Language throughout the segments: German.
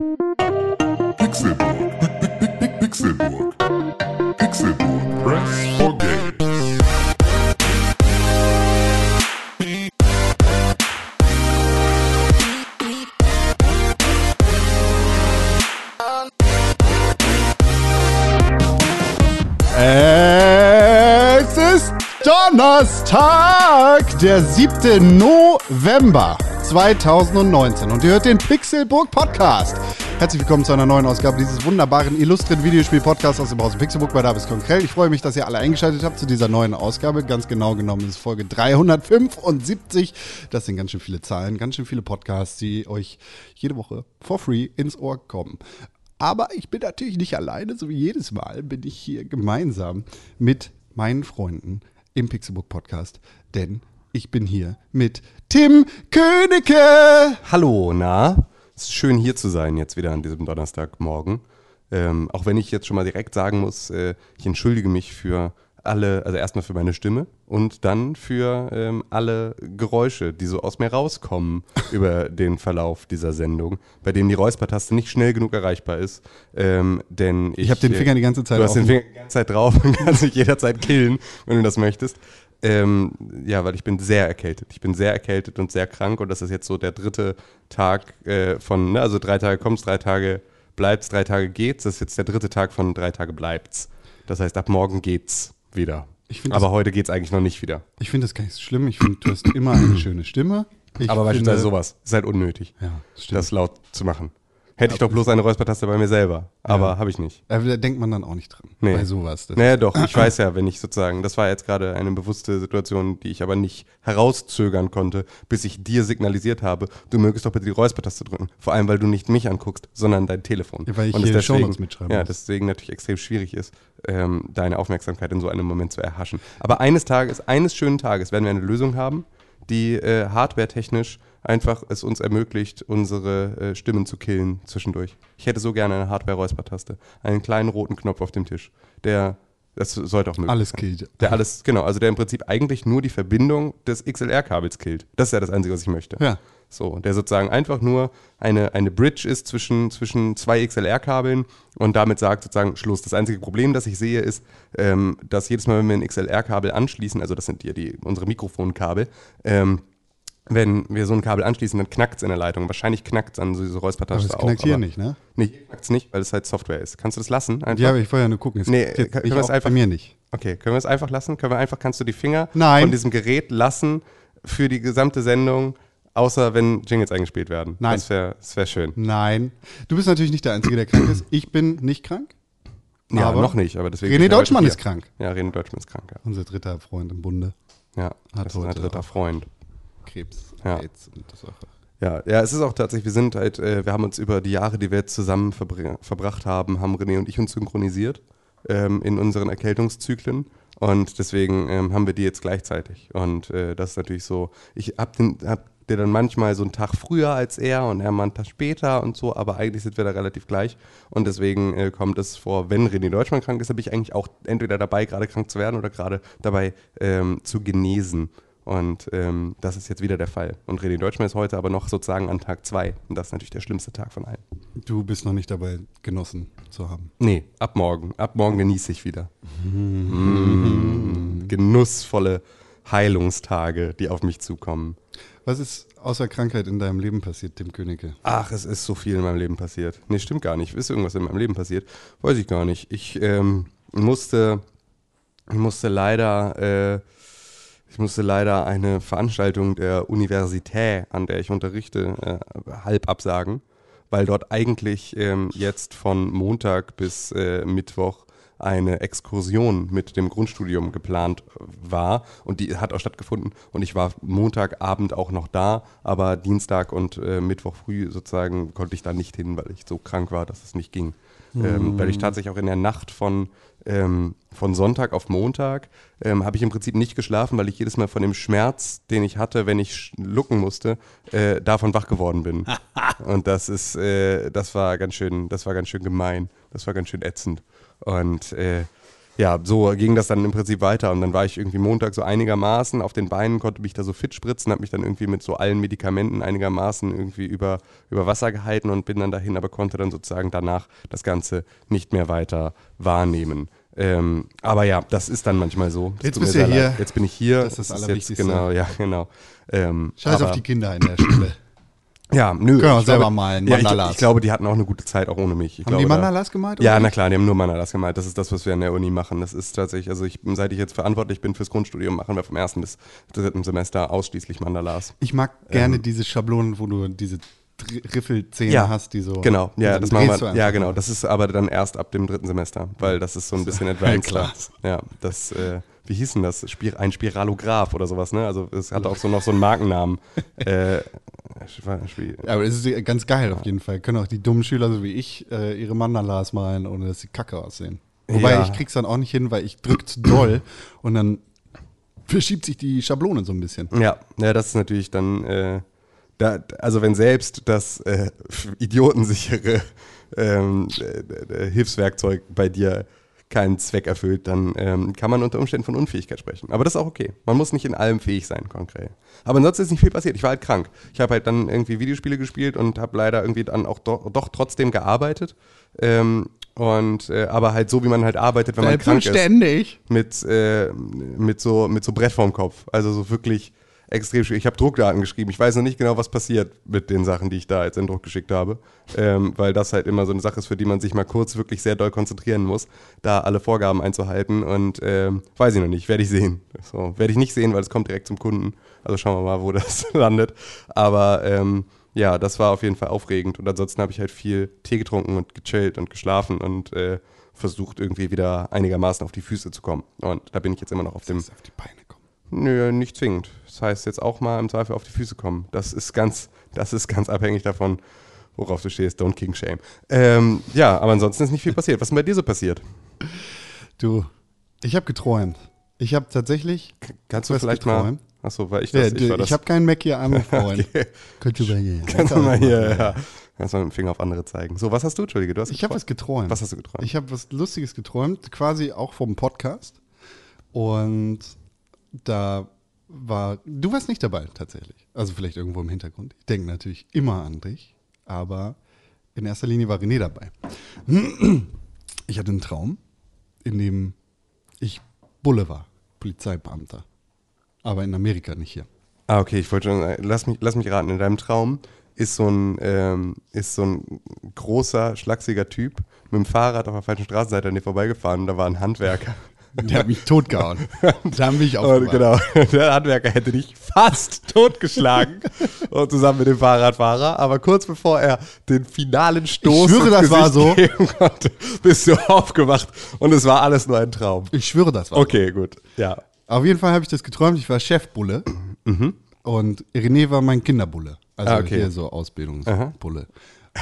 Pixelburg. Pixelburg. Pixelburg. Press for Games. Es ist Donnerstag, der 7. November 2019 und ihr hört den Pixelburg Podcast. Herzlich willkommen zu einer neuen Ausgabe dieses wunderbaren, illustren Videospiel-Podcasts aus dem Hause Pixelburg bei Davis Konkrell. Ich freue mich, dass ihr alle eingeschaltet habt zu dieser neuen Ausgabe. Ganz genau genommen ist Folge 375. Das sind ganz schön viele Zahlen, ganz schön viele Podcasts, die euch jede Woche for free ins Ohr kommen. Aber ich bin natürlich nicht alleine, so wie jedes Mal bin ich hier gemeinsam mit meinen Freunden im Pixelbook Podcast, denn ich bin hier mit Tim Königke. Hallo, na? Es ist schön hier zu sein jetzt wieder an diesem Donnerstagmorgen. Ähm, auch wenn ich jetzt schon mal direkt sagen muss, äh, ich entschuldige mich für alle, also erstmal für meine Stimme und dann für ähm, alle Geräusche, die so aus mir rauskommen über den Verlauf dieser Sendung, bei dem die Räuspertaste nicht schnell genug erreichbar ist. Ähm, denn ich, Ich habe den Finger die ganze Zeit Du hast den. Finger die ganze Zeit drauf und kannst dich jederzeit killen, wenn du das möchtest. Ähm, ja, weil ich bin sehr erkältet. Ich bin sehr erkältet und sehr krank und das ist jetzt so der dritte Tag äh, von, ne, also drei Tage kommt's, drei Tage bleibt's, drei Tage geht's. Das ist jetzt der dritte Tag von drei Tage bleibt's. Das heißt, ab morgen geht's wieder. Ich Aber das- heute geht's eigentlich noch nicht wieder. Ich finde das gar nicht so schlimm. Ich finde, du hast immer eine schöne Stimme. Ich Aber beispielsweise finde- sowas ist halt unnötig, Ja, das das laut zu machen. Hätte ich doch bloß eine Räuspertaste bei mir selber. Aber habe ich nicht. Da denkt man dann auch nicht dran. Nee. Bei sowas. Naja, doch, ich weiß ja, wenn ich sozusagen, das war jetzt gerade eine bewusste Situation, die ich aber nicht herauszögern konnte, bis ich dir signalisiert habe, du mögest doch bitte die Räuspertaste drücken. Vor allem, weil du nicht mich anguckst, sondern dein Telefon. Ja, weil ich Und hier Shownotes mitschreiben Ja, deswegen natürlich extrem schwierig ist, ähm, deine Aufmerksamkeit in so einem Moment zu erhaschen. Aber eines Tages, eines schönen Tages werden wir eine Lösung haben, die äh, hardware-technisch einfach es uns ermöglicht, unsere äh, Stimmen zu killen zwischendurch. Ich hätte so gerne eine Hardware-Räuspertaste. Einen kleinen roten Knopf auf dem Tisch. Der, das sollte auch möglich Alles sein. killt. Der alles, genau, also der im Prinzip eigentlich nur die Verbindung des XLR-Kabels killt. Das ist ja das Einzige, was ich möchte. Ja. So, der sozusagen einfach nur eine, eine Bridge ist zwischen, zwischen zwei XLR-Kabeln und damit sagt sozusagen Schluss. Das einzige Problem, das ich sehe, ist, ähm, dass jedes Mal, wenn wir ein XLR-Kabel anschließen, also das sind ja die, unsere Mikrofonkabel, ähm, wenn wir so ein Kabel anschließen, dann knackt es in der Leitung. Wahrscheinlich knackt es an so diese Aber Räuspertaste das auch. knackt hier nicht, ne? Nee, hier knackt es nicht, weil es halt Software ist. Kannst du das lassen? Einfach? Ja, aber ich wollte ja nur gucken. Es Nee, jetzt können wir es einfach- bei mir nicht. Okay, können wir es einfach lassen? Können wir einfach, kannst du die Finger Nein. von diesem Gerät lassen für die gesamte Sendung, außer wenn Jingles eingespielt werden? Nein. Das wäre das wär schön. Nein. Du bist natürlich nicht der Einzige, der krank ist. Ich bin nicht krank. Ja, Aber noch nicht, aber deswegen. René Deutschmann ist krank. Ja, René Deutschmann ist krank, ja. Unser dritter Freund im Bunde. Ja, Hat das ist heute dritter auch- Freund. Krebs, Ja. AIDS und das Sache. Ja, ja, es ist auch tatsächlich, wir sind halt, äh, wir haben uns über die Jahre, die wir jetzt zusammen verbr verbracht haben, haben René und ich uns synchronisiert ähm, in unseren Erkältungszyklen. Und deswegen ähm, haben wir die jetzt gleichzeitig. Und äh, das ist natürlich so, ich hab den, hab der dann manchmal so einen Tag früher als er und er mal einen Tag später und so, aber eigentlich sind wir da relativ gleich. Und deswegen äh, kommt es vor, wenn René Deutschmann krank ist, bin ich eigentlich auch entweder dabei, gerade krank zu werden oder gerade dabei ähm, zu genesen. Und ähm, das ist jetzt wieder der Fall. Und René Deutschmann ist heute aber noch sozusagen an Tag zwei. Und das ist natürlich der schlimmste Tag von allen. Du bist noch nicht dabei, genossen zu haben. Nee, ab morgen. Ab morgen genieße ich wieder. Mm, genussvolle Heilungstage, die auf mich zukommen. Was ist außer Krankheit in deinem Leben passiert, Tim Königke? Ach, es ist so viel in meinem Leben passiert. Nee, stimmt gar nicht. Ist irgendwas in meinem Leben passiert? Weiß ich gar nicht. Ich ähm, musste, musste leider, äh, musste leider eine Veranstaltung der Universität, an der ich unterrichte, äh, halb absagen, weil dort eigentlich ähm, jetzt von Montag bis äh, Mittwoch eine Exkursion mit dem Grundstudium geplant war und die hat auch stattgefunden und ich war Montagabend auch noch da, aber Dienstag und äh, Mittwoch früh sozusagen konnte ich da nicht hin, weil ich so krank war, dass es nicht ging. Ähm, weil ich tatsächlich auch in der Nacht von, ähm, von Sonntag auf Montag ähm, habe ich im Prinzip nicht geschlafen, weil ich jedes Mal von dem Schmerz, den ich hatte, wenn ich schlucken musste, äh, davon wach geworden bin. und das ist, äh, das war ganz schön, das war ganz schön gemein, das war ganz schön ätzend. Und äh, ja, so ging das dann im Prinzip weiter. Und dann war ich irgendwie Montag so einigermaßen auf den Beinen, konnte mich da so fit spritzen, habe mich dann irgendwie mit so allen Medikamenten einigermaßen irgendwie über, über Wasser gehalten und bin dann dahin, aber konnte dann sozusagen danach das Ganze nicht mehr weiter wahrnehmen. Ähm, aber ja, das ist dann manchmal so. Das Jetzt bist du hier. leid. Jetzt bin ich hier. Das ist das jetzt, Allerwichtigste. genau, ja, genau. Ähm, Scheiß auf die Kinder in der Schule. Ja, nö. Können auch ich selber glaube, malen, Ja, ich, Mandalas. ich glaube, die hatten auch eine gute Zeit, auch ohne mich. Ich Haben die glaube, da- Mandalas gemalt? Ja, oder? na klar, die haben nur Mandalas gemalt. Das ist das, was wir an der Uni machen. Das ist tatsächlich, also ich, seit ich jetzt verantwortlich bin fürs Grundstudium, machen wir vom ersten bis dritten Semester ausschließlich Mandalas. Ich mag gerne diese Schablonen, wo du diese Riffelzähne Ja, hast, die so. Genau, ja, das machen wir. Ja, genau. Das ist aber dann erst ab dem dritten Semester, weil das ist so ein bisschen advanced. class. Ja, das, äh, wie hieß denn das? Spir ein Spiralograph oder sowas, ne? Also es hat auch so noch so einen Markennamen. äh, Ja, aber es ist ganz geil auf jeden Fall. Können auch die dummen Schüler, so wie ich, äh, ihre Mandalas malen, ohne dass sie kacke aussehen. Wobei Ja. ich krieg's dann auch nicht hin, weil ich drück zu doll und dann verschiebt sich die Schablone so ein bisschen. Ja, ja, das ist natürlich dann, äh, da, also wenn selbst das äh, idiotensichere ähm, äh, äh, Hilfswerkzeug bei dir keinen Zweck erfüllt, dann ähm, kann man unter Umständen von Unfähigkeit sprechen. Aber das ist auch okay. Man muss nicht in allem fähig sein, konkret. Aber ansonsten ist nicht viel passiert. Ich war halt krank. Ich habe halt dann irgendwie Videospiele gespielt und habe leider irgendwie dann auch doch, doch trotzdem gearbeitet. Ähm, und äh, aber halt so, wie man halt arbeitet, wenn man krank ist ständig. mit, äh, mit, so, mit so Brett vorm Kopf. Also so wirklich extrem schwierig. Ich habe Druckdaten geschrieben. Ich weiß noch nicht genau, was passiert mit den Sachen, die ich da jetzt in Druck geschickt habe. Ähm, weil das halt immer so eine Sache ist, für die man sich mal kurz wirklich sehr doll konzentrieren muss, da alle Vorgaben einzuhalten. Und ähm, weiß ich noch nicht, werde ich sehen. So, werde ich nicht sehen, weil es kommt direkt zum Kunden. Also schauen wir mal, wo das landet. Aber ähm, ja, das war auf jeden Fall aufregend. Und ansonsten habe ich halt viel Tee getrunken und gechillt und geschlafen und äh, versucht irgendwie wieder einigermaßen auf die Füße zu kommen. Und da bin ich jetzt immer noch auf dem. Auf die Beine. Nö, nicht zwingend. Das heißt jetzt auch mal im Zweifel auf die Füße kommen. Das ist ganz, das ist ganz abhängig davon, worauf du stehst. Don't king shame. Ähm, ja, aber ansonsten ist nicht viel passiert. Was ist denn bei dir so passiert? Du, ich habe geträumt. Ich habe tatsächlich. Kannst du vielleicht mal. geträumt? Achso, weil ich Ja, das. du, war das ich habe keinen Mac hier einmal Freund. Okay. Könnt ihr mal hier. Kannst du mal hier, ja. Kannst mal mit dem Finger auf andere zeigen. So, was hast du, Entschuldige? Du hast Ich habe was geträumt. Was hast du geträumt? Ich habe was Lustiges geträumt, quasi auch vom Podcast. Und da war, du warst nicht dabei tatsächlich. Also vielleicht irgendwo im Hintergrund. Ich denke natürlich immer an dich, aber in erster Linie war René dabei. Ich hatte einen Traum, in dem ich Bulle war, Polizeibeamter. Aber in Amerika nicht hier. Ah, okay, ich wollte schon, sagen, lass mich, lass mich raten, in deinem Traum ist so ein, ähm, ist so ein großer, schlachsiger Typ mit dem Fahrrad auf der falschen Straßenseite an dir vorbeigefahren und da war ein Handwerker. Der hat mich totgehauen. da bin ich Und aufgewacht. genau, der Handwerker hätte dich fast totgeschlagen und zusammen mit dem Fahrradfahrer, aber kurz bevor er den finalen Stoß Ich schwöre, das war Gesicht so. geben konnte, bist du aufgewacht und es war alles nur ein Traum. Ich schwöre, das war so. Okay, gut, ja. Auf jeden Fall habe ich das geträumt. Ich war Chefbulle. Und René war mein Kinderbulle. Also Ah, okay. hier so Ausbildungsbulle.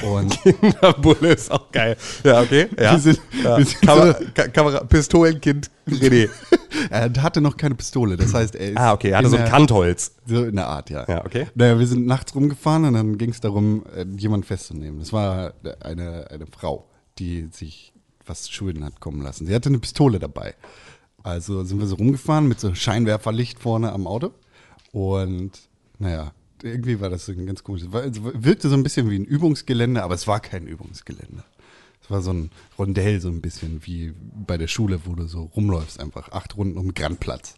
Und Bulle ist auch geil. Ja, okay. Ja. Wir sind- ja. wir sind Kamera, so- Ka- Kamera, Pistolenkind René. er hatte noch keine Pistole. Das heißt, er ist. Ah, okay. Er hatte so ein Kantholz. So in der Art, ja. Ja, okay. Naja, wir sind nachts rumgefahren und dann ging es darum, äh, jemanden festzunehmen. Das war eine, eine Frau, die sich was zu Schulden hat kommen lassen. Sie hatte eine Pistole dabei. Also sind wir so rumgefahren mit so Scheinwerferlicht vorne am Auto. Und naja, irgendwie war das so ein ganz komisches. Es wirkte so ein bisschen wie ein Übungsgelände, aber es war kein Übungsgelände. Es war so ein Rondell, so ein bisschen wie bei der Schule, wo du so rumläufst, einfach acht Runden um Grandplatz.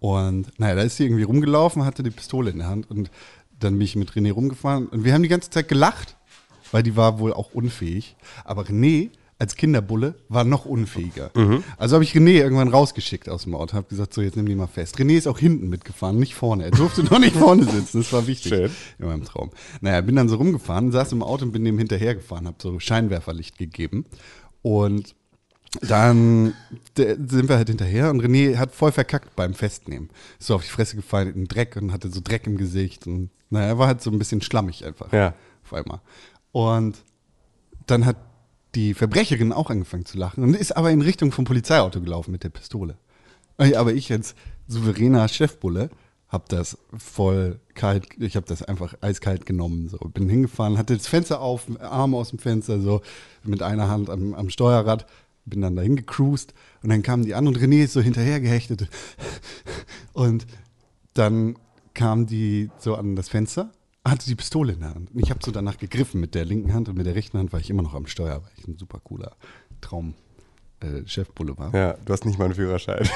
Und naja, da ist sie irgendwie rumgelaufen, hatte die Pistole in der Hand und dann bin ich mit René rumgefahren und wir haben die ganze Zeit gelacht, weil die war wohl auch unfähig. Aber René als Kinderbulle war noch unfähiger. Also habe ich René irgendwann rausgeschickt aus dem Auto, habe gesagt, so jetzt nimm die mal fest. René ist auch hinten mitgefahren, nicht vorne. Er durfte noch nicht vorne sitzen, das war wichtig Schön. in meinem Traum. Naja, bin dann so rumgefahren, saß im Auto und bin dem hinterhergefahren, habe so Scheinwerferlicht gegeben und dann sind wir halt hinterher und René hat voll verkackt beim Festnehmen. Ist so auf die Fresse gefallen in den Dreck und hatte so Dreck im Gesicht und naja, er war halt so ein bisschen schlammig einfach. Ja. Auf einmal. Und dann hat die Verbrecherin auch angefangen zu lachen und ist aber in Richtung vom Polizeiauto gelaufen mit der Pistole. Aber ich als souveräner Chefbulle habe das voll kalt, ich habe das einfach eiskalt genommen. So. Bin hingefahren, hatte das Fenster auf, Arme aus dem Fenster, so mit einer Hand am, am Steuerrad bin dann dahin gecruised und dann kamen die an und René ist so hinterher gehechtet. Und dann kam die so an das Fenster, hatte die Pistole in der Hand. Und ich habe so danach gegriffen mit der linken Hand und mit der rechten Hand war ich immer noch am Steuer, weil ich ein super cooler Traum. Äh, Chefbulle war. Ja, du hast nicht mal einen Führerschein.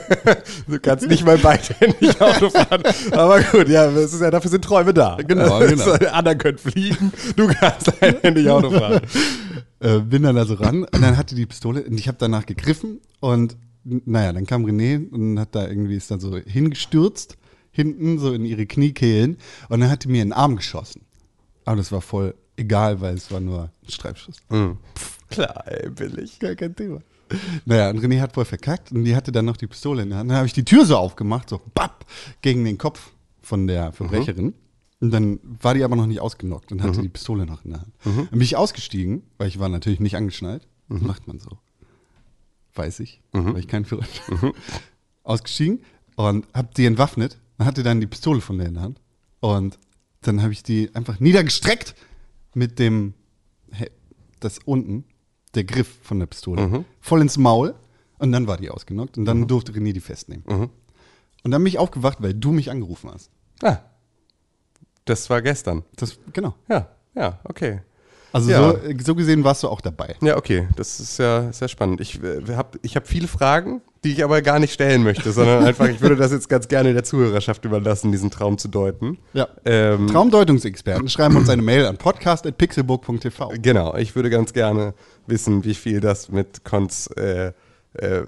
du kannst nicht mal beidhändig Auto fahren. Aber gut, ja, ja, dafür sind Träume da. Genau, genau. Alle anderen können fliegen, du kannst einhändig Auto fahren. äh, bin dann also ran und dann hatte die Pistole und ich habe danach gegriffen und naja, dann kam René und hat da irgendwie ist dann so hingestürzt, hinten so in ihre Kniekehlen und dann hat die mir in den Arm geschossen. Aber das war voll egal, weil es war nur ein Streifschuss. Mhm. Klar, ey, billig. Gar kein Thema. Naja, und René hat voll verkackt und die hatte dann noch die Pistole in der Hand. Dann habe ich die Tür so aufgemacht, so bapp, gegen den Kopf von der Verbrecherin. Und dann war die aber noch nicht ausgenockt und hatte die Pistole noch in der Hand. Dann bin ich ausgestiegen, weil ich war natürlich nicht angeschnallt. Das macht man so. Weiß ich, weil ich keinen Führerschein Ausgestiegen und hab die entwaffnet und hatte dann die Pistole von der in der Hand. Und dann habe ich die einfach niedergestreckt mit dem, das unten, der Griff von der Pistole, voll ins Maul. Und dann war die ausgenockt und dann durfte René die festnehmen. Und dann bin ich aufgewacht, weil du mich angerufen hast. Ah, das war gestern. Das, genau. Ja, ja, okay. Also Ja. so, so gesehen warst du auch dabei. Ja, okay, das ist ja sehr spannend. Ich äh, habe ich hab viele Fragen, die ich aber gar nicht stellen möchte, sondern einfach, ich würde das jetzt ganz gerne der Zuhörerschaft überlassen, diesen Traum zu deuten. Ja. Ähm, Traumdeutungsexperten schreiben uns eine Mail an podcast.pixelburg.tv. Genau, ich würde ganz gerne wissen, wie viel das mit Cons äh, äh,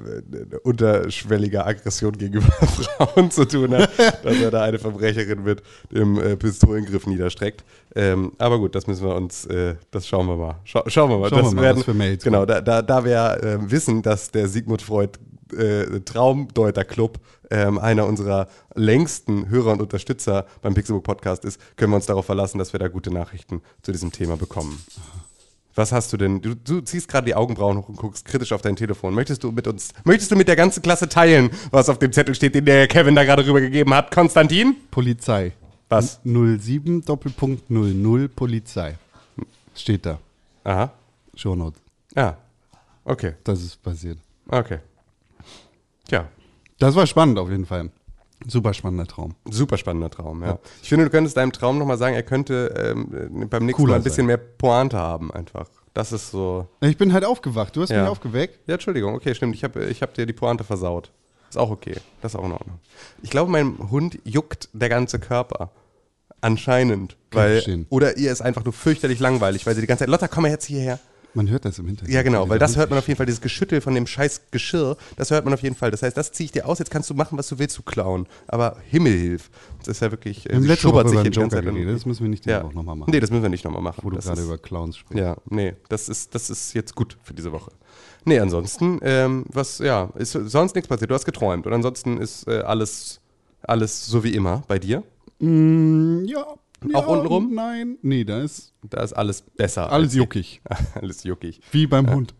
unterschwelliger Aggression gegenüber Frauen zu tun hat, dass er da eine Verbrecherin mit dem äh, Pistolengriff niederstreckt. Ähm, aber gut, das müssen wir uns, äh, das schauen wir mal. Schau, schauen wir mal. Schauen das wir mal, werden, was für Mails Genau, da, da, da wir äh, wissen, dass der Sigmund Freud äh, Traumdeuter-Club ähm, einer unserer längsten Hörer und Unterstützer beim Pixelbook Podcast ist, können wir uns darauf verlassen, dass wir da gute Nachrichten zu diesem Thema bekommen. Was hast du denn? Du, du ziehst gerade die Augenbrauen hoch und guckst kritisch auf dein Telefon. Möchtest du mit uns, möchtest du mit der ganzen Klasse teilen, was auf dem Zettel steht, den der Kevin da gerade rübergegeben hat? Konstantin? Polizei. Was? 07 Doppelpunkt 00 Polizei. Steht da. Aha. Shownotes. Ja. Okay. Das ist passiert. Okay. Tja. Das war spannend auf jeden Fall. Super spannender Traum. Super spannender Traum, ja. Ich finde, du könntest deinem Traum nochmal sagen, er könnte ähm, beim nächsten Cooler Mal ein bisschen sein. mehr Pointe haben, einfach. Das ist so. Ich bin halt aufgewacht. Du hast Ja. mich aufgeweckt. Ja, Entschuldigung, okay, stimmt. Ich habe ich hab dir die Pointe versaut. Ist auch okay. Das ist auch in Ordnung. Ich glaube, meinem Hund juckt der ganze Körper. Anscheinend. Kann Weil, oder ihr ist einfach nur fürchterlich langweilig, weil sie die ganze Zeit, Lotta, komm mal jetzt hierher. Man hört das im Hintergrund. Ja, genau, weil das hört man auf jeden Fall, dieses Geschüttel von dem scheiß Geschirr, das hört man auf jeden Fall. Das heißt, das ziehe ich dir aus, jetzt kannst du machen, was du willst, du klauen. Aber Himmelhilf. Das ist ja wirklich, äh, Wir haben sie letzte schubbert über hier die ganze Zeit. geredet. Das müssen wir nicht ja. Nochmal machen. Nee, das müssen wir nicht nochmal machen. wo du Das gerade ist- über Clowns sprichst. Ja, nee, das ist, das ist jetzt gut für diese Woche. Nee, ansonsten, ähm, was, ja, ist sonst nichts passiert. Du hast geträumt. Und ansonsten ist äh, alles, alles so wie immer bei dir. Mm, ja. Ja, Auch untenrum? Nein. Nee, da ist Da ist alles besser. alles juckig. alles juckig. Wie beim Hund.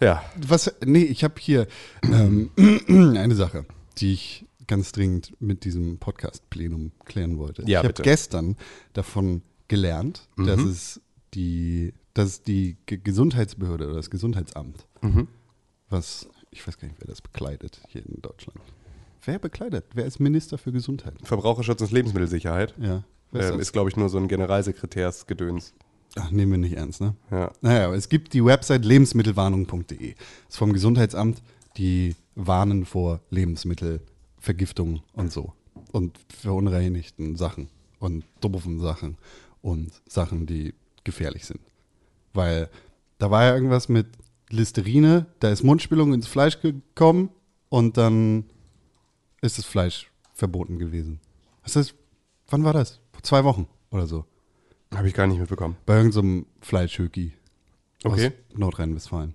Ja. Was, nee, ich habe hier ähm, eine Sache, die ich ganz dringend mit diesem Podcast-Plenum klären wollte. Ja, ich habe gestern davon gelernt, dass Mhm. es die, dass die Ge Gesundheitsbehörde oder das Gesundheitsamt, Mhm. was, ich weiß gar nicht, wer das bekleidet hier in Deutschland. Wer bekleidet? Wer ist Minister für Gesundheit? Verbraucherschutz und Lebensmittelsicherheit. Ja. Ähm, das? ist, glaube ich, nur so ein Generalsekretärsgedöns. Ach, nehmen wir nicht ernst, ne? Ja. Naja, es gibt die Website lebensmittelwarnung.de. Ist vom Gesundheitsamt, die warnen vor Lebensmittelvergiftung und so. Und verunreinigten Sachen und doofen Sachen und Sachen, die gefährlich sind. Weil da war ja irgendwas mit Listerine, da ist Mundspülung ins Fleisch gekommen und dann ist das Fleisch verboten gewesen. Was ist, wann war das? Zwei Wochen oder so. Habe ich gar nicht mitbekommen. Bei irgendeinem Fleischhöki Okay. aus Nordrhein-Westfalen.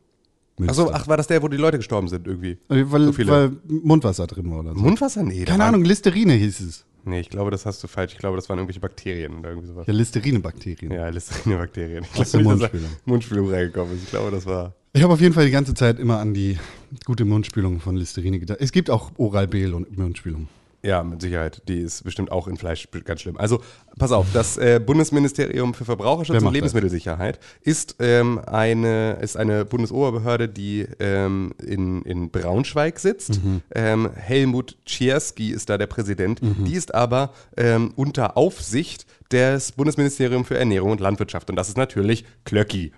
Achso, ach, war das der, wo die Leute gestorben sind irgendwie? Äh, weil, so weil Mundwasser drin war oder so. Mundwasser? Nee. Keine Ahnung, Listerine hieß es. Nee, ich glaube, das hast du falsch. Ich glaube, das waren irgendwelche Bakterien oder irgendwie sowas. Ja, Listerine-Bakterien. Ja, Listerine-Bakterien. Ich glaube Mundspülung. Mundspülung reingekommen ist. Ich glaube, das war. Ich habe auf jeden Fall die ganze Zeit immer an die gute Mundspülung von Listerine gedacht. Es gibt auch Oral-B und Mundspülung. Ja, mit Sicherheit. Die ist bestimmt auch in Fleisch ganz schlimm. Also, pass auf, das äh, Bundesministerium für Verbraucherschutz und? Lebensmittelsicherheit ist, ähm, eine, ist eine Bundesoberbehörde, die ähm, in, in Braunschweig sitzt. Mhm. Ähm, Helmut Czierski ist da der Präsident. Die ist aber ähm, unter Aufsicht des Bundesministeriums für Ernährung und Landwirtschaft. Und das ist natürlich Klöcki.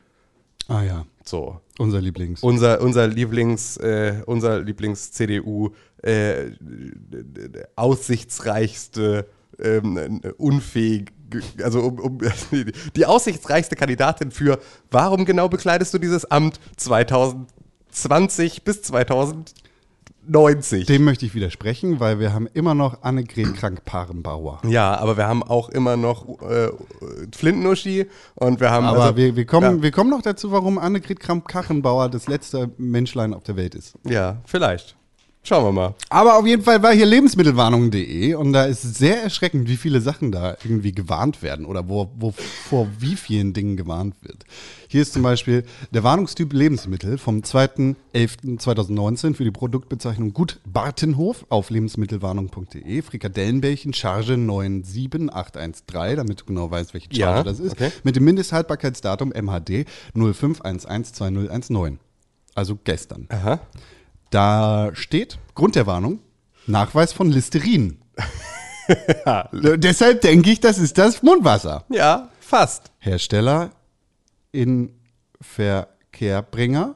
Ah ja, So, unser Lieblings. unser, unser Lieblings, äh, unser Lieblings-CDU, äh, aussichtsreichste, ähm, unfähig, also um, um, die aussichtsreichste Kandidatin für, warum genau bekleidest du dieses Amt 2020 bis 2090? Dem möchte ich widersprechen, weil wir haben immer noch Annegret Krank-Parenbauer. ja, aber wir haben auch immer noch äh, Flintenuschi und wir haben. Aber also, wir, wir, kommen, ja, wir kommen noch dazu, warum Annegret Kramp-Karrenbauer das letzte Menschlein auf der Welt ist. ja, vielleicht. Schauen wir mal. Aber auf jeden Fall war hier lebensmittelwarnung.de und da ist sehr erschreckend, wie viele Sachen da irgendwie gewarnt werden oder wo, wo, vor wie vielen Dingen gewarnt wird. Hier ist zum Beispiel der Warnungstyp Lebensmittel vom 2.11.2019 für die Produktbezeichnung Gut Bartenhof auf lebensmittelwarnung.de. Frikadellenbällchen, Charge 97813, damit du genau weißt, welche Charge Ja, das ist. okay. Mit dem Mindesthaltbarkeitsdatum MHD 05112019. Also gestern. Aha. Da steht, Grund der Warnung, Nachweis von Listerin. Äh, Deshalb denke ich, das ist das Mundwasser. Ja, fast. Hersteller in Verkehrbringer.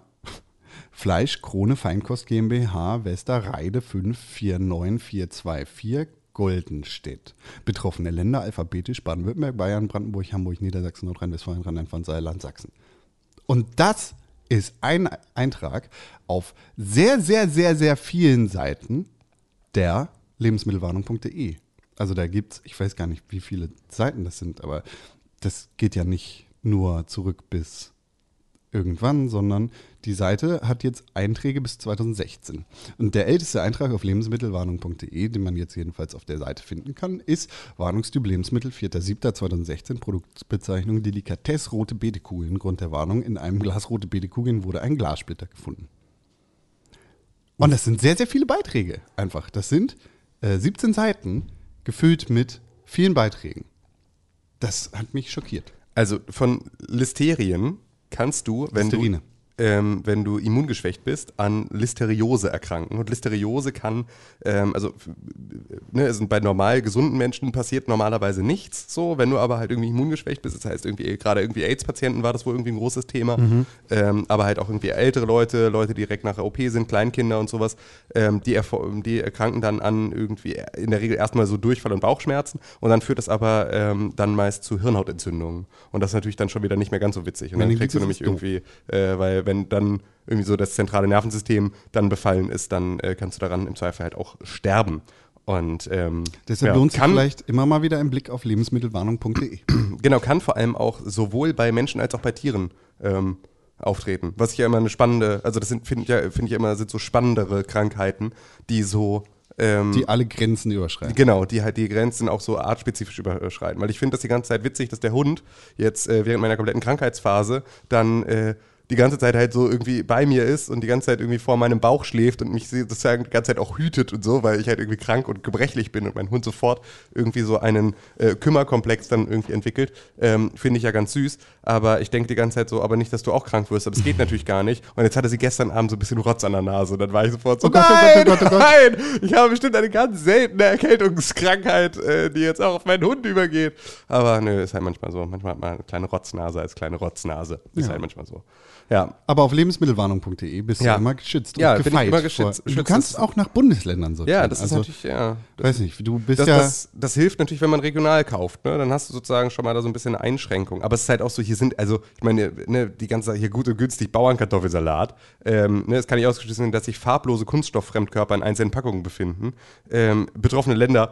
Fleisch, Krone, Feinkost GmbH, Westerreide 549424, Goldenstedt. Betroffene Länder alphabetisch Baden-Württemberg, Bayern, Brandenburg, Hamburg, Niedersachsen, Nordrhein-Westfalen, Rheinland-Pfalz, Saarland, Sachsen. Und das ist ein Eintrag auf sehr, sehr, sehr, sehr vielen Seiten der lebensmittelwarnung.de. Also da gibt es, ich weiß gar nicht, wie viele Seiten das sind, aber das geht ja nicht nur zurück bis irgendwann, sondern die Seite hat jetzt Einträge bis 2016. Und der älteste Eintrag auf lebensmittelwarnung.de, den man jetzt jedenfalls auf der Seite finden kann, ist Warnungstyp Lebensmittel 4.7.2016, Produktbezeichnung Delikatesse rote Beetekugeln. Grund der Warnung, in einem Glas rote Beetekugeln wurde ein Glassplitter gefunden. Und das sind sehr, sehr viele Beiträge einfach. Das sind äh, 17 Seiten gefüllt mit vielen Beiträgen. Das hat mich schockiert. Also von Listerien kannst du, wenn du ähm, wenn du immungeschwächt bist, an Listeriose erkranken. Und Listeriose kann, ähm, also ne, sind bei normal gesunden Menschen passiert normalerweise nichts so. Wenn du aber halt irgendwie immungeschwächt bist, das heißt irgendwie gerade irgendwie AIDS-Patienten war das wohl irgendwie ein großes Thema, ähm, aber halt auch irgendwie ältere Leute, Leute, die direkt nach der OP sind, Kleinkinder und sowas, ähm, die, die erkranken dann an irgendwie in der Regel erstmal so Durchfall und Bauchschmerzen und dann führt das aber ähm, dann meist zu Hirnhautentzündungen. Und das ist natürlich dann schon wieder nicht mehr ganz so witzig. Und dann kriegst du nämlich irgendwie, äh, weil wenn dann irgendwie so das zentrale Nervensystem dann befallen ist, dann äh, kannst du daran im Zweifel halt auch sterben. Und ähm, Deshalb ja, lohnt sich vielleicht immer mal wieder ein Blick auf lebensmittelwarnung.de. Genau, kann vor allem auch sowohl bei Menschen als auch bei Tieren ähm, auftreten. Was ich ja immer eine spannende, also das finde ich ja, finde ich immer, sind so spannendere Krankheiten, die so ähm, Die alle Grenzen überschreiten. Genau, die halt die Grenzen auch so artspezifisch überschreiten. Weil ich finde das die ganze Zeit witzig, dass der Hund jetzt äh, während meiner kompletten Krankheitsphase dann äh, die ganze Zeit halt so irgendwie bei mir ist und die ganze Zeit irgendwie vor meinem Bauch schläft und mich sozusagen die ganze Zeit auch hütet und so, weil ich halt irgendwie krank und gebrechlich bin und mein Hund sofort irgendwie so einen äh, Kümmerkomplex dann irgendwie entwickelt. Ähm, finde ich ja ganz süß. Aber ich denke die ganze Zeit so, aber nicht, dass du auch krank wirst. Aber das geht natürlich gar nicht. Und jetzt hatte sie gestern Abend so ein bisschen Rotz an der Nase. Und dann war ich sofort so, Oh Gott, oh nein, Gott, oh Gott, oh Gott. nein, ich habe bestimmt eine ganz seltene Erkältungskrankheit, äh, die jetzt auch auf meinen Hund übergeht. Aber nö, ist halt manchmal so. Manchmal hat man eine kleine Rotznase als kleine Rotznase. Ist Ja. halt manchmal so. Ja. Aber auf lebensmittelwarnung.de bist Ja. du immer geschützt Ja, und bin ich gefeit. immer geschützt. vor- Du kannst auch nach Bundesländern sortieren. Ja, das ist also, natürlich, ja. weiß nicht, du bist Das, ja... das, das hilft natürlich, wenn man regional kauft. Ne? Dann hast du sozusagen schon mal da so ein bisschen eine Einschränkung. Aber es ist halt auch so, hier sind, also ich meine, ne, die ganze hier gut und günstig Bauernkartoffelsalat. Ähm, ne, es kann nicht ausgeschlossen sein, dass sich farblose Kunststofffremdkörper in einzelnen Packungen befinden. Ähm, betroffene Länder.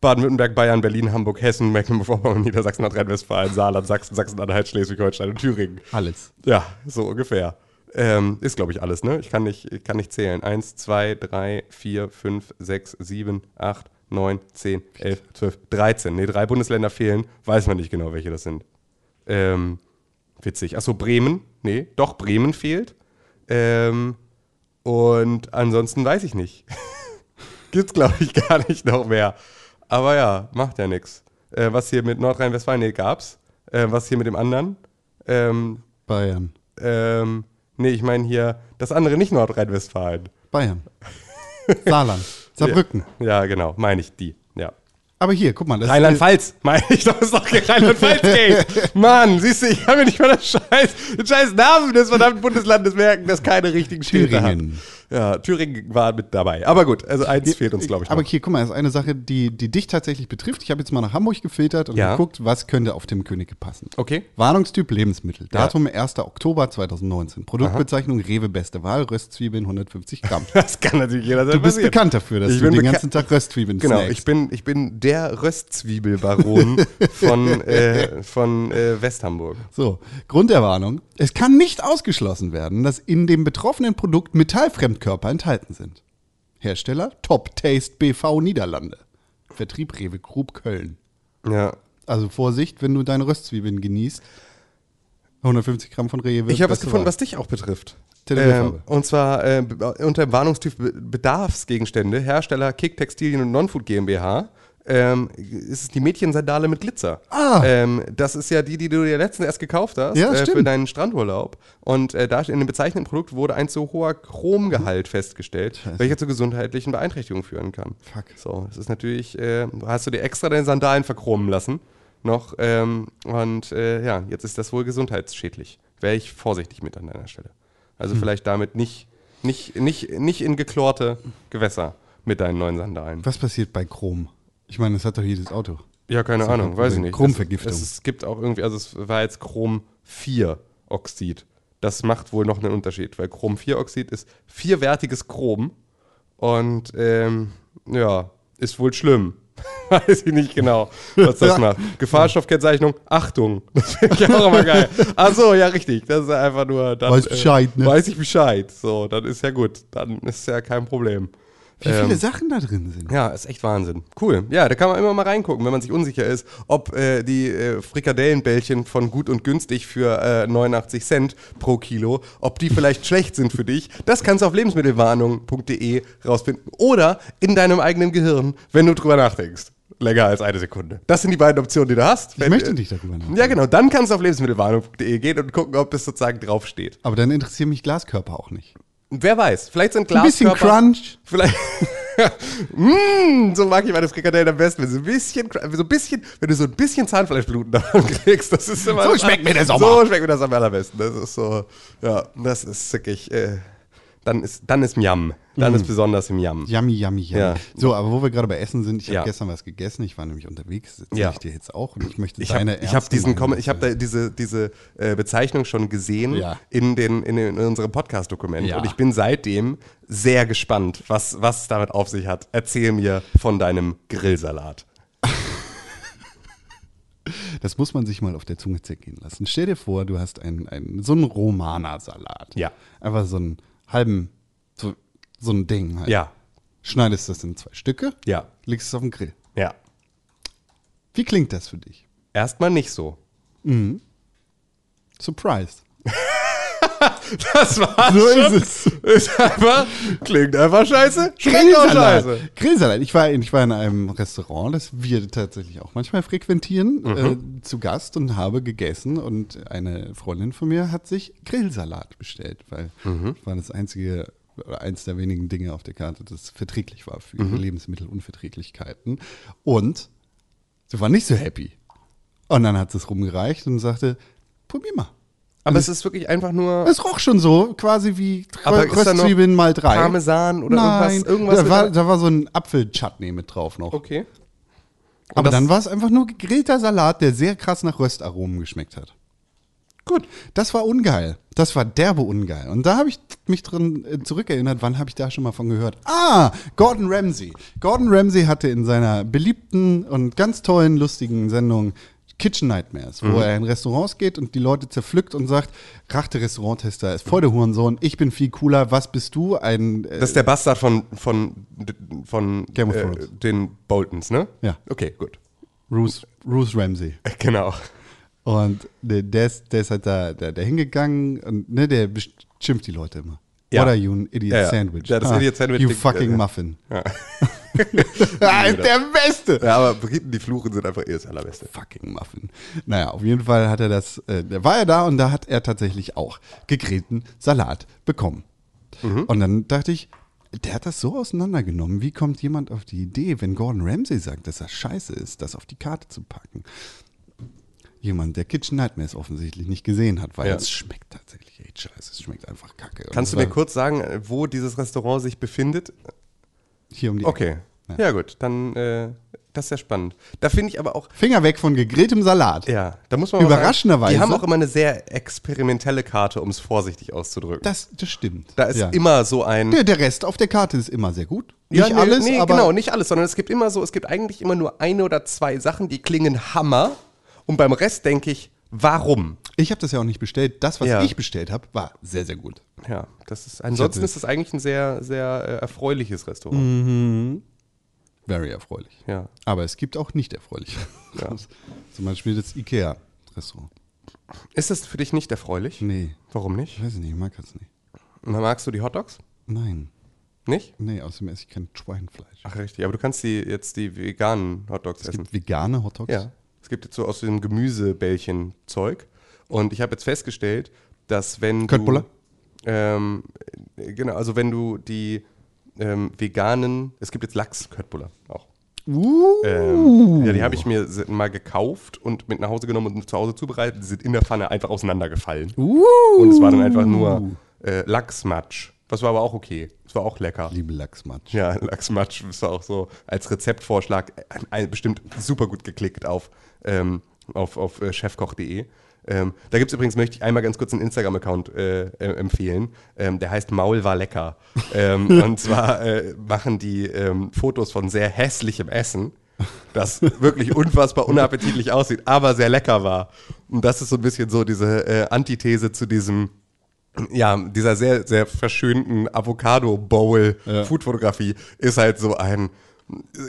Baden-Württemberg, Bayern, Berlin, Hamburg, Hessen, Mecklenburg-Vorpommern, Niedersachsen, Nordrhein-Westfalen, Saarland, Sachsen, Sachsen-Anhalt, Schleswig-Holstein und Thüringen. alles. Ja, so ungefähr. Ähm, ist, glaube ich, alles, ne? Ich kann nicht, ich kann nicht zählen. Eins, zwei, drei, vier, fünf, sechs, sieben, acht, neun, zehn, elf, zwölf, dreizehn. Ne, drei Bundesländer fehlen. Weiß man nicht genau, welche das sind. Ähm, witzig. Achso, Bremen. Nee, doch, Bremen fehlt. Ähm, und ansonsten weiß ich nicht. gibt's glaube ich gar nicht noch mehr. Aber ja, macht ja nichts. Äh, was hier mit Nordrhein-Westfalen nee, gab's? Äh, was hier mit dem anderen? Ähm, Bayern. ähm, nee, ich meine hier das andere nicht Nordrhein-Westfalen. Bayern. Saarland. Saarbrücken. Ja, genau, meine ich die. Ja. Aber hier, guck mal. Das Rheinland-Pfalz, meine ich doch, ist doch Rheinland-Pfalz geht. Mann, siehst du, ich kann mir nicht mal das scheiß, den scheiß Namen des verdammten Bundeslandes merken, das keine richtigen Städte hat. Ja, Thüringen war mit dabei. Aber gut, also eins fehlt uns, glaube ich, Aber noch. hier, guck mal, das ist eine Sache, die, die dich tatsächlich betrifft. Ich habe jetzt mal nach Hamburg gefiltert und Ja. geguckt, was könnte auf dem Könige passen. Okay. Warnungstyp Lebensmittel. Datum 1. Oktober 2019. Produktbezeichnung Rewe Beste Wahl, Röstzwiebeln 150 Gramm. Das kann natürlich jeder Du bist bekannt dafür, dass Ich du den ganzen Tag Röstzwiebeln Genau, snackst. ich bin, ich bin der Röstzwiebelbaron von, äh, von äh, Westhamburg. So, Grund der Warnung. Es kann nicht ausgeschlossen werden, dass in dem betroffenen Produkt Metallfremdkörper enthalten sind. Hersteller Top Taste BV Niederlande. Vertrieb Rewe Group Köln. Ja. Also Vorsicht, wenn du deine Röstzwiebeln genießt. 150 Gramm von Rewe. Ich habe was gefunden, was dich auch betrifft. Ähm, und zwar äh, unter dem Warnungstyp Be- Bedarfsgegenstände, Hersteller Kick Textilien und Nonfood GmbH. Ähm, ist es die Mädchensandale mit Glitzer. Ah. Ähm, das ist ja die, die du dir letztens erst gekauft hast Ja, äh, für deinen Strandurlaub. Und äh, da in dem bezeichneten Produkt wurde ein zu hoher Chromgehalt festgestellt, welcher zu gesundheitlichen Beeinträchtigungen führen kann. Fuck. So, das ist natürlich, äh, hast du dir extra deine Sandalen verchromen lassen noch. Ähm, und äh, ja, jetzt ist das wohl gesundheitsschädlich. Wäre ich vorsichtig mit an deiner Stelle. Also Hm. vielleicht damit nicht, nicht, nicht, nicht in geklorte Gewässer mit deinen neuen Sandalen. Was passiert bei Chrom? Ich meine, das hat doch jedes Auto. Ja, keine doch Ahnung, weiß ich nicht. Chromvergiftung. Es, es gibt auch irgendwie, also es war jetzt Chrom 4 Oxid. Das macht wohl noch einen Unterschied, weil Chrom 4 Oxid ist vierwertiges Chrom und ähm, ja, ist wohl schlimm. Weiß ich nicht genau, was das macht. Gefahrstoffkennzeichnung, Achtung. Das finde ich auch immer geil. Ach so, ja, richtig. Das ist einfach nur. Dann, Weiß Bescheid, ne? Weiß ich Bescheid. So, dann ist ja gut. Dann ist ja kein Problem. Wie viele Ähm, Sachen da drin sind. ja, ist echt Wahnsinn. Cool. Ja, da kann man immer mal reingucken, wenn man sich unsicher ist, ob äh, die äh, Frikadellenbällchen von gut und günstig für äh, 89 Cent pro Kilo, ob die vielleicht schlecht sind für dich. Das kannst du auf lebensmittelwarnung.de rausfinden. Oder in deinem eigenen Gehirn, wenn du drüber nachdenkst. Länger als eine Sekunde. Das sind die beiden Optionen, die du hast. Ich möchte nicht darüber nachdenken. Ja, genau. Dann kannst du auf lebensmittelwarnung.de gehen und gucken, ob es sozusagen draufsteht. Aber dann interessieren mich Glaskörper auch nicht. Wer weiß, vielleicht sind Ein bisschen Glaskörper... Crunch. Vielleicht. mm, so mag ich meine Frikadellen am besten. Wenn, so ein bisschen, so ein bisschen, wenn du so ein bisschen Zahnfleischbluten davon kriegst, das ist immer. So schmeckt mir der Sommer. So schmeckt mir das am allerbesten. Das ist so, ja, das ist wirklich, äh, dann ist, dann ist Miam. Dann ist besonders im Miam. Yummy, yummy, yummy. Ja. So, aber wo wir gerade bei Essen sind, ich habe Ja. gestern was gegessen. Ich war nämlich unterwegs. Erzähle Ja. ich dir jetzt auch. Und ich möchte Ich habe deine ich hab ernste diesen Meinung Kom- ich hab da diese, diese äh, Bezeichnung schon gesehen Ja. in, den, in, den, in unserem Podcast-Dokument. Und ich bin seitdem sehr gespannt, was, was es damit auf sich hat. Erzähl mir von deinem Grillsalat. Das muss man sich mal auf der Zunge zergehen lassen. Stell dir vor, du hast einen, einen, so einen Romana-Salat. Ja. Einfach so einen halben, so, so ein Ding halt. Ja, Schneidest das in zwei Stücke, ja, legst es auf den Grill. ja. Wie klingt das für dich? Erstmal nicht so. Surprise. Das war So schon. ist es. Ist einfach, klingt einfach scheiße, schmeckt auch scheiße. Grillsalat. Ich war, in, ich war in einem Restaurant, das wir tatsächlich auch manchmal frequentieren, Mhm. äh, zu Gast und habe gegessen. Und eine Freundin von mir hat sich Grillsalat bestellt, weil Mhm. das war das einzige oder eins der wenigen Dinge auf der Karte, das verträglich war für Mhm. Lebensmittelunverträglichkeiten. Und sie war nicht so happy. Und dann hat sie es rumgereicht und sagte, probier mal. Aber es ist wirklich einfach nur Es roch schon so, quasi wie Aber Röstzwiebeln mal drei. Parmesan oder Nein, irgendwas. irgendwas da, war, da war so ein Apfelchutney mit drauf noch. Okay. Aber das- dann war es einfach nur gegrillter Salat, der sehr krass nach Röstaromen geschmeckt hat. Gut. Das war ungeil. Das war derbe ungeil. Und da habe ich mich drin äh, zurückerinnert, wann habe ich da schon mal von gehört? Ah, Gordon Ramsay. Gordon Ramsay hatte in seiner beliebten und ganz tollen, lustigen Sendung Kitchen Nightmares, Mhm. wo er in Restaurants geht und die Leute zerpflückt und sagt, Rachte Restauranttester ist voll der Hurensohn, ich bin viel cooler, was bist du? Ein äh, Das ist der Bastard von, von, von Game of äh, Thrones. den Boltons, ne? Ja. Okay, gut. Bruce, Bruce Ramsay. Genau. Und der, der, ist, der ist halt da, der, der hingegangen und ne, der beschimpft die Leute immer. Ja. What are you, an idiot Ja, ja. sandwich? Ja, das Idiot Sandwich You fucking muffin. Ja. der Beste. Ja, aber Briten, die fluchen, sind einfach eh das Allerbeste. Fucking Muffin. Naja, auf jeden Fall hat er das, äh, da war er da und da hat er tatsächlich auch gegrillten Salat bekommen. Und dann dachte ich, der hat das so auseinandergenommen. Wie kommt jemand auf die Idee, wenn Gordon Ramsay sagt, dass das scheiße ist, das auf die Karte zu packen? Jemand, der Kitchen Nightmares offensichtlich nicht gesehen hat, weil Ja. es schmeckt tatsächlich echt scheiße. Es schmeckt einfach kacke. Kannst du mir kurz sagen, wo dieses Restaurant sich befindet? Hier um die Okay. Ja. Ja, gut, dann, äh, das ist ja spannend. Da finde ich aber auch, Finger weg von gegrilltem Salat. ja, da muss man Überraschenderweise- Sagen, die haben auch immer eine sehr experimentelle Karte, um es vorsichtig auszudrücken. Das, das stimmt. da ist ja. immer so ein. Der, der Rest auf der Karte ist immer sehr gut. Nicht Ja, nee, alles, nee, aber genau, nicht alles, sondern es gibt immer so, es gibt eigentlich immer nur eine oder zwei Sachen, die klingen Hammer. Und beim Rest denke ich, warum? ich habe das ja auch nicht bestellt. Das, was Ja. ich bestellt habe, war sehr, sehr gut. Ja, das ist, ansonsten ist das eigentlich ein sehr, sehr äh, erfreuliches Restaurant. Very erfreulich. Ja. Aber es gibt auch nicht erfreuliche. Ja. Zum Beispiel das Ikea-Restaurant. Ist das für dich nicht erfreulich? Nee, Warum nicht? ich weiß nicht, ich mag das nicht. Magst du die Hotdogs? Nein. Nicht? Nee, außerdem esse ich kein Schweinefleisch. Ach, richtig. Aber du kannst die, jetzt die veganen Hotdogs es essen. gibt vegane Hotdogs. Ja. Es gibt jetzt so aus dem Gemüsebällchen-Zeug. Und ich habe jetzt festgestellt, dass wenn Köttbullar? du. Ähm, äh, genau, also wenn du die ähm, veganen. Es gibt jetzt Lachs-Köttbullar auch. Uh. Ähm, ja, die habe ich mir mal gekauft und mit nach Hause genommen und zu Hause zubereitet. Die sind in der Pfanne einfach auseinandergefallen. Uh. Und es war dann einfach nur äh, Lachsmatsch. Das war aber auch okay. Es war auch lecker. Liebe Lachsmatsch. Ja, Lachsmatsch ist auch so als Rezeptvorschlag ein, bestimmt super gut geklickt auf, ähm, auf, auf äh, chefkoch.de. Ähm, da gibt es übrigens, möchte ich einmal ganz kurz einen Instagram-Account äh, äh, empfehlen. Ähm, der heißt Maul war lecker. ähm, und zwar äh, machen die ähm, Fotos von sehr hässlichem Essen, das wirklich unfassbar unappetitlich aussieht, aber sehr lecker war. Und das ist so ein bisschen so diese äh, Antithese zu diesem ja, dieser sehr, sehr verschönten Avocado-Bowl-Food-Fotografie ist halt so ein,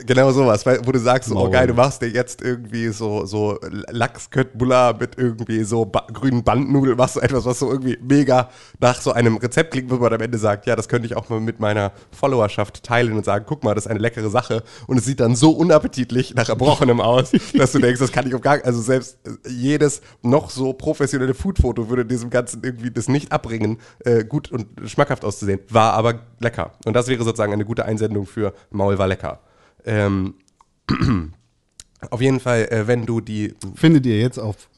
genau sowas, weil, wo du sagst, so, oh Maul. geil, du machst dir jetzt irgendwie so, so Lachsköttbullar mit irgendwie so ba grünen Bandnudeln, machst du etwas, was so irgendwie mega nach so einem Rezept klingt, wo man am Ende sagt, ja, das könnte ich auch mal mit meiner Followerschaft teilen und sagen, guck mal, das ist eine leckere Sache und es sieht dann so unappetitlich nach Erbrochenem aus, dass du denkst, das kann ich auf gar also selbst äh, jedes noch so professionelle Food-Foto würde diesem Ganzen irgendwie das nicht abbringen, äh, gut und schmackhaft auszusehen, war aber lecker. Und das wäre sozusagen eine gute Einsendung für Maul war lecker. Ähm, auf jeden Fall, äh, wenn du die, Findet ihr jetzt auf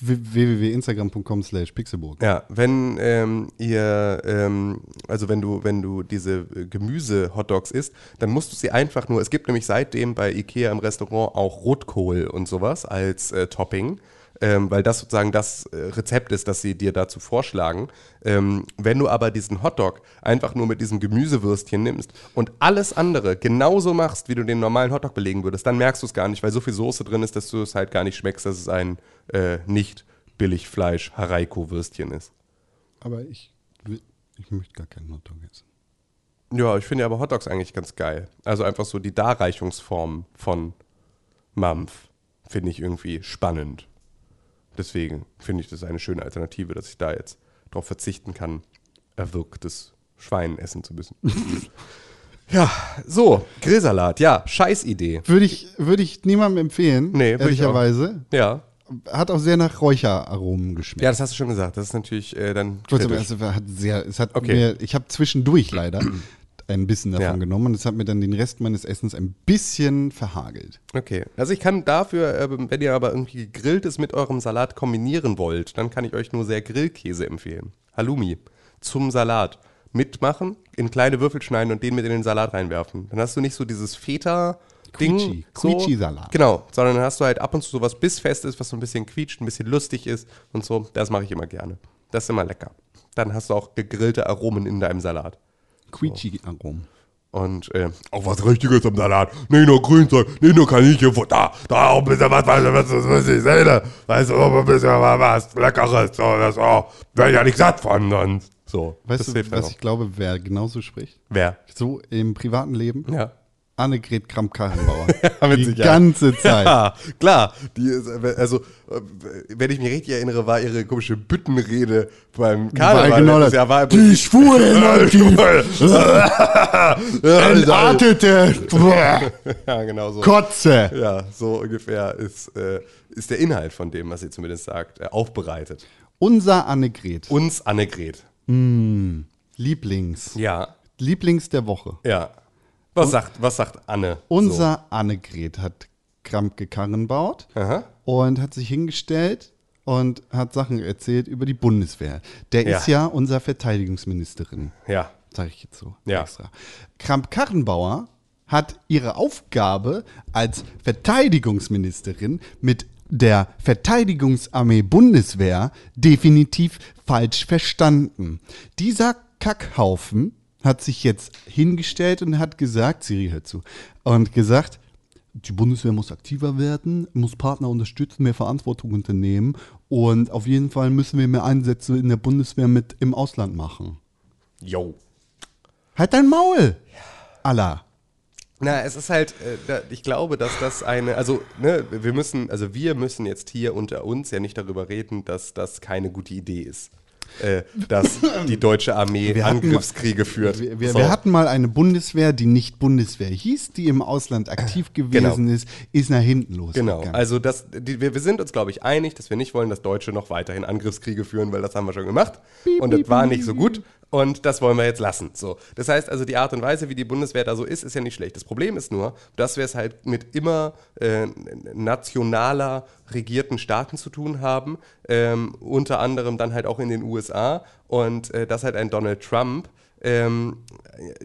www.instagram.com slash pixelburg. ja, wenn ähm, ihr, ähm, also wenn du, wenn du diese äh, Gemüse-Hotdogs isst, dann musst du sie einfach nur, es gibt nämlich seitdem bei Ikea im Restaurant auch Rotkohl und sowas als äh, Topping. Ähm, weil das sozusagen das äh, Rezept ist, das sie dir dazu vorschlagen. Ähm, wenn du aber diesen Hotdog einfach nur mit diesem Gemüsewürstchen nimmst und alles andere genauso machst, wie du den normalen Hotdog belegen würdest, dann merkst du es gar nicht, weil so viel Soße drin ist, dass du es halt gar nicht schmeckst, dass es ein äh, nicht Billigfleisch Haraiko-Würstchen ist. Aber ich, will- ich möchte gar keinen Hotdog essen. Ja, ich finde aber Hotdogs eigentlich ganz geil. Also einfach so die Darreichungsform von Mampf finde ich irgendwie spannend. Deswegen finde ich das eine schöne Alternative, dass ich da jetzt drauf verzichten kann, erwürgtes Schwein essen zu müssen. ja, so, Grillsalat, ja, Scheißidee. Würde ich, würde ich niemandem empfehlen, Nee, ehrlicherweise. Ja. Hat auch sehr nach Räucheraromen geschmeckt. Ja, das hast du schon gesagt. Das ist natürlich äh, dann. Trotzdem, also, hat sehr, es hat Okay. mir, ich habe zwischendurch leider ein bisschen davon Ja. genommen und es hat mir dann den Rest meines Essens ein bisschen verhagelt. Okay, also ich kann dafür, ähm, wenn ihr aber irgendwie gegrilltes mit eurem Salat kombinieren wollt, dann kann ich euch nur sehr Grillkäse empfehlen. Halloumi zum Salat. Mitmachen, in kleine Würfel schneiden und den mit in den Salat reinwerfen. Dann hast du nicht so dieses Feta. Ding, Quietschi, so. Quietschi-Salat. Genau, sondern dann hast du halt ab und zu sowas bissfest ist, was so ein bisschen quietscht, ein bisschen lustig ist und so. Das mache ich immer gerne. Das ist immer lecker. Dann hast du auch gegrillte Aromen in deinem Salat. Quietschi-Aromen. Und äh, auch was Richtiges am Salat. Nicht nur Grünzeug, nicht nur Kaninchenfutter, da, da auch ein bisschen was, was, was, was, was ich sehe. Weißt du, auch ein bisschen was, was Leckeres. So, das oh, wäre ja nicht satt von sonst. So, Weißt du, was ich glaube, wer genauso spricht? Wer? So im privaten Leben? Ja. Annegret Kramp-Karrenbauer. die Sicherheit. ganze Zeit. Ja, klar. Die ist, also, wenn ich mich richtig erinnere, war ihre komische Büttenrede beim Karneval. War genau das. Jahr, war Die Schwulen und die entartete ja, genau so. Kotze. Ja, so ungefähr ist, äh, ist der Inhalt von dem, was sie zumindest sagt, äh, aufbereitet. Unser Annegret. Uns Annegret. Lieblings. Ja, Lieblings der Woche. ja. Was sagt, was sagt Anne? Unser Annegret hat Krampke Karren baut So? Aha. und hat sich hingestellt und hat Sachen erzählt über die Bundeswehr. Der Ja. ist ja unser Verteidigungsministerin. Ja. Sage ich jetzt so Ja. extra. Kramp-Karrenbauer hat ihre Aufgabe als Verteidigungsministerin mit der Verteidigungsarmee Bundeswehr definitiv falsch verstanden. Dieser Kackhaufen hat sich jetzt hingestellt und hat gesagt, Siri hört zu, und gesagt, die Bundeswehr muss aktiver werden, muss Partner unterstützen, mehr Verantwortung unternehmen und auf jeden Fall müssen wir mehr Einsätze in der Bundeswehr mit im Ausland machen. Yo. Halt dein Maul! Allah. Na, es ist halt, äh, ich glaube, dass das eine, also, ne, wir müssen, also wir müssen jetzt hier unter uns ja nicht darüber reden, dass das keine gute Idee ist. Äh, dass die deutsche Armee Wir Angriffskriege führt. Wir, wir, So. wir hatten mal eine Bundeswehr, die nicht Bundeswehr hieß, die im Ausland aktiv gewesen ist, ist nach hinten los. Genau, also das, die, wir, wir sind uns, glaube ich, einig, dass wir nicht wollen, dass Deutsche noch weiterhin Angriffskriege führen, weil das haben wir schon gemacht. und das war nicht so gut. Und das wollen wir jetzt lassen. So. Das heißt also, die Art und Weise, wie die Bundeswehr da so ist, ist ja nicht schlecht. Das Problem ist nur, dass wir es halt mit immer äh, nationaler regierten Staaten zu tun haben, ähm, unter anderem dann halt auch in den USA und äh, dass halt ein Donald Trump ähm,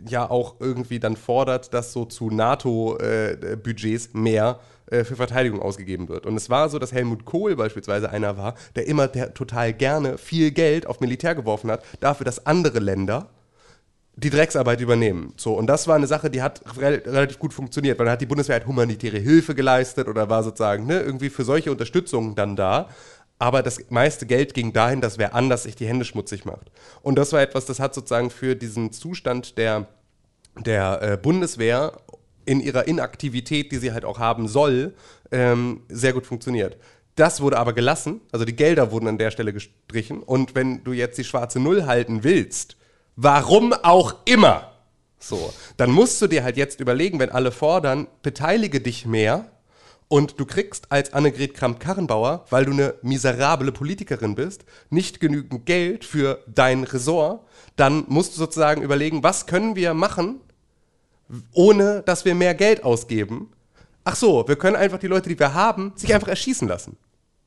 ja auch irgendwie dann fordert, dass so zu NATO-Budgets mehr äh, für Verteidigung ausgegeben wird. Und es war so, dass Helmut Kohl beispielsweise einer war, der immer der total gerne viel Geld auf Militär geworfen hat, dafür, dass andere Länder die Drecksarbeit übernehmen. So, und das war eine Sache, die hat rel relativ gut funktioniert, weil dann hat die Bundeswehr halt humanitäre Hilfe geleistet oder war sozusagen ne, irgendwie für solche Unterstützung dann da. Aber das meiste Geld ging dahin, dass wer anders sich die Hände schmutzig macht. Und das war etwas, das hat sozusagen für diesen Zustand der, der äh, Bundeswehr in ihrer Inaktivität, die sie halt auch haben soll, ähm, sehr gut funktioniert. Das wurde aber gelassen, also die Gelder wurden an der Stelle gestrichen. Und wenn du jetzt die schwarze Null halten willst, warum auch immer, so, dann musst du dir halt jetzt überlegen, wenn alle fordern, beteilige dich mehr und du kriegst als Annegret Kramp-Karrenbauer, weil du eine miserable Politikerin bist, nicht genügend Geld für dein Ressort, dann musst du sozusagen überlegen, was können wir machen, ohne dass wir mehr Geld ausgeben. Ach so, wir können einfach die Leute, die wir haben, sich einfach erschießen lassen.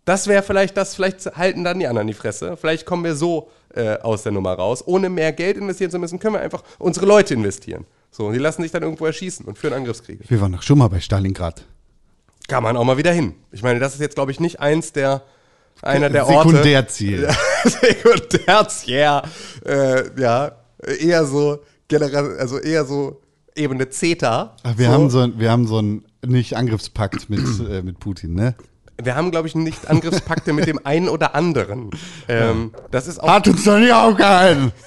Das wäre vielleicht das, vielleicht halten dann die anderen die Fresse. Vielleicht kommen wir so äh, aus der Nummer raus. Ohne mehr Geld investieren zu müssen, können wir einfach unsere Leute investieren. So, und die lassen sich dann irgendwo erschießen und führen Angriffskriege. Wir waren doch schon mal bei Stalingrad. Kann man auch mal wieder hin. Ich meine, das ist jetzt, glaube ich, nicht eins der, einer der Orte. Sekundärziel. Sekundärziel. Äh, ja, eher so, generell, also eher so Ebene Zeta. Ach, wir, so. haben so, ein- wir haben so einen nicht Angriffspakt mit, äh, mit Putin, ne? Wir haben, glaube ich, nicht Angriffspakte mit dem einen oder anderen. Ähm, das ist auch. Hat uns doch nicht aufgehalten!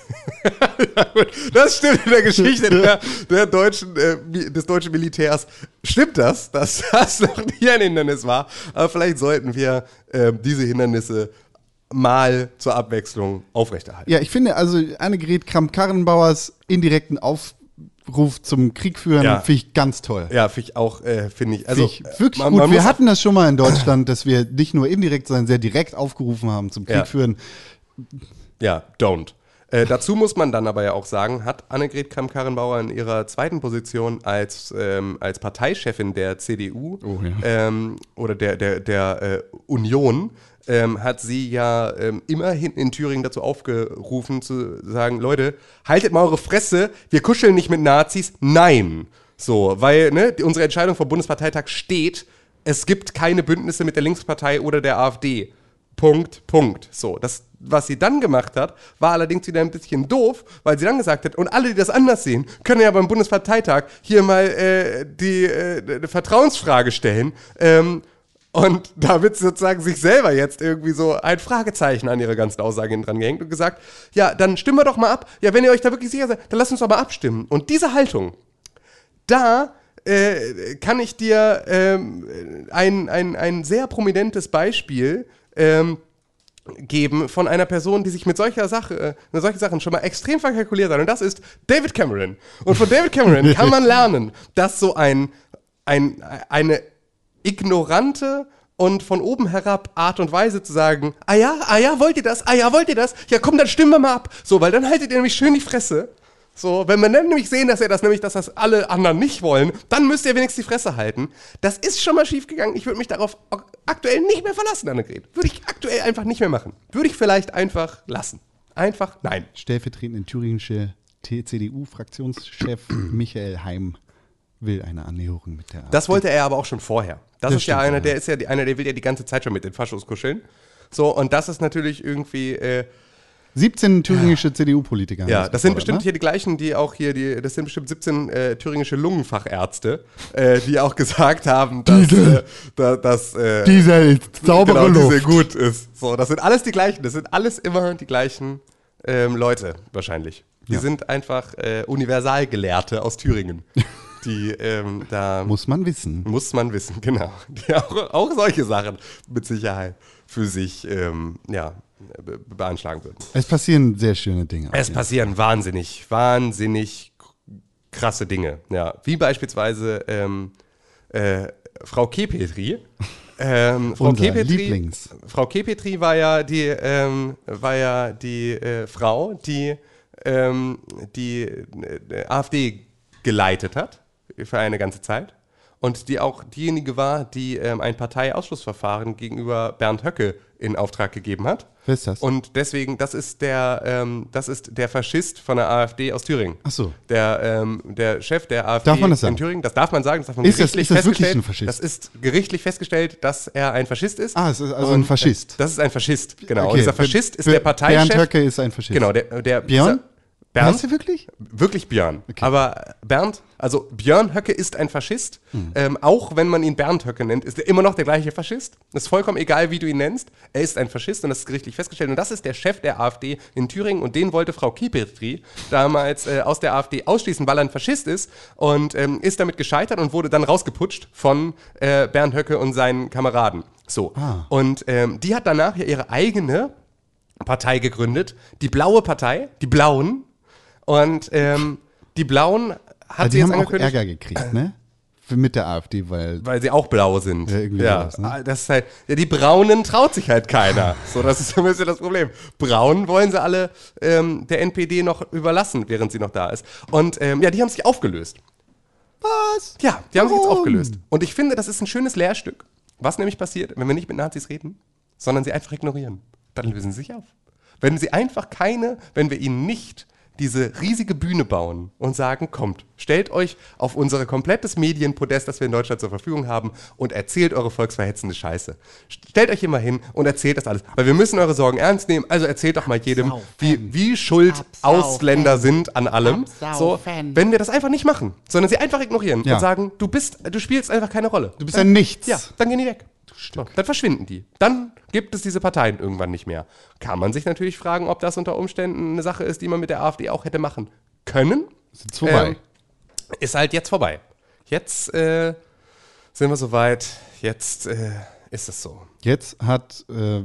Das stimmt in der Geschichte der, der deutschen, äh, des deutschen Militärs. Stimmt das, dass das noch nie ein Hindernis war? Aber vielleicht sollten wir ähm, diese Hindernisse mal zur Abwechslung aufrechterhalten. Ja, ich finde also Annegret Kramp-Karrenbauers indirekten Aufruf zum Krieg führen, Ja. finde ich ganz toll. Ja, finde ich auch, äh, finde ich. Also, Finde ich wirklich man- gut. man wir hatten das schon mal in Deutschland, dass wir nicht nur indirekt, sondern sehr direkt aufgerufen haben zum Krieg Ja. führen. Ja, don't. Äh, dazu muss man dann aber ja auch sagen, hat Annegret Kramp-Karrenbauer in ihrer zweiten Position als, ähm, als Parteichefin der CDU Oh ja. ähm, oder der, der, der äh, Union, ähm, hat sie ja ähm, immerhin in Thüringen dazu aufgerufen zu sagen, Leute, haltet mal eure Fresse, wir kuscheln nicht mit Nazis, nein. So, weil ne, unsere Entscheidung vom Bundesparteitag steht, es gibt keine Bündnisse mit der Linkspartei oder der AfD. Punkt, Punkt. So, das, was sie dann gemacht hat, war allerdings wieder ein bisschen doof, weil sie dann gesagt hat, und alle, die das anders sehen, können ja beim Bundesparteitag hier mal äh, die äh, Vertrauensfrage stellen. Ähm, und da wird sie sozusagen sich selber jetzt irgendwie so ein Fragezeichen an ihre ganzen Aussagen dran gehängt und gesagt, ja, dann stimmen wir doch mal ab. Ja, wenn ihr euch da wirklich sicher seid, dann lasst uns doch mal abstimmen. Und diese Haltung, da äh, kann ich dir ähm, ein, ein, ein sehr prominentes Beispiel ähm, geben von einer Person, die sich mit solcher Sache, äh, mit solchen Sachen schon mal extrem verkalkuliert hat. Und das ist David Cameron. Und von David Cameron kann man lernen, dass so ein, ein, eine ignorante und von oben herab Art und Weise zu sagen, ah ja, ah ja, wollt ihr das? Ah ja, wollt ihr das? Ja, komm, dann stimmen wir mal ab. So, weil dann haltet ihr nämlich schön die Fresse. So, wenn wir dann nämlich sehen, dass er das nämlich, dass das alle anderen nicht wollen, dann müsst ihr wenigstens die Fresse halten. Das ist schon mal schief gegangen. Ich würde mich darauf ak- aktuell nicht mehr verlassen, Annegret. Würde ich aktuell einfach nicht mehr machen. Würde ich vielleicht einfach lassen. Einfach nein. Stellvertretende thüringische CDU-Fraktionschef Michael Heim will eine Annäherung mit der Das wollte er aber auch schon vorher. Das, Das ist ja einer, ja. der ist ja die, einer, der will ja die ganze Zeit schon mit den Faschos kuscheln. So, und das ist natürlich irgendwie, äh, 17 thüringische CDU-Politiker. haben ja, das sind gefordert, bestimmt ne? hier die gleichen, die auch hier, die, das sind bestimmt 17 äh, thüringische Lungenfachärzte, äh, die auch gesagt haben, dass, Diese- äh, da, dass äh, Dieser ist saubere genau, Luft. gut ist. So, das sind alles die gleichen, das sind alles immer die gleichen ähm, Leute wahrscheinlich. Die Ja. sind einfach äh, Universalgelehrte aus Thüringen. Die ähm, da Muss man wissen. muss man wissen, genau. Die auch, auch solche Sachen mit Sicherheit für sich ähm, ja, be beanschlagen würden. Es passieren sehr schöne Dinge. Es passieren wahnsinnig, wahnsinnig krasse Dinge. Ja, wie beispielsweise ähm, äh, Frau Kepetri. Ähm, Frau Kepetri, Lieblings. Frau Kepetri war ja die, ähm, war ja die äh, Frau, die ähm, die äh, AfD geleitet hat für eine ganze Zeit und die auch diejenige war, die ähm, ein Parteiausschlussverfahren gegenüber Bernd Höcke in Auftrag gegeben hat. Wer ist das? Und deswegen, das ist der, ähm, das ist der Faschist von der AfD aus Thüringen. Ach so. Der, ähm, der Chef der AfD Darf man das sagen? in Thüringen, das darf man sagen, das darf man Ist das- ist das wirklich ein Faschist? Das ist gerichtlich festgestellt, dass er ein Faschist ist. Ah, es ist also ein Und, Faschist. äh, Das ist ein Faschist, genau. Okay, Und dieser Faschist ist Ber- der Parteichef. Bernd Höcke ist ein Faschist. Genau, der, der Björn? Bernd? Heißt er wirklich? Wirklich Björn. Aber Bernd, also Björn Höcke ist ein Faschist. Ähm, auch wenn man ihn Bernd Höcke nennt, ist er immer noch der gleiche Faschist. Das ist vollkommen egal, wie du ihn nennst. Er ist ein Faschist und das ist gerichtlich festgestellt. Und das ist der Chef der AfD in Thüringen. Und den wollte Frau Kipetri damals äh, aus der AfD ausschließen, weil er ein Faschist ist. Und ähm, ist damit gescheitert und wurde dann rausgeputscht von äh, Bernd Höcke und seinen Kameraden. So. Und ähm, die hat danach ja ihre eigene Partei gegründet. Die Blaue Partei, die Blauen. Und ähm, die Blauen hat Also sie die jetzt haben auch Ärger gekriegt, ne? Mit der AfD, weil. weil sie auch blau sind. Ja, irgendwie ja, sowas, ne? das ist halt, ja, die Braunen traut sich halt keiner. So, das ist so ein bisschen das Problem. Braun wollen sie alle ähm, der NPD noch überlassen, während sie noch da ist. Und ähm, ja, die haben sich aufgelöst. Was? Ja, die haben sich jetzt Warum? aufgelöst. Und ich finde, das ist ein schönes Lehrstück. Was nämlich passiert, wenn wir nicht mit Nazis reden, sondern sie einfach ignorieren, dann lösen sie sich auf. Wenn sie einfach keine, wenn wir ihnen nicht diese riesige Bühne bauen und sagen, kommt, stellt euch auf unser komplettes Medienpodest, das wir in Deutschland zur Verfügung haben und erzählt eure volksverhetzende Scheiße. Stellt euch immer hin und erzählt das alles. Weil wir müssen eure Sorgen ernst nehmen, also erzählt doch mal jedem, wie, wie schuld. Ausländer sind an allem. So, wenn wir das einfach nicht machen, sondern sie einfach ignorieren Ja. und sagen, du bist, du spielst einfach keine Rolle. Du bist ein Nichts. Ja, dann gehen die weg. So, dann verschwinden die. Dann gibt es diese Parteien irgendwann nicht mehr. Kann man sich natürlich fragen, ob das unter Umständen eine Sache ist, die man mit der AfD auch hätte machen können. Ist vorbei. Ähm, ist halt jetzt vorbei. Jetzt äh, sind wir soweit. Jetzt äh, ist es so. Jetzt hat äh,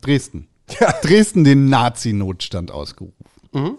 Dresden. Dresden den Nazi-Notstand ausgerufen. Auch-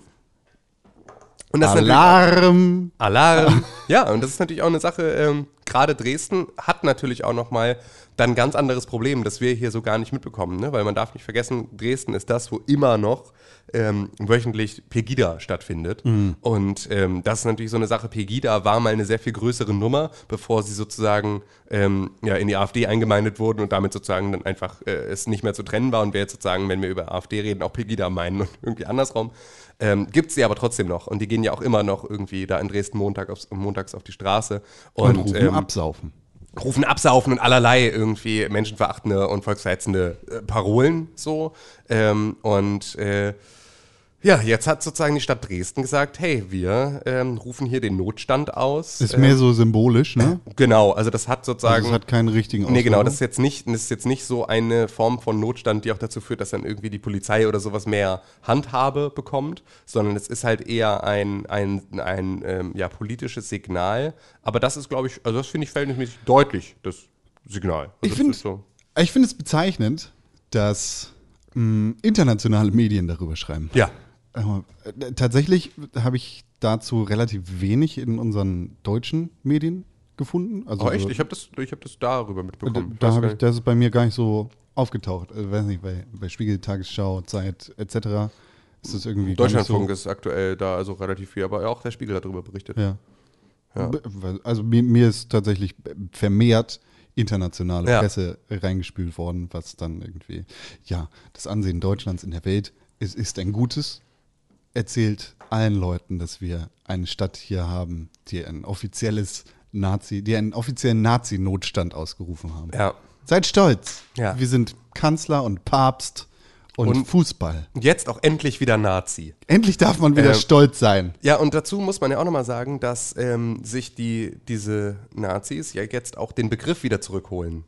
Alarm! Alarm. ja, und das ist natürlich auch eine Sache, ähm, gerade Dresden hat natürlich auch nochmal dann ein ganz anderes Problem, das wir hier so gar nicht mitbekommen, ne? weil man darf nicht vergessen, Dresden ist das, wo immer noch ähm, wöchentlich Pegida stattfindet. Und ähm, das ist natürlich so eine Sache, Pegida war mal eine sehr viel größere Nummer, bevor sie sozusagen ähm, ja, in die AfD eingemeindet wurden und damit sozusagen dann einfach äh, es nicht mehr zu trennen war und wir jetzt sozusagen, wenn wir über AfD reden, auch Pegida meinen und irgendwie andersrum. Ähm, Gibt es sie aber trotzdem noch und die gehen ja auch immer noch irgendwie da in Dresden Montag aufs, montags auf die Straße Und, und, rufen ähm, absaufen. Rufen absaufen und allerlei irgendwie menschenverachtende und volksverhetzende äh, Parolen so. Ähm, und äh, Ja, jetzt hat sozusagen die Stadt Dresden gesagt, hey, wir ähm, rufen hier den Notstand aus. Ist Ähm, mehr so symbolisch, ne? Genau, also das hat sozusagen. Also es hat keinen richtigen Nee, genau, das ist jetzt nicht, das ist jetzt nicht so eine Form von Notstand, die auch dazu führt, dass dann irgendwie die Polizei oder sowas mehr Handhabe bekommt, sondern es ist halt eher ein, ein, ein ähm, ja, politisches Signal. Aber das ist, glaube ich, also das finde ich verhältnismäßig deutlich, das Signal. Also Ich das finde so. ich find es bezeichnend, dass mh, internationale Medien darüber schreiben. Ja. Äh, Tatsächlich habe ich dazu relativ wenig in unseren deutschen Medien gefunden. Also Oh, echt? so- Ich habe das, ich hab das darüber da, mitbekommen. da gar ich, das ist bei mir gar nicht so aufgetaucht. Also, weiß nicht, bei, bei Spiegel, Tagesschau, Zeit etc. ist das irgendwie Deutschlandfunk so, ist aktuell da also relativ viel, aber auch der Spiegel hat darüber berichtet. Ja. Ja. Also mir, mir ist tatsächlich vermehrt internationale Ja. Presse reingespült worden, was dann irgendwie, ja, das Ansehen Deutschlands in der Welt ist, ist ein gutes, erzählt allen Leuten, dass wir eine Stadt hier haben, die ein offizielles Nazi, die einen offiziellen Nazi-Notstand ausgerufen haben. Ja. Seid stolz. Ja. Wir sind Kanzler und Papst und, Und- Fußball. Und jetzt auch endlich wieder Nazi. Endlich darf man wieder Ähm, stolz sein. Ja, und dazu muss man ja auch nochmal sagen, dass ähm, sich die, diese Nazis ja jetzt auch den Begriff wieder zurückholen.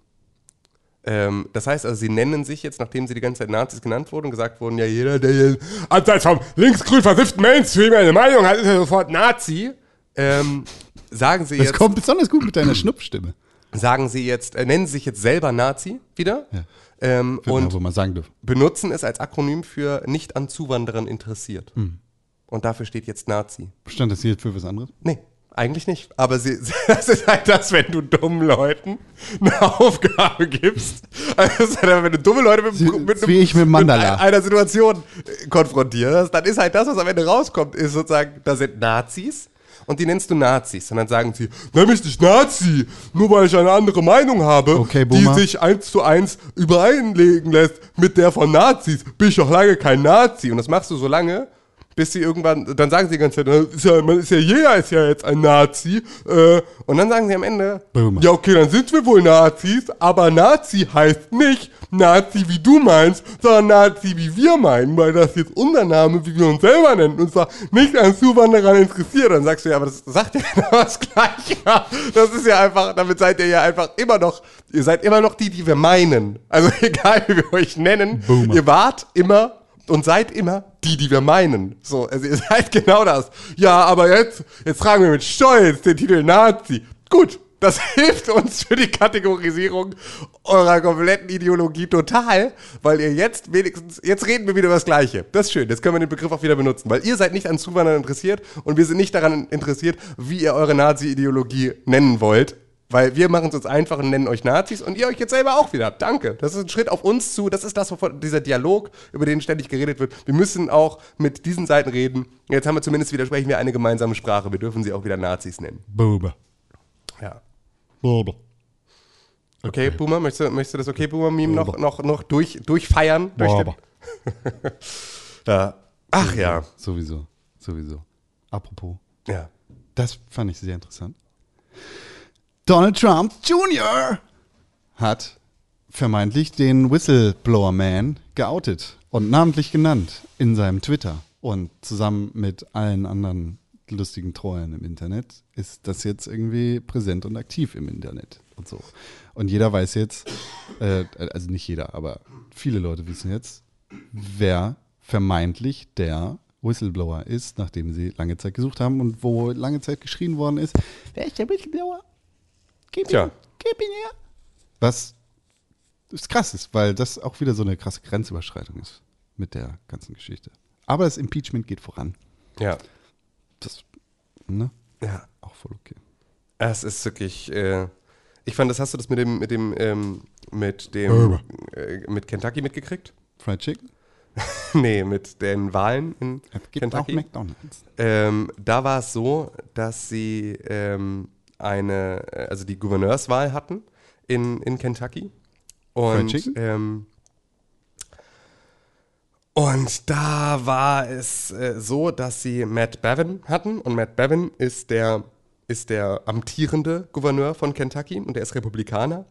Ähm, das heißt also, sie nennen sich jetzt, nachdem sie die ganze Zeit Nazis genannt wurden und gesagt wurden, ja, jeder, der hier abseits vom linksgrün versifften Mainstream eine Meinung hat, ist ja sofort Nazi. Ähm, sagen sie Das jetzt, kommt besonders gut mit deiner Schnupfstimme. sagen sie jetzt, äh, nennen sie sich jetzt selber Nazi wieder Ja. ähm, man und mal sagen benutzen es als Akronym für nicht an Zuwanderern interessiert. Hm. Und dafür steht jetzt Nazi. Stand das hier für was anderes? Nee, eigentlich nicht. Aber sie, das ist halt das, wenn du dummen Leuten eine Aufgabe gibst. Also das ist halt, wenn du dumme Leute mit, mit, mit Mandala. mit einer Situation konfrontierst, dann ist halt das, was am Ende rauskommt, ist sozusagen, da sind Nazis und die nennst du Nazis. Und dann sagen sie, nenn mich nicht Nazi, nur weil ich eine andere Meinung habe, Okay, die sich eins zu eins übereinlegen lässt mit der von Nazis, bin ich doch lange kein Nazi. Und das machst du so lange, bis sie irgendwann, dann sagen sie die ganze Zeit, "Na, ist ja, man ist ja jeder ist ja jetzt ein Nazi. Äh, und dann sagen sie am Ende, Boomer. ja okay, dann sind wir wohl Nazis, aber Nazi heißt nicht Nazi, wie du meinst, sondern Nazi, wie wir meinen, weil das jetzt unser Name, wie wir uns selber nennen, und zwar nicht an Zuwanderern interessiert. Dann sagst du ja, aber das sagt ja genau das Gleiche. Das ist ja einfach, damit seid ihr ja einfach immer noch, ihr seid immer noch die, die wir meinen. Also egal, wie wir euch nennen, Boomer. ihr wart immer und seid immer die, die wir meinen. So, also ihr seid genau das. Ja, aber jetzt, jetzt tragen wir mit Stolz den Titel Nazi. Gut, das hilft uns für die Kategorisierung eurer kompletten Ideologie total, weil ihr jetzt wenigstens, jetzt reden wir wieder über das Gleiche. Das ist schön, jetzt können wir den Begriff auch wieder benutzen, weil ihr seid nicht an Zuwanderern interessiert und wir sind nicht daran interessiert, wie ihr eure Nazi-Ideologie nennen wollt. Weil wir machen es uns einfach und nennen euch Nazis und ihr euch jetzt selber auch wieder. Danke. Das ist ein Schritt auf uns zu. Das ist das, wovon dieser Dialog, über den ständig geredet wird. Wir müssen auch mit diesen Seiten reden. Jetzt haben wir zumindest widersprechen wir eine gemeinsame Sprache. Wir dürfen sie auch wieder Nazis nennen. Boomer. Ja. Boomer. Okay, Boomer, möchtest du, möchtest du das Okay Boomer-Meme noch, noch, noch durch, durchfeiern? Boomer. ja. Ach ja. Sowieso. Sowieso. Apropos. Ja. Das fand ich sehr interessant. Donald Trump Jr. hat vermeintlich den Whistleblower Man geoutet und namentlich genannt in seinem Twitter. Und zusammen mit allen anderen lustigen Trollen im Internet ist das jetzt irgendwie präsent und aktiv im Internet und so. Und jeder weiß jetzt, äh, also nicht jeder, aber viele Leute wissen jetzt, wer vermeintlich der Whistleblower ist, nachdem sie lange Zeit gesucht haben und wo lange Zeit geschrien worden ist, wer ist der Whistleblower? Gib ihn, Tja. gib ihn her. Was ist krass ist, weil das auch wieder so eine krasse Grenzüberschreitung ist mit der ganzen Geschichte. Aber das Impeachment geht voran. Ja. Das, ne? Ja. Auch voll okay. Es ist wirklich, äh, ich fand, das hast du das mit dem, mit dem, ähm, mit dem, äh, mit Kentucky mitgekriegt? Fried Chicken? nee, mit den Wahlen in Es gibt Kentucky. auch McDonalds. Ähm, da war es so, dass sie ähm, eine, äh, also die Gouverneurswahl hatten in, in Kentucky. Und, ähm, und da war es äh, so, dass sie Matt Bevin hatten. Und Matt Bevin ist der, ist der amtierende Gouverneur von Kentucky und der ist Republikaner.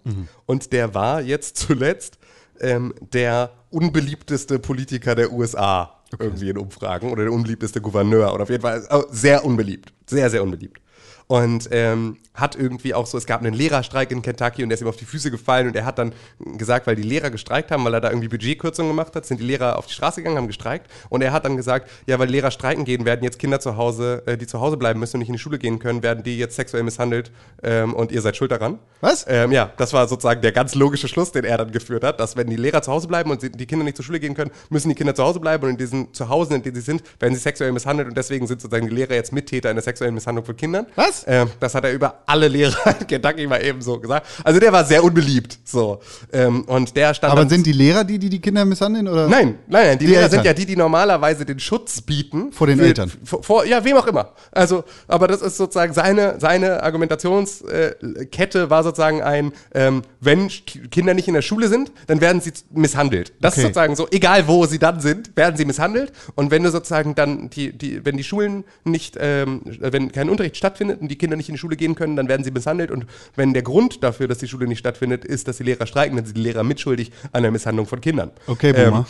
Und der war jetzt zuletzt ähm, der unbeliebteste Politiker der USA. irgendwie in Umfragen oder der unbeliebteste Gouverneur oder auf jeden Fall oh, sehr unbeliebt. Sehr, sehr unbeliebt. Und ähm, hat irgendwie auch so, es gab einen Lehrerstreik in Kentucky und der ist ihm auf die Füße gefallen und er hat dann gesagt, weil die Lehrer gestreikt haben, weil er da irgendwie Budgetkürzungen gemacht hat, sind die Lehrer auf die Straße gegangen, haben gestreikt und er hat dann gesagt, ja, weil Lehrer streiken gehen, werden jetzt Kinder zu Hause, äh, die zu Hause bleiben müssen und nicht in die Schule gehen können, werden die jetzt sexuell misshandelt ähm, und ihr seid schuld daran. Was? Ähm, ja, das war sozusagen der ganz logische Schluss, den er dann geführt hat, dass wenn die Lehrer zu Hause bleiben und die Kinder nicht zur Schule gehen können, müssen die Kinder zu Hause bleiben und in diesen Zuhause, in denen sie sind, werden sie sexuell misshandelt und deswegen sind sozusagen die Lehrer jetzt Mittäter in der sexuellen Misshandlung von Kindern. Was? Ähm, das hat er über alle Lehrer in Kentucky mal eben so gesagt. Also der war sehr unbeliebt. So. Ähm, und der stand Aber sind die Lehrer die, die die Kinder misshandeln? Oder? Nein, nein, nein. Die, Die Lehrer Eltern. sind ja die, die normalerweise den Schutz bieten. Vor den für- Eltern. Vor, vor, ja, wem auch immer. Also, aber das ist sozusagen seine, seine Argumentationskette war sozusagen ein, ähm, wenn Kinder nicht in der Schule sind, dann werden sie misshandelt. Das Okay. ist sozusagen so, egal wo sie dann sind, werden sie misshandelt. Und wenn du sozusagen dann die, die, wenn die Schulen nicht, ähm, wenn kein Unterricht stattfindet und die Kinder nicht in die Schule gehen können, dann werden sie misshandelt. Und wenn der Grund dafür, dass die Schule nicht stattfindet, ist, dass die Lehrer streiken, dann sind die Lehrer mitschuldig an der Misshandlung von Kindern. Okay, Ähm, Boomer.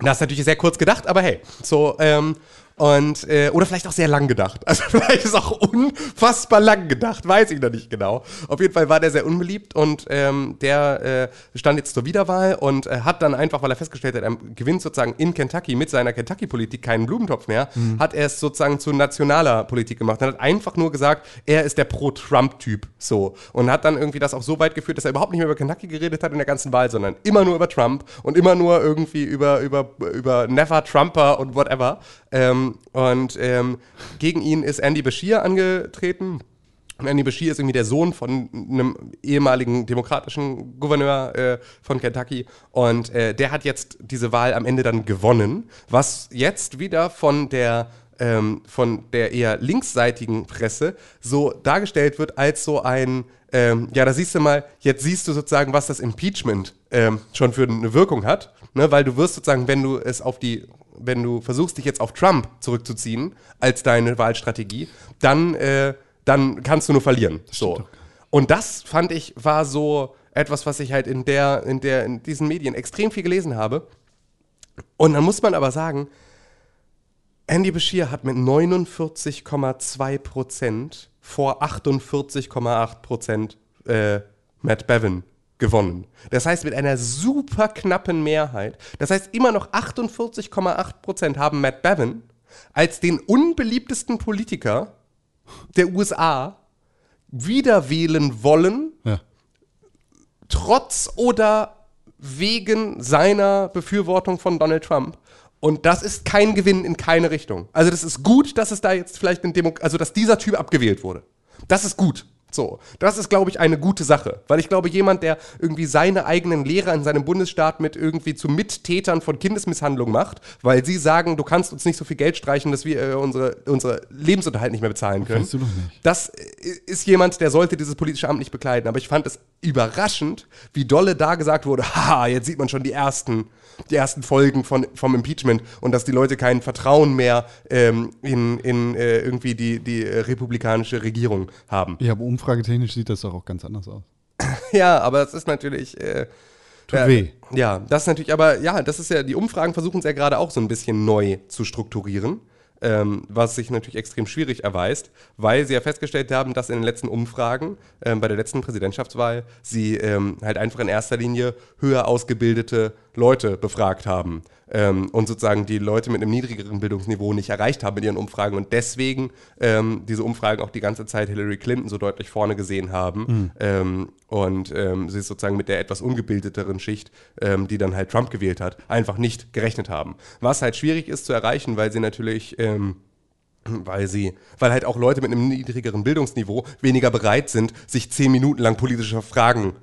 das ist natürlich sehr kurz gedacht, aber hey, so, ähm, und, äh, oder vielleicht auch sehr lang gedacht. Also vielleicht ist auch unfassbar lang gedacht, weiß ich noch nicht genau. Auf jeden Fall war der sehr unbeliebt und ähm, der äh, stand jetzt zur Wiederwahl und äh, hat dann einfach, weil er festgestellt hat, er gewinnt sozusagen in Kentucky mit seiner Kentucky-Politik keinen Blumentopf mehr, hat er es sozusagen zu nationaler Politik gemacht. Er hat einfach nur gesagt, er ist der Pro-Trump-Typ. So. Und hat dann irgendwie das auch so weit geführt, dass er überhaupt nicht mehr über Kentucky geredet hat in der ganzen Wahl, sondern immer nur über Trump und immer nur irgendwie über, über, über Never Trumper und whatever. Ähm, und ähm, gegen ihn ist Andy Bashir angetreten. Und Andy Bashir ist irgendwie der Sohn von einem ehemaligen demokratischen Gouverneur äh, von Kentucky. Und äh, der hat jetzt diese Wahl am Ende dann gewonnen, was jetzt wieder von der ähm, von der eher linksseitigen Presse so dargestellt wird als so ein, ähm, ja, da siehst du mal, jetzt siehst du sozusagen, was das Impeachment ähm, schon für eine Wirkung hat, ne? weil du wirst sozusagen, wenn du es auf die, wenn du versuchst, dich jetzt auf Trump zurückzuziehen als deine Wahlstrategie, dann, äh, dann kannst du nur verlieren. So. Und das fand ich war so etwas, was ich halt in der, in der, in diesen Medien extrem viel gelesen habe. Und dann muss man aber sagen, Andy Bashir hat mit 49,2 Prozent vor 48,8 Prozent äh, Matt Bevin gewonnen. Das heißt, mit einer super knappen Mehrheit. Das heißt, immer noch 48,8 Prozent haben Matt Bevin als den unbeliebtesten Politiker der USA wieder wählen wollen, Ja. trotz oder wegen seiner Befürwortung von Donald Trump. Und das ist kein Gewinn in keine Richtung. Also das ist gut, dass es da jetzt vielleicht ein Demo also dass dieser Typ abgewählt wurde. Das ist gut. So, das ist, glaube ich, eine gute Sache. Weil ich glaube, jemand, der irgendwie seine eigenen Lehrer in seinem Bundesstaat mit irgendwie zu Mittätern von Kindesmisshandlung macht, weil sie sagen, du kannst uns nicht so viel Geld streichen, dass wir äh, unsere, unsere Lebensunterhalt nicht mehr bezahlen können. Weißt du doch nicht. Das ist jemand, der sollte dieses politische Amt nicht bekleiden. Aber ich fand es überraschend, wie dolle da gesagt wurde, haha, jetzt sieht man schon die ersten, die ersten Folgen von, vom Impeachment und dass die Leute kein Vertrauen mehr ähm, in, in äh, irgendwie die, die äh, republikanische Regierung haben. Ja, aber umfragetechnisch sieht das doch auch ganz anders aus. Ja, aber es ist natürlich. Äh, Tut äh, weh. Ja, das ist natürlich, aber ja, das ist ja, die Umfragen versuchen es ja gerade auch so ein bisschen neu zu strukturieren. Ähm, was sich natürlich extrem schwierig erweist, weil sie ja festgestellt haben, dass in den letzten Umfragen, ähm, bei der letzten Präsidentschaftswahl, sie ähm, halt einfach in erster Linie höher ausgebildete Leute befragt haben ähm, und sozusagen die Leute mit einem niedrigeren Bildungsniveau nicht erreicht haben in ihren Umfragen und deswegen ähm, diese Umfragen auch die ganze Zeit Hillary Clinton so deutlich vorne gesehen haben ähm, und ähm, sie sozusagen mit der etwas ungebildeteren Schicht, ähm, die dann halt Trump gewählt hat, einfach nicht gerechnet haben. Was halt schwierig ist zu erreichen, weil sie natürlich ähm, weil sie, weil halt auch Leute mit einem niedrigeren Bildungsniveau weniger bereit sind, sich zehn Minuten lang politische Fragen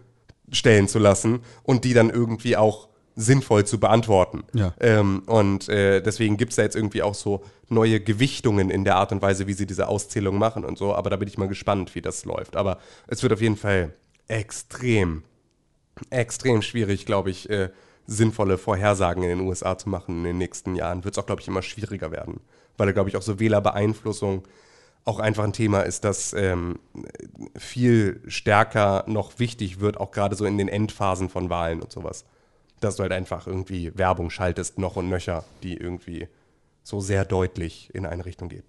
stellen zu lassen und die dann irgendwie auch sinnvoll zu beantworten. Ja. Ähm, und äh, deswegen gibt es da jetzt irgendwie auch so neue Gewichtungen in der Art und Weise, wie sie diese Auszählung machen und so. Aber da bin ich mal gespannt, wie das läuft. Aber es wird auf jeden Fall extrem, extrem schwierig, glaube ich, äh, sinnvolle Vorhersagen in den USA zu machen in den nächsten Jahren. Wird es auch, glaube ich, immer schwieriger werden. Weil, glaube ich, auch so Wählerbeeinflussung auch einfach ein Thema ist, das ähm, viel stärker noch wichtig wird, auch gerade so in den Endphasen von Wahlen und sowas. Dass du halt einfach irgendwie Werbung schaltest, noch und nöcher, die irgendwie so sehr deutlich in eine Richtung geht.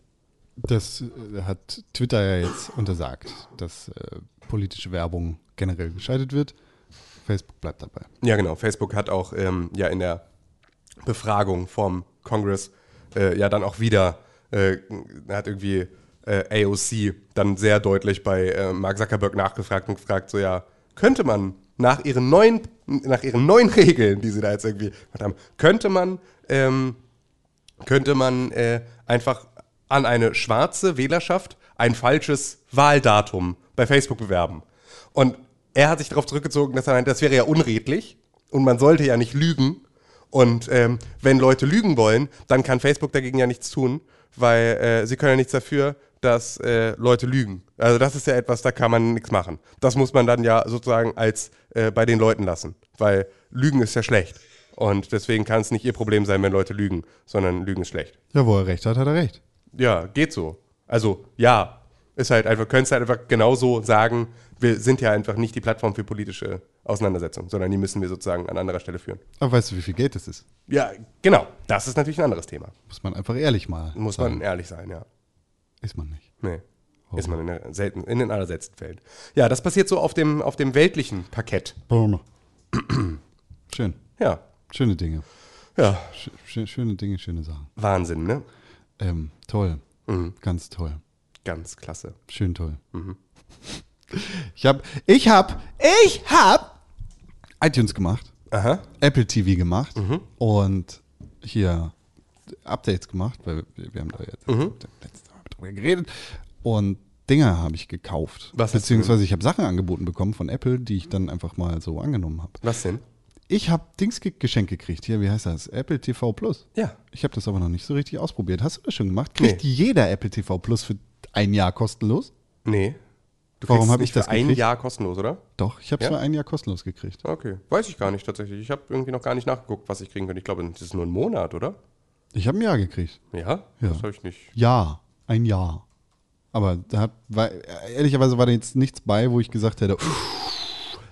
Das äh, hat Twitter ja jetzt untersagt, dass äh, politische Werbung generell geschaltet wird. Facebook bleibt dabei. Ja, genau. Facebook hat auch ähm, ja in der Befragung vom Congress äh, ja dann auch wieder, äh, hat irgendwie äh, AOC dann sehr deutlich bei äh, Mark Zuckerberg nachgefragt und gefragt, so ja, könnte man nach ihren neuen, nach ihren neuen Regeln, die sie da jetzt irgendwie gemacht haben, könnte man, ähm, könnte man äh, einfach an eine schwarze Wählerschaft ein falsches Wahldatum bei Facebook bewerben. Und er hat sich darauf zurückgezogen, dass er meint, das wäre ja unredlich und man sollte ja nicht lügen. Und ähm, wenn Leute lügen wollen, dann kann Facebook dagegen ja nichts tun, weil äh, sie können ja nichts dafür, dass äh, Leute lügen. Also das ist ja etwas, da kann man nichts machen. Das muss man dann ja sozusagen als äh, bei den Leuten lassen, weil Lügen ist ja schlecht. Und deswegen kann es nicht ihr Problem sein, wenn Leute lügen, sondern Lügen ist schlecht. Ja, wo er recht hat, hat er recht. Ja, geht so. Also ja, ist halt einfach, könntest halt einfach genauso sagen, wir sind ja einfach nicht die Plattform für politische Auseinandersetzungen, sondern die müssen wir sozusagen an anderer Stelle führen. Aber weißt du, wie viel Geld das ist? Ja, genau. Das ist natürlich ein anderes Thema. Muss man einfach ehrlich mal. Muss sagen. man ehrlich sein, ja. Ist man nicht. Nee. Ist man in, der selten, in den allerseltensten Fällen. Ja, das passiert so auf dem, auf dem weltlichen Parkett. Boom. Schön. Ja. Schöne Dinge. Ja. Sch schöne Dinge, schöne Sachen. Wahnsinn, ne? Ähm, toll. Mhm. Ganz toll. Ganz klasse. Schön toll. Mhm. Ich hab, ich hab, ich hab iTunes gemacht, Aha. Apple TV gemacht Mhm. und hier Updates gemacht, weil wir, wir haben da jetzt Mhm. letztes Mal drüber geredet und Dinge habe ich gekauft. Was Beziehungsweise ich habe Sachen angeboten bekommen von Apple, die ich dann einfach mal so angenommen habe. Was denn? Ich habe Dings ge- geschenkt gekriegt. Hier, wie heißt das? Apple TV Plus. Ja. Ich habe das aber noch nicht so richtig ausprobiert. Hast du das schon gemacht? Kriegt jeder Apple TV Plus für ein Jahr kostenlos? Nee. Du Warum kriegst hab nicht ich das für ein gekriegt? Jahr kostenlos, oder? Doch, ich habe es Ja? für ein Jahr kostenlos gekriegt. Okay. Weiß ich gar nicht tatsächlich. Ich habe irgendwie noch gar nicht nachgeguckt, was ich kriegen könnte. Ich glaube, das ist nur ein Monat, oder? Ich habe ein Jahr gekriegt. Ja? Ja. Das habe ich nicht. Ja, ein Jahr. Aber da hat, war, ehrlicherweise war da jetzt nichts bei, wo ich gesagt hätte,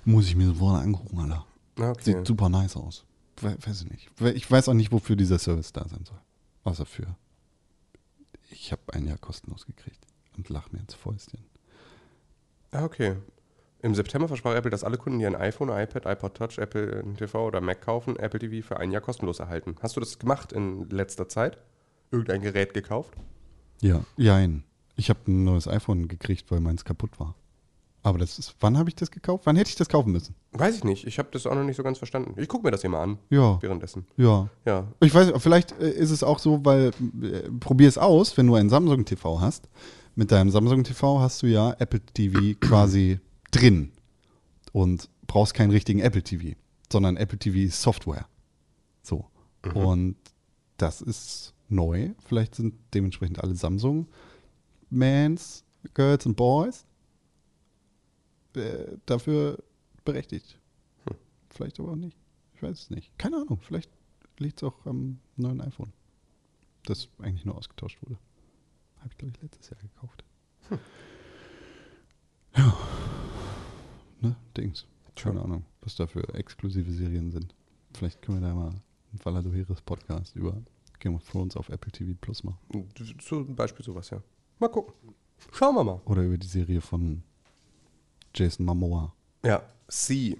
muss ich mir sofort angucken, Alter. Okay. Sieht super nice aus. We weiß ich nicht. Ich weiß auch nicht, wofür dieser Service da sein soll. Außer für. Ich habe ein Jahr kostenlos gekriegt und lach mir ins Fäustchen. Ah, okay. Im September versprach Apple, dass alle Kunden, die ein iPhone, iPad, iPod Touch, Apple TV oder Mac kaufen, Apple TV für ein Jahr kostenlos erhalten. Hast du das gemacht in letzter Zeit? Irgendein Gerät gekauft? Ja, jein. Ich habe ein neues iPhone gekriegt, weil meins kaputt war. Aber das ist, wann habe ich das gekauft? Wann hätte ich das kaufen müssen? Weiß ich nicht. Ich habe das auch noch nicht so ganz verstanden. Ich gucke mir das hier mal an. Ja. Währenddessen. Ja. Ja. Ich weiß, vielleicht äh, ist es auch so, weil äh, probier es aus, wenn du einen Samsung TV hast. Mit deinem Samsung TV hast du ja Apple TV quasi drin und brauchst keinen richtigen Apple TV, sondern Apple TV Software. So. Und das ist neu. Vielleicht sind dementsprechend alle Samsung Mans, Girls und Boys äh, dafür berechtigt. Vielleicht aber auch nicht. Ich weiß es nicht. Keine Ahnung. Vielleicht liegt es auch am neuen iPhone. Das eigentlich nur ausgetauscht wurde. Habe ich, glaube ich, letztes Jahr gekauft. Ja. Ne, Dings. Keine Ahnung, was da für exklusive Serien sind. Vielleicht können wir da mal einen Valadoheres Podcast über Game of Thrones auf Apple TV Plus machen. Zum Beispiel sowas, ja. Mal gucken. Schauen wir mal. Oder über die Serie von Jason Momoa. Ja. Sie.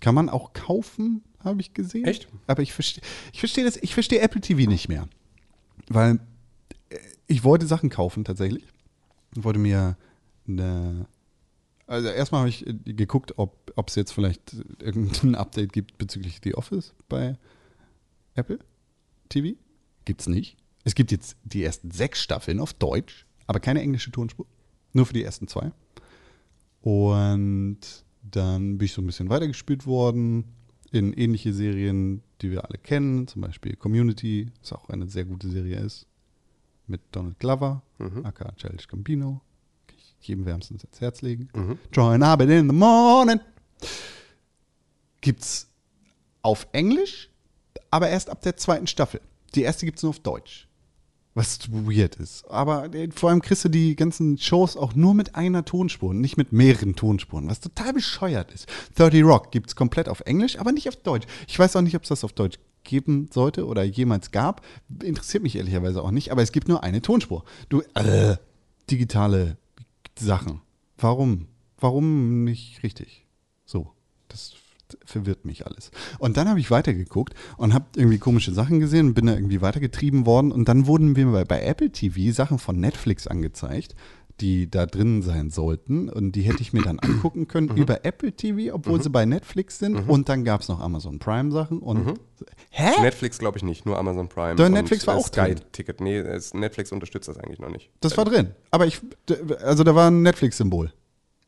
Kann man auch kaufen, habe ich gesehen. Echt? Aber ich verstehe ich versteh das, ich verstehe Apple TV nicht mehr. Weil ich wollte Sachen kaufen tatsächlich. Ich wollte mir eine. Also erstmal habe ich äh, geguckt, ob es jetzt vielleicht irgendein Update gibt bezüglich The Office bei Apple TV. Gibt's nicht. Es gibt jetzt die ersten sechs Staffeln auf Deutsch, aber keine englische Tonspur. Nur für die ersten zwei. Und dann bin ich so ein bisschen weitergespielt worden in ähnliche Serien, die wir alle kennen, zum Beispiel Community, was auch eine sehr gute Serie ist, mit Donald Glover, aka Childish Gambino. Kann ich jedem wärmstens ans Herz legen. Join up in the morning. Gibt's auf Englisch, aber erst ab der zweiten Staffel. Die erste gibt's nur auf Deutsch. Was weird ist. Aber äh, vor allem kriegst du die ganzen Shows auch nur mit einer Tonspur, nicht mit mehreren Tonspuren, was total bescheuert ist. 30 Rock gibt es komplett auf Englisch, aber nicht auf Deutsch. Ich weiß auch nicht, ob es das auf Deutsch geben sollte oder jemals gab. Interessiert mich ehrlicherweise auch nicht, aber es gibt nur eine Tonspur. Du, äh, digitale Sachen. Warum? Warum nicht richtig? So, das verwirrt mich alles. Und dann habe ich weitergeguckt und habe irgendwie komische Sachen gesehen und bin da irgendwie weitergetrieben worden. Und dann wurden mir bei, bei Apple TV Sachen von Netflix angezeigt, die da drin sein sollten. Und die hätte ich mir dann angucken können über Apple TV, obwohl sie bei Netflix sind. Und dann gab es noch Amazon Prime Sachen. Und hä? Netflix glaube ich nicht, nur Amazon Prime. Und, Netflix war äh, auch drin. Sky-Ticket. Nee, es, Netflix unterstützt das eigentlich noch nicht. Das war drin. Aber ich, also da war ein Netflix-Symbol.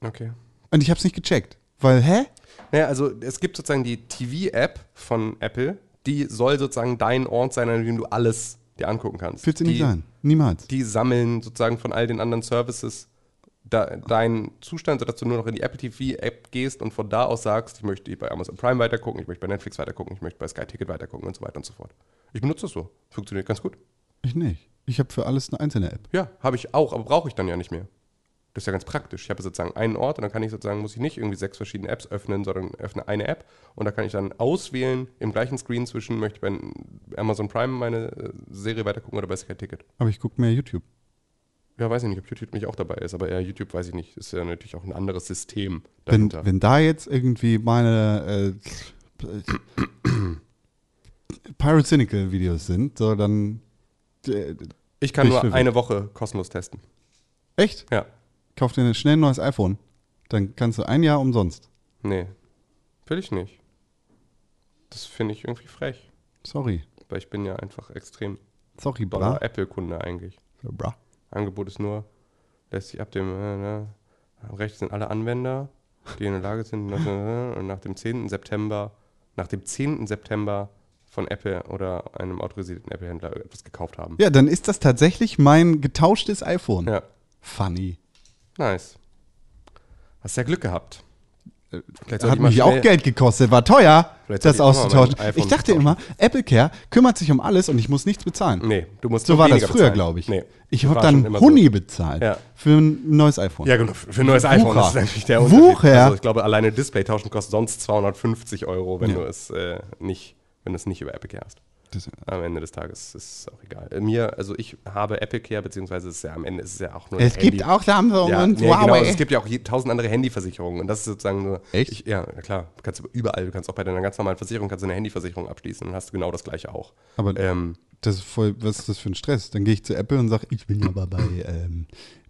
Okay. Und ich habe es nicht gecheckt. Weil, hä? Naja, also es gibt sozusagen die TV-App von Apple, die soll sozusagen dein Ort sein, an dem du alles dir angucken kannst. Wird sie nicht sein. Niemals. Die sammeln sozusagen von all den anderen Services da, deinen Zustand, sodass du nur noch in die Apple TV-App gehst und von da aus sagst, ich möchte bei Amazon Prime weitergucken, ich möchte bei Netflix weitergucken, ich möchte bei Sky Ticket weitergucken und so weiter und so fort. Ich benutze das so. Funktioniert ganz gut. Ich nicht. Ich habe für alles eine einzelne App. Ja, habe ich auch, aber brauche ich dann ja nicht mehr. Das ist ja ganz praktisch. Ich habe sozusagen einen Ort und dann kann ich sozusagen, muss ich nicht irgendwie sechs verschiedene Apps öffnen, sondern öffne eine App und da kann ich dann auswählen im gleichen Screen zwischen, möchte ich bei Amazon Prime meine äh, Serie weitergucken oder bei Sky Ticket. Aber ich gucke mehr YouTube. Ja, weiß ich nicht, ob YouTube nicht auch dabei ist, aber eher YouTube weiß ich nicht. Ist ja natürlich auch ein anderes System Wenn, dahinter. wenn da jetzt irgendwie meine äh, Pirate Cynical Videos sind, so dann. Äh, ich kann nur verwirrt. eine Woche kostenlos testen. echt? Ja, Kauf dir schnell ein neues iPhone. Dann kannst du ein Jahr umsonst. nee, will ich nicht. Das finde ich irgendwie frech, Sorry. weil ich bin ja einfach extrem Sorry, bra. Apple-Kunde eigentlich. bra. Angebot ist nur, lässt sich ab dem, äh, ne, rechts sind alle Anwender, die in der Lage sind, äh, und nach dem 10. September, nach dem 10. September von Apple oder einem autorisierten Apple-Händler etwas gekauft haben. Ja, dann ist das tatsächlich mein getauschtes iPhone. Ja, Funny. Nice. Hast ja Glück gehabt. Vielleicht Hat mich auch Geld gekostet, war teuer, Vielleicht das auszutauschen. iPhone Ich dachte immer, Apple Care kümmert sich um alles und ich muss nichts bezahlen. Nee, du musst So war das früher, glaube ich. Nee, ich habe dann immer so. Huni bezahlt Ja. für ein neues iPhone. Ja, genau. Für ein neues iPhone Wucher. das ist natürlich der Unterschied. Wucher. Also ich glaube, alleine Display tauschen kostet sonst 250 Euro, wenn Ja. du es äh, nicht, wenn du es nicht über Apple Care hast. Am Ende des Tages ist es auch egal. Äh, Mir, also ich habe Apple Care, beziehungsweise ist es ja am Ende ist es ja auch nur es ein gibt Handy. auch Samsung ja, und nee, Huawei. genau, es gibt ja auch je- tausend andere Handyversicherungen und das ist sozusagen nur. Echt? Ich, ja, klar. Du kannst überall, du kannst auch bei deiner ganz normalen Versicherung kannst du eine Handyversicherung abschließen und hast du genau das gleiche auch. Aber Ähm, das ist voll, was ist das für ein Stress? Dann gehe ich zu Apple und sage, ich bin aber bei, ähm,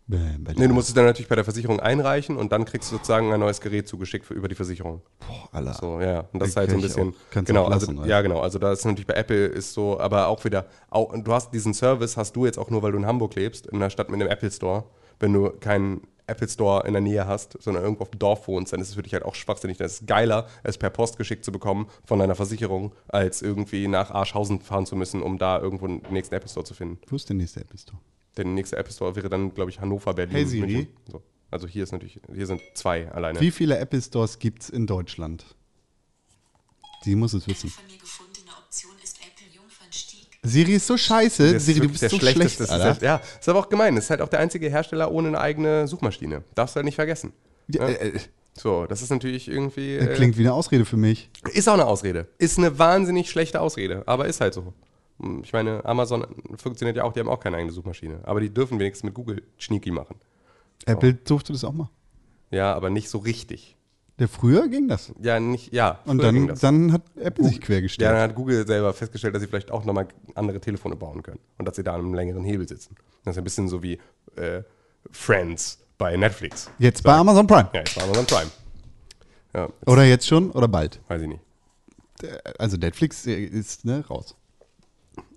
bei, nee, du musst es dann natürlich bei der Versicherung einreichen und dann kriegst du sozusagen ein neues Gerät zugeschickt für, über die Versicherung. Boah, Alter. So, ja, und das ist halt so ein bisschen. auch- genau, auch lassen, also, oder? ja, genau. Also, da ist natürlich bei Apple ist so, aber auch wieder, auch, du hast diesen Service, hast du jetzt auch nur, weil du in Hamburg lebst, in einer Stadt mit einem Apple Store. Wenn du keinen Apple Store in der Nähe hast, sondern irgendwo auf dem Dorf wohnst, dann ist es für dich halt auch schwachsinnig. Das ist geiler, es per Post geschickt zu bekommen von deiner Versicherung, als irgendwie nach Arschhausen fahren zu müssen, um da irgendwo den nächsten Apple Store zu finden. Wo ist der nächste Apple Store? Der nächste Apple Store wäre dann, glaube ich, Hannover, Berlin. Hey Siri. München. So. Also hier ist natürlich, hier sind zwei alleine. Wie viele Apple Stores gibt es in Deutschland? Die muss es wissen. von mir gefundene Option ist Apple Jungfernstieg. Siri ist so scheiße. Das ist Siri, du bist so schlechteste- schlecht, Alter. ist, ja, ist aber auch gemein. Das ist halt auch der einzige Hersteller ohne eine eigene Suchmaschine. Darfst du halt nicht vergessen. Ja, ne? äh, So, das ist natürlich irgendwie. das Äh, klingt wie eine Ausrede für mich. ist auch eine Ausrede. Ist eine wahnsinnig schlechte Ausrede, aber ist halt so. Hm, Ich meine, Amazon funktioniert ja auch, die haben auch keine eigene Suchmaschine. Aber die dürfen wenigstens mit Google Schnieki machen. Apple durfte das auch mal. Ja, aber nicht so richtig. Der früher ging das. Ja, nicht, ja. Und dann, dann hat Apple sich Ja, quergestellt. dann hat Google selber festgestellt, dass sie vielleicht auch nochmal andere Telefone bauen können. Und dass sie da an einem längeren Hebel sitzen. Das ist ein bisschen so wie äh, Friends bei Netflix. Jetzt bei Amazon Prime. Ja, jetzt war Amazon Prime. Ja, jetzt Oder jetzt schon oder bald. weiß ich nicht. Also Netflix ist ne, raus.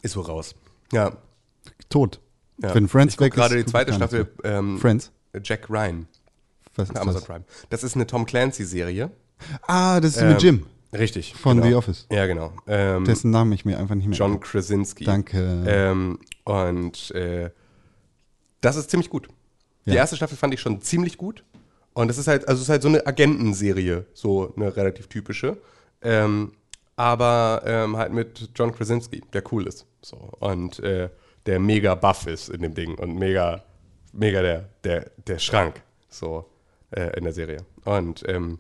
Ist wohl raus. Ja. Tot. ja. Wenn Friends ich weg gerade die zweite Staffel ähm. Friends. Jack Ryan Was ist Amazon das? Prime. Das ist eine Tom Clancy-Serie. Ah, das ist Ähm, mit Jim. Richtig. Von genau. The Office. Ja, genau. Ähm, Dessen Namen ich mir einfach nicht mehr. John Krasinski. Danke. Ähm, und äh, das ist ziemlich gut. Die Ja. erste Staffel fand ich schon ziemlich gut. Und es ist halt, also es ist halt so eine Agentenserie, so eine relativ typische. Ähm, aber ähm, halt mit John Krasinski, der cool ist. So. Und äh, der mega buff ist in dem Ding und mega, mega der, der, der Schrank so äh, in der Serie. Und ähm,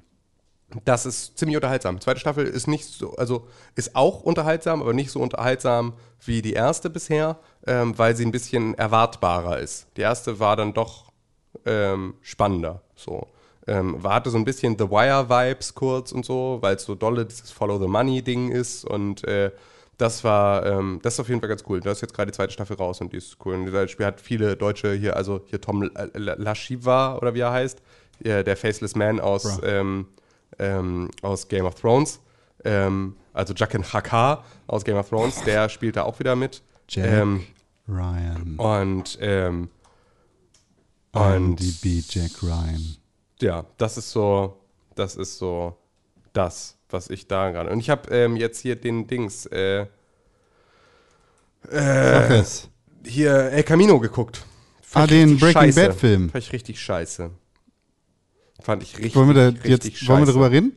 das ist ziemlich unterhaltsam. Zweite Staffel ist nicht so, also ist auch unterhaltsam, aber nicht so unterhaltsam wie die erste bisher, ähm, weil sie ein bisschen erwartbarer ist. Die erste war dann doch ähm, spannender. So. Ähm, war, hatte so ein bisschen The Wire-Vibes kurz und so, weil es so dolle dieses Follow the Money-Ding ist und äh, das war, ähm, das ist auf jeden Fall ganz cool. Da ist jetzt gerade die zweite Staffel raus und die ist cool. Und das Spiel hat viele Deutsche hier, also hier Tom Lashiva oder wie er heißt, der, der Faceless Man aus, ähm, ähm, aus Game of Thrones. Ähm, also Jaqen Haka aus Game of Thrones, der spielt da auch wieder mit. Jack Ähm, Ryan. und ähm, und IMDb Jack Ryan. Ja, das ist so, das ist so das, was ich da gerade. Und ich habe ähm, jetzt hier den Dings, äh, es. hier El Camino geguckt. Ah, ich den Breaking scheiße. Bad Film. Fand ich richtig scheiße. Fand ich richtig, Wollen wir da richtig jetzt wollen wir scheiße. darüber reden?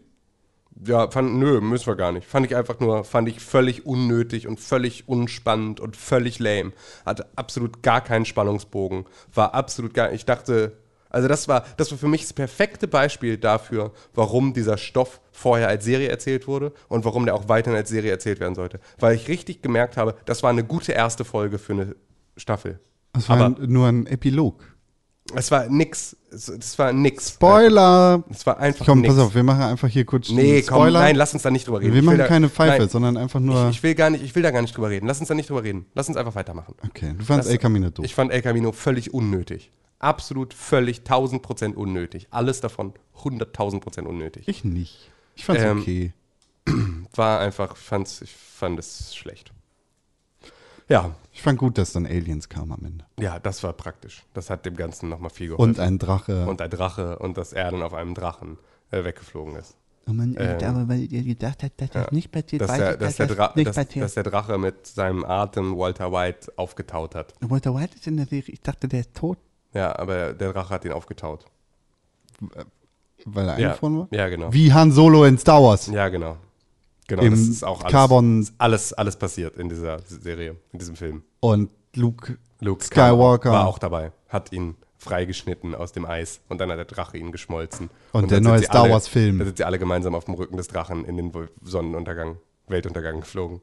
Ja, fand, nö, müssen wir gar nicht. Fand ich einfach nur, fand ich völlig unnötig und völlig unspannend und völlig lame. Hatte absolut gar keinen Spannungsbogen. War absolut gar, ich dachte, also das war, das war für mich das perfekte Beispiel dafür, warum dieser Stoff vorher als Serie erzählt wurde und warum der auch weiterhin als Serie erzählt werden sollte. Weil ich richtig gemerkt habe, das war eine gute erste Folge für eine Staffel. Das war Aber ein, nur ein Epilog. es war nix. Es, war nix. Spoiler! Es war einfach Komm, nix. pass auf, wir machen einfach hier kurz Nee, komm, Spoiler. nein, lass uns da nicht drüber reden. wir machen da, keine Pfeife, nein, sondern einfach nur. Ich, ich, will gar nicht, ich will da gar nicht drüber reden. Lass uns da nicht drüber reden. Lass uns einfach weitermachen. okay, du fandst El Camino doof. Ich fand El Camino völlig unnötig. Absolut, völlig, 1000 Prozent unnötig. Alles davon 100.000 Prozent unnötig. Ich nicht. Ich fand's Ähm, okay. War einfach, fand's, ich fand es schlecht. Ja, Ich fand gut, dass dann Aliens kamen am Ende. ja, das war praktisch. Das hat dem Ganzen nochmal viel geholfen. Und ein Drache. Und ein Drache und dass er dann auf einem Drachen äh, weggeflogen ist. Oh man, Ähm, aber weil ihr gedacht habt, dass das nicht passiert, Dass der, dass, der das nicht dass, passiert. dass der Drache mit seinem Atem Walter White aufgetaut hat. Walter White ist in der Serie, ich dachte, der ist tot. Ja, aber der Drache hat ihn aufgetaut. weil er Ja, eingefroren war? ja genau. Wie Han Solo in Star Wars. Ja, genau. Genau, Im das ist auch alles, Carbon- alles, alles passiert in dieser Serie, in diesem Film. Und Luke. Luke Skywalker. war auch dabei, hat ihn freigeschnitten aus dem Eis und dann hat der Drache ihn geschmolzen. Und der dann neue Star alle- Wars Film. Da sind sie alle gemeinsam auf dem Rücken des Drachen in den Sonnenuntergang, Weltuntergang geflogen.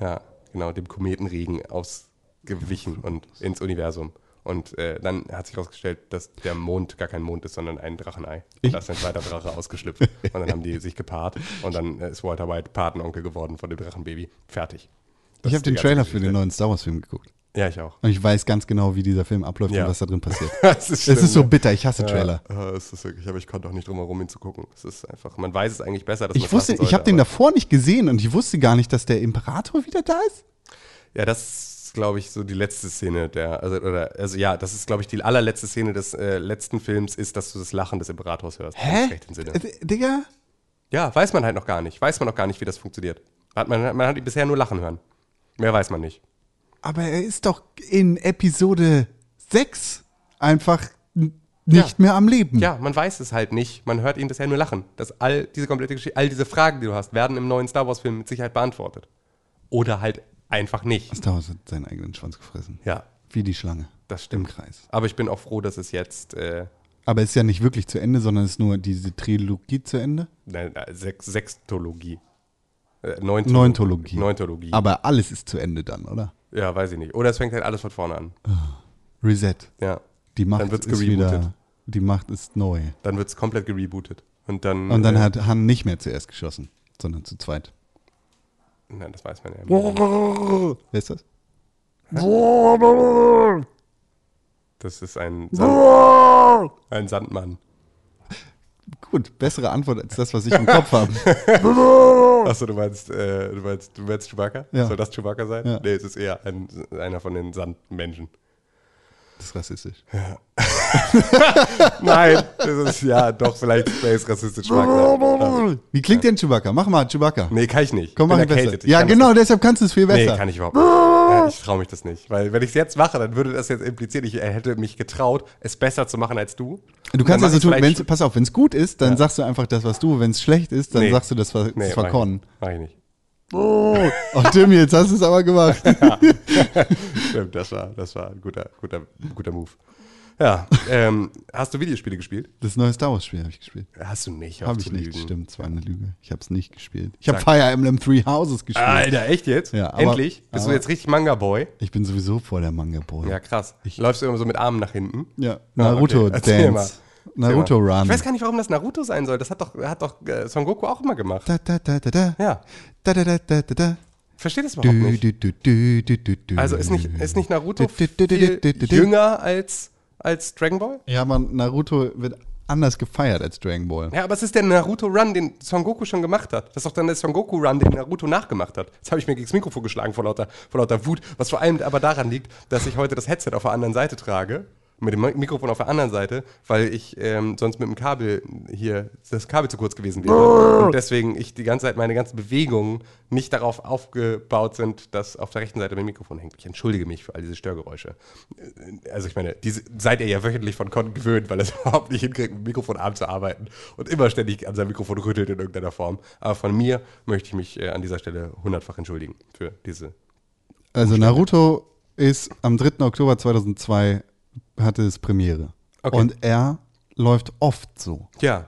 Ja, genau, dem Kometenregen ausgewichen und ins Universum. Und äh, dann hat sich herausgestellt, dass der Mond gar kein Mond ist, sondern ein Drachenei. Und da ist ein zweiter Drache ausgeschlüpft. Und dann haben die sich gepaart. Und dann äh, ist Walter White Patenonkel geworden von dem Drachenbaby. Fertig. Das Ich habe den Trailer für Geschichte. den neuen Star Wars Film geguckt. Ja, ich auch. Und ich weiß ganz genau, wie dieser Film abläuft Ja. und was da drin passiert. Das ist, es ist so bitter, ich hasse Trailer. Ja, es ist wirklich, aber ich konnte auch nicht drum herum, ihn zu gucken. Es ist einfach, man weiß es eigentlich besser, dass Ich wusste, lassen ich habe sollte, den davor nicht gesehen und ich wusste gar nicht, dass der Imperator wieder da ist. Ja, das ist, glaube ich, so die letzte Szene der, also, oder, also ja, das ist, glaube ich, die allerletzte Szene des äh, letzten Films, ist, dass du das Lachen des Imperators hörst. Im rechten Sinne. Äh, Digga? Ja, weiß man halt noch gar nicht. Weiß man noch gar nicht, wie das funktioniert. Hat man, man hat ihn bisher nur lachen hören. Mehr weiß man nicht. Aber er ist doch in Episode 6 einfach nicht Ja. mehr am Leben. Ja, man weiß es halt nicht. Man hört ihn bisher nur lachen. Das all diese komplette Geschichte, all diese Fragen, die du hast, werden im neuen Star Wars-Film mit Sicherheit beantwortet. Oder halt einfach nicht. Star Wars hat seinen eigenen Schwanz gefressen. Ja, Wie die Schlange. das stimmt. Im Kreis. Aber ich bin auch froh, dass es jetzt äh, Aber es ist ja nicht wirklich zu Ende, sondern es ist nur diese Trilogie zu Ende. nein, äh, Sex Sextologie. Äh, Neuntologie. Neuntologie. Neuntologie. Aber alles ist zu Ende dann, oder? ja, weiß ich nicht. Oder es fängt halt alles von vorne an. Reset. Ja. Die Macht Dann wird's ist gerebootet. wieder. Die Macht ist neu. Dann wird es komplett gerebootet. Und dann. Und dann äh, hat Han nicht mehr zuerst geschossen, sondern zu zweit. Nein, das weiß man ja. Wer ist das? Das ist ein, Sand, ein Sandmann. Gut, bessere Antwort als das, was ich im Kopf habe. Achso, du meinst, äh, du meinst, du meinst Chewbacca? Ja. Soll das Chewbacca sein? Ja. Nee, es ist eher ein, einer von den Sandmenschen. Das ist rassistisch. Nein, das ist ja doch vielleicht Space rassistisch. Wie klingt denn Chewbacca? Mach mal Chewbacca. Nee, kann ich nicht. Komm, mach ich besser. Ich Ja, genau, deshalb kannst du es viel Nee, besser. kann ich überhaupt nicht. Ja, ich traue mich das nicht. Weil wenn ich es jetzt mache, dann würde das jetzt implizieren, ich hätte mich getraut, es besser zu machen als du. du kannst also tun, wenn's, pass auf, wenn es gut ist, dann sagst du einfach das, was du, wenn es schlecht ist, dann Nee. sagst du das, was Nee, war mach ich. Mach ich nicht. Ach Tim, jetzt hast du es aber gemacht. Stimmt, das war, das war ein guter, guter, guter Move. Ja, ähm, hast du Videospiele gespielt? Das neue Star Wars Spiel habe ich gespielt. Hast du nicht. Habe ich nicht, lügen. stimmt, es war eine Lüge. Ich habe es nicht gespielt. Ich habe. Fire Emblem Three Houses gespielt. Alter, echt jetzt? Ja, aber- Endlich? Bist du jetzt richtig Manga-Boy? Ich bin sowieso voll der Manga-Boy. Ja, krass. Läufst du immer so mit Armen nach hinten? Ja, Ja, Naruto. Naruto. Run. Ich weiß gar nicht, warum das Naruto sein soll. Das hat doch, hat doch äh, Son Goku auch immer gemacht. Da, da, da, da, da. Ja. Da, da, da, da, da, da. Versteht das Du, überhaupt nicht. du, du, du, du, du. Also ist nicht, ist nicht Naruto Du, du, du, viel du, du, du. jünger als, als Dragon Ball? Ja, man, Naruto wird anders gefeiert als Dragon Ball. Ja, aber es ist der Naruto-Run, den Son Goku schon gemacht hat. Das ist doch dann der Son Goku-Run, den Naruto nachgemacht hat. Das habe ich mir gegen das Mikrofon geschlagen vor lauter, vor lauter Wut. Was vor allem aber daran liegt, dass ich heute das Headset auf der anderen Seite trage. Mit dem Mikrofon auf der anderen Seite, weil ich ähm, sonst mit dem Kabel hier, das Kabel zu kurz gewesen wäre. Und deswegen ich die ganze Zeit, meine ganzen Bewegungen nicht darauf aufgebaut sind, dass auf der rechten Seite mein Mikrofon hängt. Ich entschuldige mich für all diese Störgeräusche. Äh, Also ich meine, diese seid ihr ja wöchentlich von Con gewöhnt, weil er es überhaupt nicht hinkriegt, mit dem Mikrofonarm zu arbeiten und immer ständig an seinem Mikrofon rüttelt in irgendeiner Form. Aber von mir möchte ich mich äh, an dieser Stelle hundertfach entschuldigen für diese. Also Naruto ist am 3. Oktober 2002 hatte es Premiere. Okay. Und er läuft oft so. Ja,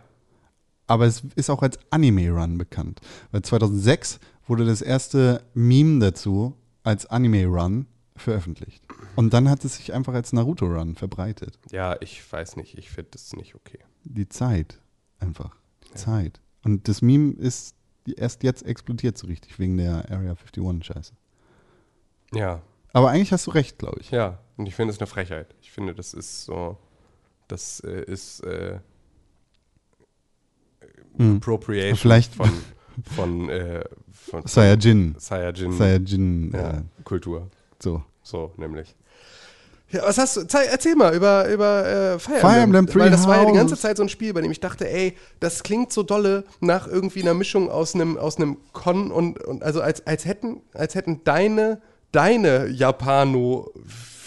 Aber es ist auch als Anime-Run bekannt. Weil 2006 wurde das erste Meme dazu als Anime-Run veröffentlicht. Und dann hat es sich einfach als Naruto-Run verbreitet. ja, ich weiß nicht, ich finde das nicht okay. Die Zeit. Einfach. Die Zeit. Und das Meme ist erst jetzt explodiert so richtig, wegen der Area 51-Scheiße. Ja, Aber eigentlich hast du recht, glaube ich. ja, und ich finde es eine Frechheit. Ich finde, das ist so, das äh, ist äh, Hm. Appropriation Vielleicht- von, von, äh, von, Saiyajin. Saiyajin, Saiyajin. ja, Äh, Kultur. so. So, nämlich. Ja, was hast du? Erzähl mal über, über äh, Fire, Fire Emblem Three Weil das war ja die ganze. Zeit so ein Spiel, bei dem ich dachte, ey, das klingt so dolle nach irgendwie einer Mischung aus einem aus einem Con und, und also als, als hätten als hätten deine deine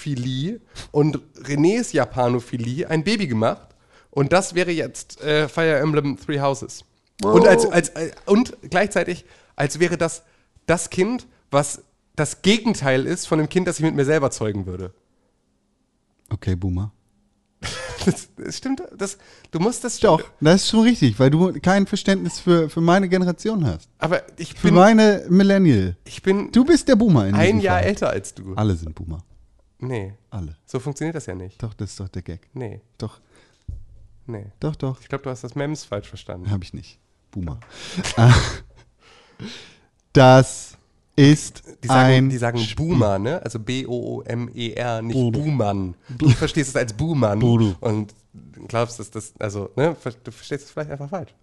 Japanophilie und Renés Japanophilie ein Baby gemacht und das wäre jetzt äh, Fire Emblem Three Houses. Und als, als, als und gleichzeitig als wäre das das Kind, was das Gegenteil ist von dem Kind, das ich mit mir selber zeugen würde. Okay, Boomer. Das, das stimmt, das, du musst das Doch, das ist schon richtig, weil du kein Verständnis für, für meine Generation hast. Aber ich Für bin, meine Millennial. ich bin Du bist der Boomer in ein Jahr Fall. älter als du. Alle sind Boomer. Nee, Alle. so funktioniert das ja nicht. Doch, das ist doch der Gag. Nee, Doch, nee. doch, doch. Ich glaube, du hast das Mems falsch verstanden. Habe ich nicht. Boomer. Das ist Die sagen, ein die sagen Boomer, ne? Also B-O-O-M-E-R, nicht Booman. Du verstehst es als Booman Budu. und glaubst, dass das, also, ne? Du verstehst es vielleicht einfach falsch.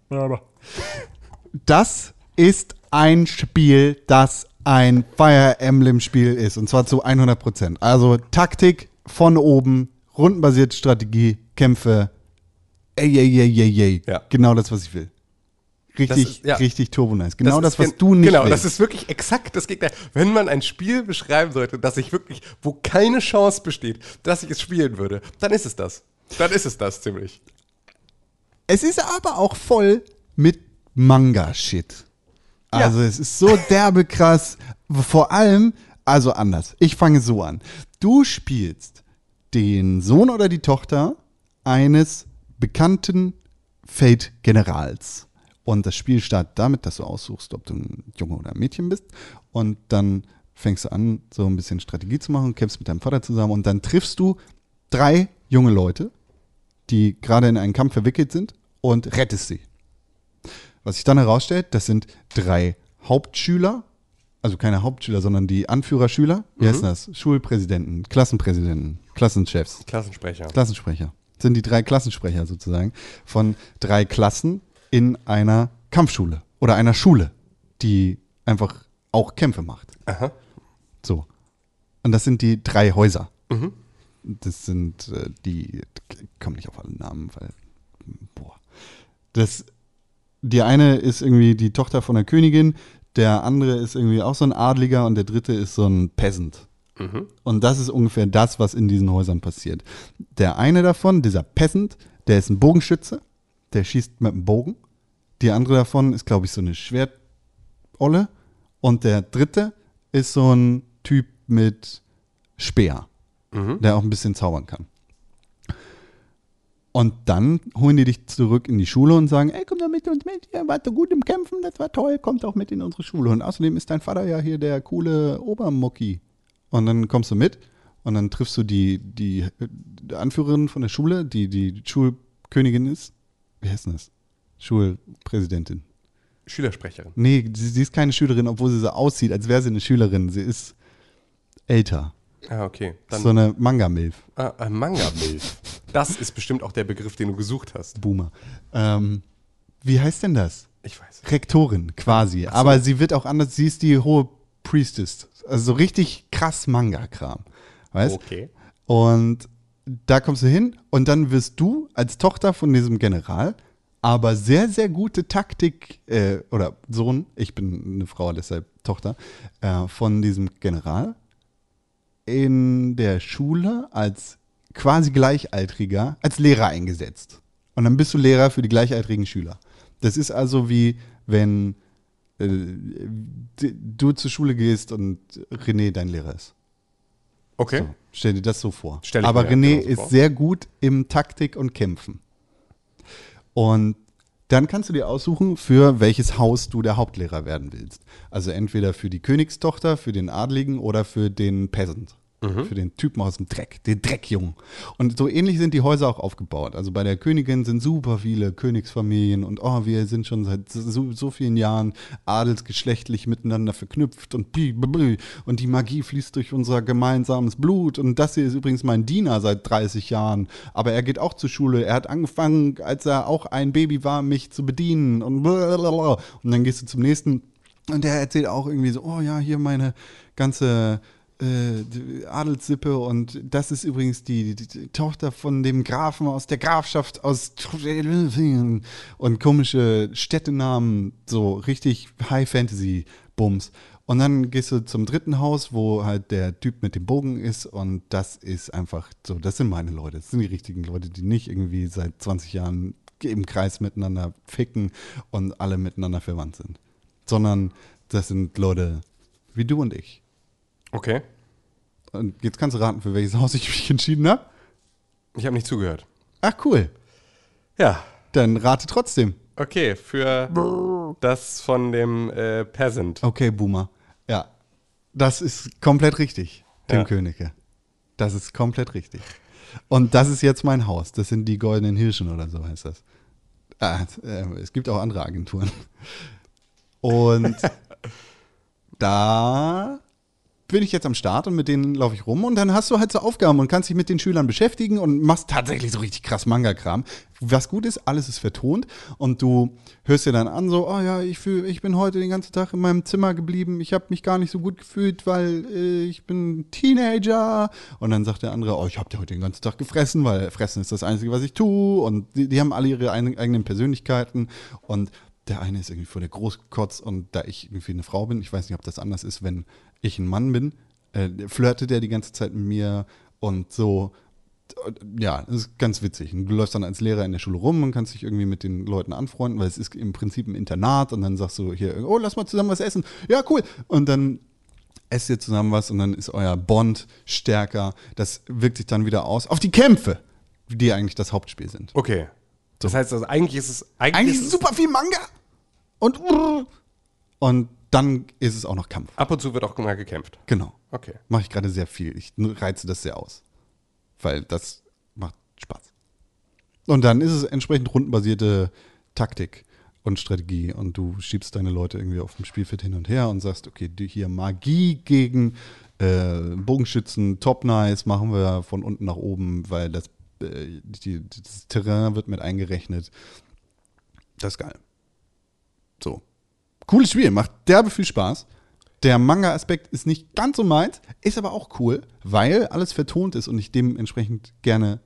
Das ist ein Spiel, das ein Fire Emblem Spiel ist. Und zwar zu 100 Prozent. Also Taktik von oben, rundenbasierte Strategie, Kämpfe. Ey, ey, ey, ey, ey. Ja. Genau das, was ich will. Richtig, Das ist- ja. richtig turbo nice. Genau das, ist was gen- du nicht Genau, willst. das ist wirklich exakt das Gegner. Wenn man ein Spiel beschreiben sollte, das ich wirklich, wo keine Chance besteht, dass ich es spielen würde, dann ist es das. Dann ist es das ziemlich. Es ist aber auch voll mit Manga-Shit. Also es ist so derbe krass. Vor allem, also anders. Ich fange so an. Du spielst den Sohn oder die Tochter eines bekannten Feldgenerals. Und das Spiel startet damit, dass du aussuchst, ob du ein Junge oder ein Mädchen bist. Und dann fängst du an, so ein bisschen Strategie zu machen, kämpfst mit deinem Vater zusammen und dann triffst du drei junge Leute, die gerade in einen Kampf verwickelt sind und rettest sie. Was sich dann herausstellt, das sind drei Hauptschüler, also keine Hauptschüler, sondern die Anführerschüler. Wie heißt das? Schulpräsidenten, Klassenpräsidenten, Klassenchefs, Klassensprecher. Klassensprecher. Sind die drei Klassensprecher sozusagen von drei Klassen in einer Kampfschule oder einer Schule, die einfach auch Kämpfe macht. Aha. So. Und das sind die drei Häuser. Das sind äh, die, ich komme nicht auf alle Namen, weil, boah. Das, die eine ist irgendwie die Tochter von der Königin, der andere ist irgendwie auch so ein Adliger und der dritte ist so ein Peasant. Und das ist ungefähr das, was in diesen Häusern passiert. Der eine davon, dieser Peasant, der ist ein Bogenschütze, der schießt mit dem Bogen. Die andere davon ist, glaube ich, so eine Schwertolle Und der dritte ist so ein Typ mit Speer, der auch ein bisschen zaubern kann. Und dann holen die dich zurück in die Schule und sagen, ey, komm doch mit uns mit, ihr wart so gut im Kämpfen, das war toll, kommt auch mit in unsere Schule. Und außerdem ist dein Vater ja hier der coole Obermucki. Und dann kommst du mit und dann triffst du die, die Anführerin von der Schule, die die Schulkönigin ist. Wie heißt denn das? Schulpräsidentin. Schülersprecherin. Nee, sie, sie ist keine Schülerin, obwohl sie so aussieht, als wäre sie eine Schülerin. Sie ist älter. Ah, okay. Dann so eine Manga-Milf. ah, Manga-Milf. Das ist bestimmt auch der Begriff, den du gesucht hast. Boomer. Ähm, wie heißt denn das? Ich weiß. Rektorin quasi. Aber sie wird auch anders, sie ist die hohe Priestess. Also so richtig krass Manga-Kram. Weißt Okay. Und da kommst du hin und dann wirst du als Tochter von diesem General aber sehr, sehr gute Taktik äh, oder Sohn, ich bin eine Frau, deshalb Tochter, äh, von diesem General in der Schule als quasi Gleichaltriger, als Lehrer eingesetzt. Und dann bist du Lehrer für die gleichaltrigen Schüler. Das ist also wie wenn äh, du zur Schule gehst und René dein Lehrer ist. Okay. So, stell dir das so vor. Aber René ist vor. sehr gut im Taktik und Kämpfen. Und dann kannst du dir aussuchen, für welches Haus du der Hauptlehrer werden willst. Also entweder für die Königstochter, für den Adligen oder für den Peasant. Mhm. Für den Typen aus dem Dreck, den Dreckjungen. Und so ähnlich sind die Häuser auch aufgebaut. Also bei der Königin sind super viele Königsfamilien und oh, wir sind schon seit so, so vielen Jahren adelsgeschlechtlich miteinander verknüpft und und die Magie fließt durch unser gemeinsames Blut. Und das hier ist übrigens mein Diener seit 30 Jahren. Aber er geht auch zur Schule. Er hat angefangen, als er auch ein Baby war, mich zu bedienen. Und, blablabla. und dann gehst du zum nächsten und der erzählt auch irgendwie so, oh ja, hier meine ganze äh, Adelssippe und das ist übrigens die, die, die Tochter von dem Grafen aus der Grafschaft aus und komische Städtenamen, so richtig High Fantasy Bums. Und dann gehst du zum dritten Haus, wo halt der Typ mit dem Bogen ist und das ist einfach so, das sind meine Leute, das sind die richtigen Leute, die nicht irgendwie seit 20 Jahren im Kreis miteinander ficken und alle miteinander verwandt sind, sondern das sind Leute wie du und ich. Okay. Und jetzt kannst du raten, für welches Haus ich mich entschieden habe. Ich habe nicht zugehört. Ach cool, Ja. dann rate trotzdem. Okay, für das von dem äh, Peasant. Okay, Boomer. Ja, das ist komplett richtig, Tim Ja. Königke. Das ist komplett richtig. Und das ist jetzt mein Haus. Das sind die goldenen Hirschen oder so heißt das. Ah, äh, es gibt auch andere Agenturen. Und da bin ich jetzt am Start und mit denen laufe ich rum und dann hast du halt so Aufgaben und kannst dich mit den Schülern beschäftigen und machst tatsächlich so richtig krass Manga-Kram. Was gut ist, alles ist vertont und du hörst dir dann an so, oh ja, ich, fühl, ich bin heute den ganzen Tag in meinem Zimmer geblieben, ich habe mich gar nicht so gut gefühlt, weil äh, ich bin Teenager. Und dann sagt der andere, oh, ich habe dir heute den ganzen Tag gefressen, weil Fressen ist das Einzige, was ich tue und die, die haben alle ihre eigenen Persönlichkeiten und der eine ist irgendwie vor der Großkotz und da ich irgendwie eine Frau bin, ich weiß nicht, ob das anders ist, wenn ich ein Mann bin, äh, flirtet der die ganze Zeit mit mir und so. Ja, das ist ganz witzig. Und du läufst dann als Lehrer in der Schule rum und kannst dich irgendwie mit den Leuten anfreunden, weil es ist im Prinzip ein Internat und dann sagst du hier, oh, lass mal zusammen was essen. Ja, cool. Und dann esst ihr zusammen was und dann ist euer Bond stärker. Das wirkt sich dann wieder aus auf die Kämpfe, die eigentlich das Hauptspiel sind. Okay. Das heißt, also eigentlich ist es eigentlich, Eigentlich ist es super viel Manga und und dann ist es auch noch Kampf. ab und zu wird auch mal gekämpft. Genau. Okay. Mache ich gerade sehr viel. Ich reize das sehr aus. Weil das macht Spaß. Und dann ist es entsprechend rundenbasierte Taktik und Strategie. Und du schiebst deine Leute irgendwie auf dem Spielfeld hin und her und sagst, okay, hier Magie gegen äh, Bogenschützen, top nice, machen wir von unten nach oben, weil das, äh, die, das Terrain wird mit eingerechnet. Das ist geil. So. Cooles Spiel, macht derbe viel Spaß. Der Manga-Aspekt ist nicht ganz so meins, ist aber auch cool, weil alles vertont ist und ich dementsprechend gerne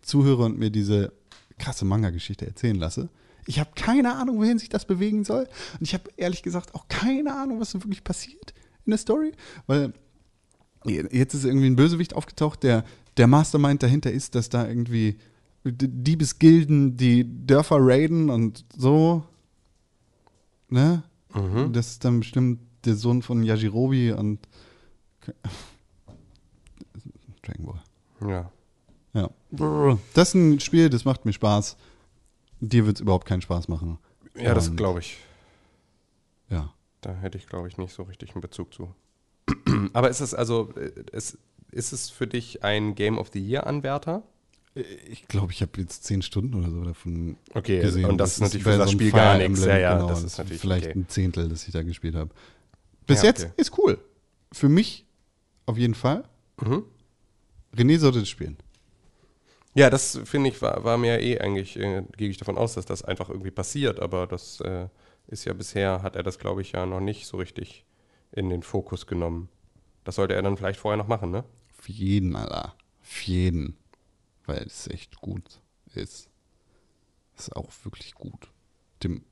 zuhöre und mir diese krasse Manga-Geschichte erzählen lasse. Ich habe keine Ahnung, wohin sich das bewegen soll. Und ich habe ehrlich gesagt auch keine Ahnung, was so wirklich passiert in der Story. Weil jetzt ist irgendwie ein Bösewicht aufgetaucht, der der Mastermind dahinter ist, dass da irgendwie Diebesgilden die Dörfer raiden und so. Ne? Das ist dann bestimmt der Sohn von Yajirobe und Dragon Ball. Ja. Ja. Das ist ein Spiel, das macht mir Spaß. Dir wird es überhaupt keinen Spaß machen. Ja, das glaube ich. Ja. Da hätte ich, glaube ich, nicht so richtig einen Bezug zu. Aber ist es also, äh, es, ist es für dich ein Game of the Year-Anwärter? Ich glaube, ich habe jetzt zehn Stunden oder so davon Okay, gesehen. und das ist natürlich für das so Spiel gar nichts. Emblem, Ja, ja, genau, das ist natürlich vielleicht okay. ein Zehntel, das ich da gespielt habe. Bis Ja, jetzt okay. ist cool. Für mich auf jeden Fall. Mhm. René sollte das spielen. Ja, das finde ich, war, war mir eh eigentlich, äh, gehe ich davon aus, dass das einfach irgendwie passiert, aber das äh, ist ja bisher, hat er das, glaube ich, ja noch nicht so richtig in den Fokus genommen. Das sollte er dann vielleicht vorher noch machen, ne? Für jeden, Alter. Für jeden. Weil es echt gut ist. Ist auch wirklich gut. Tim,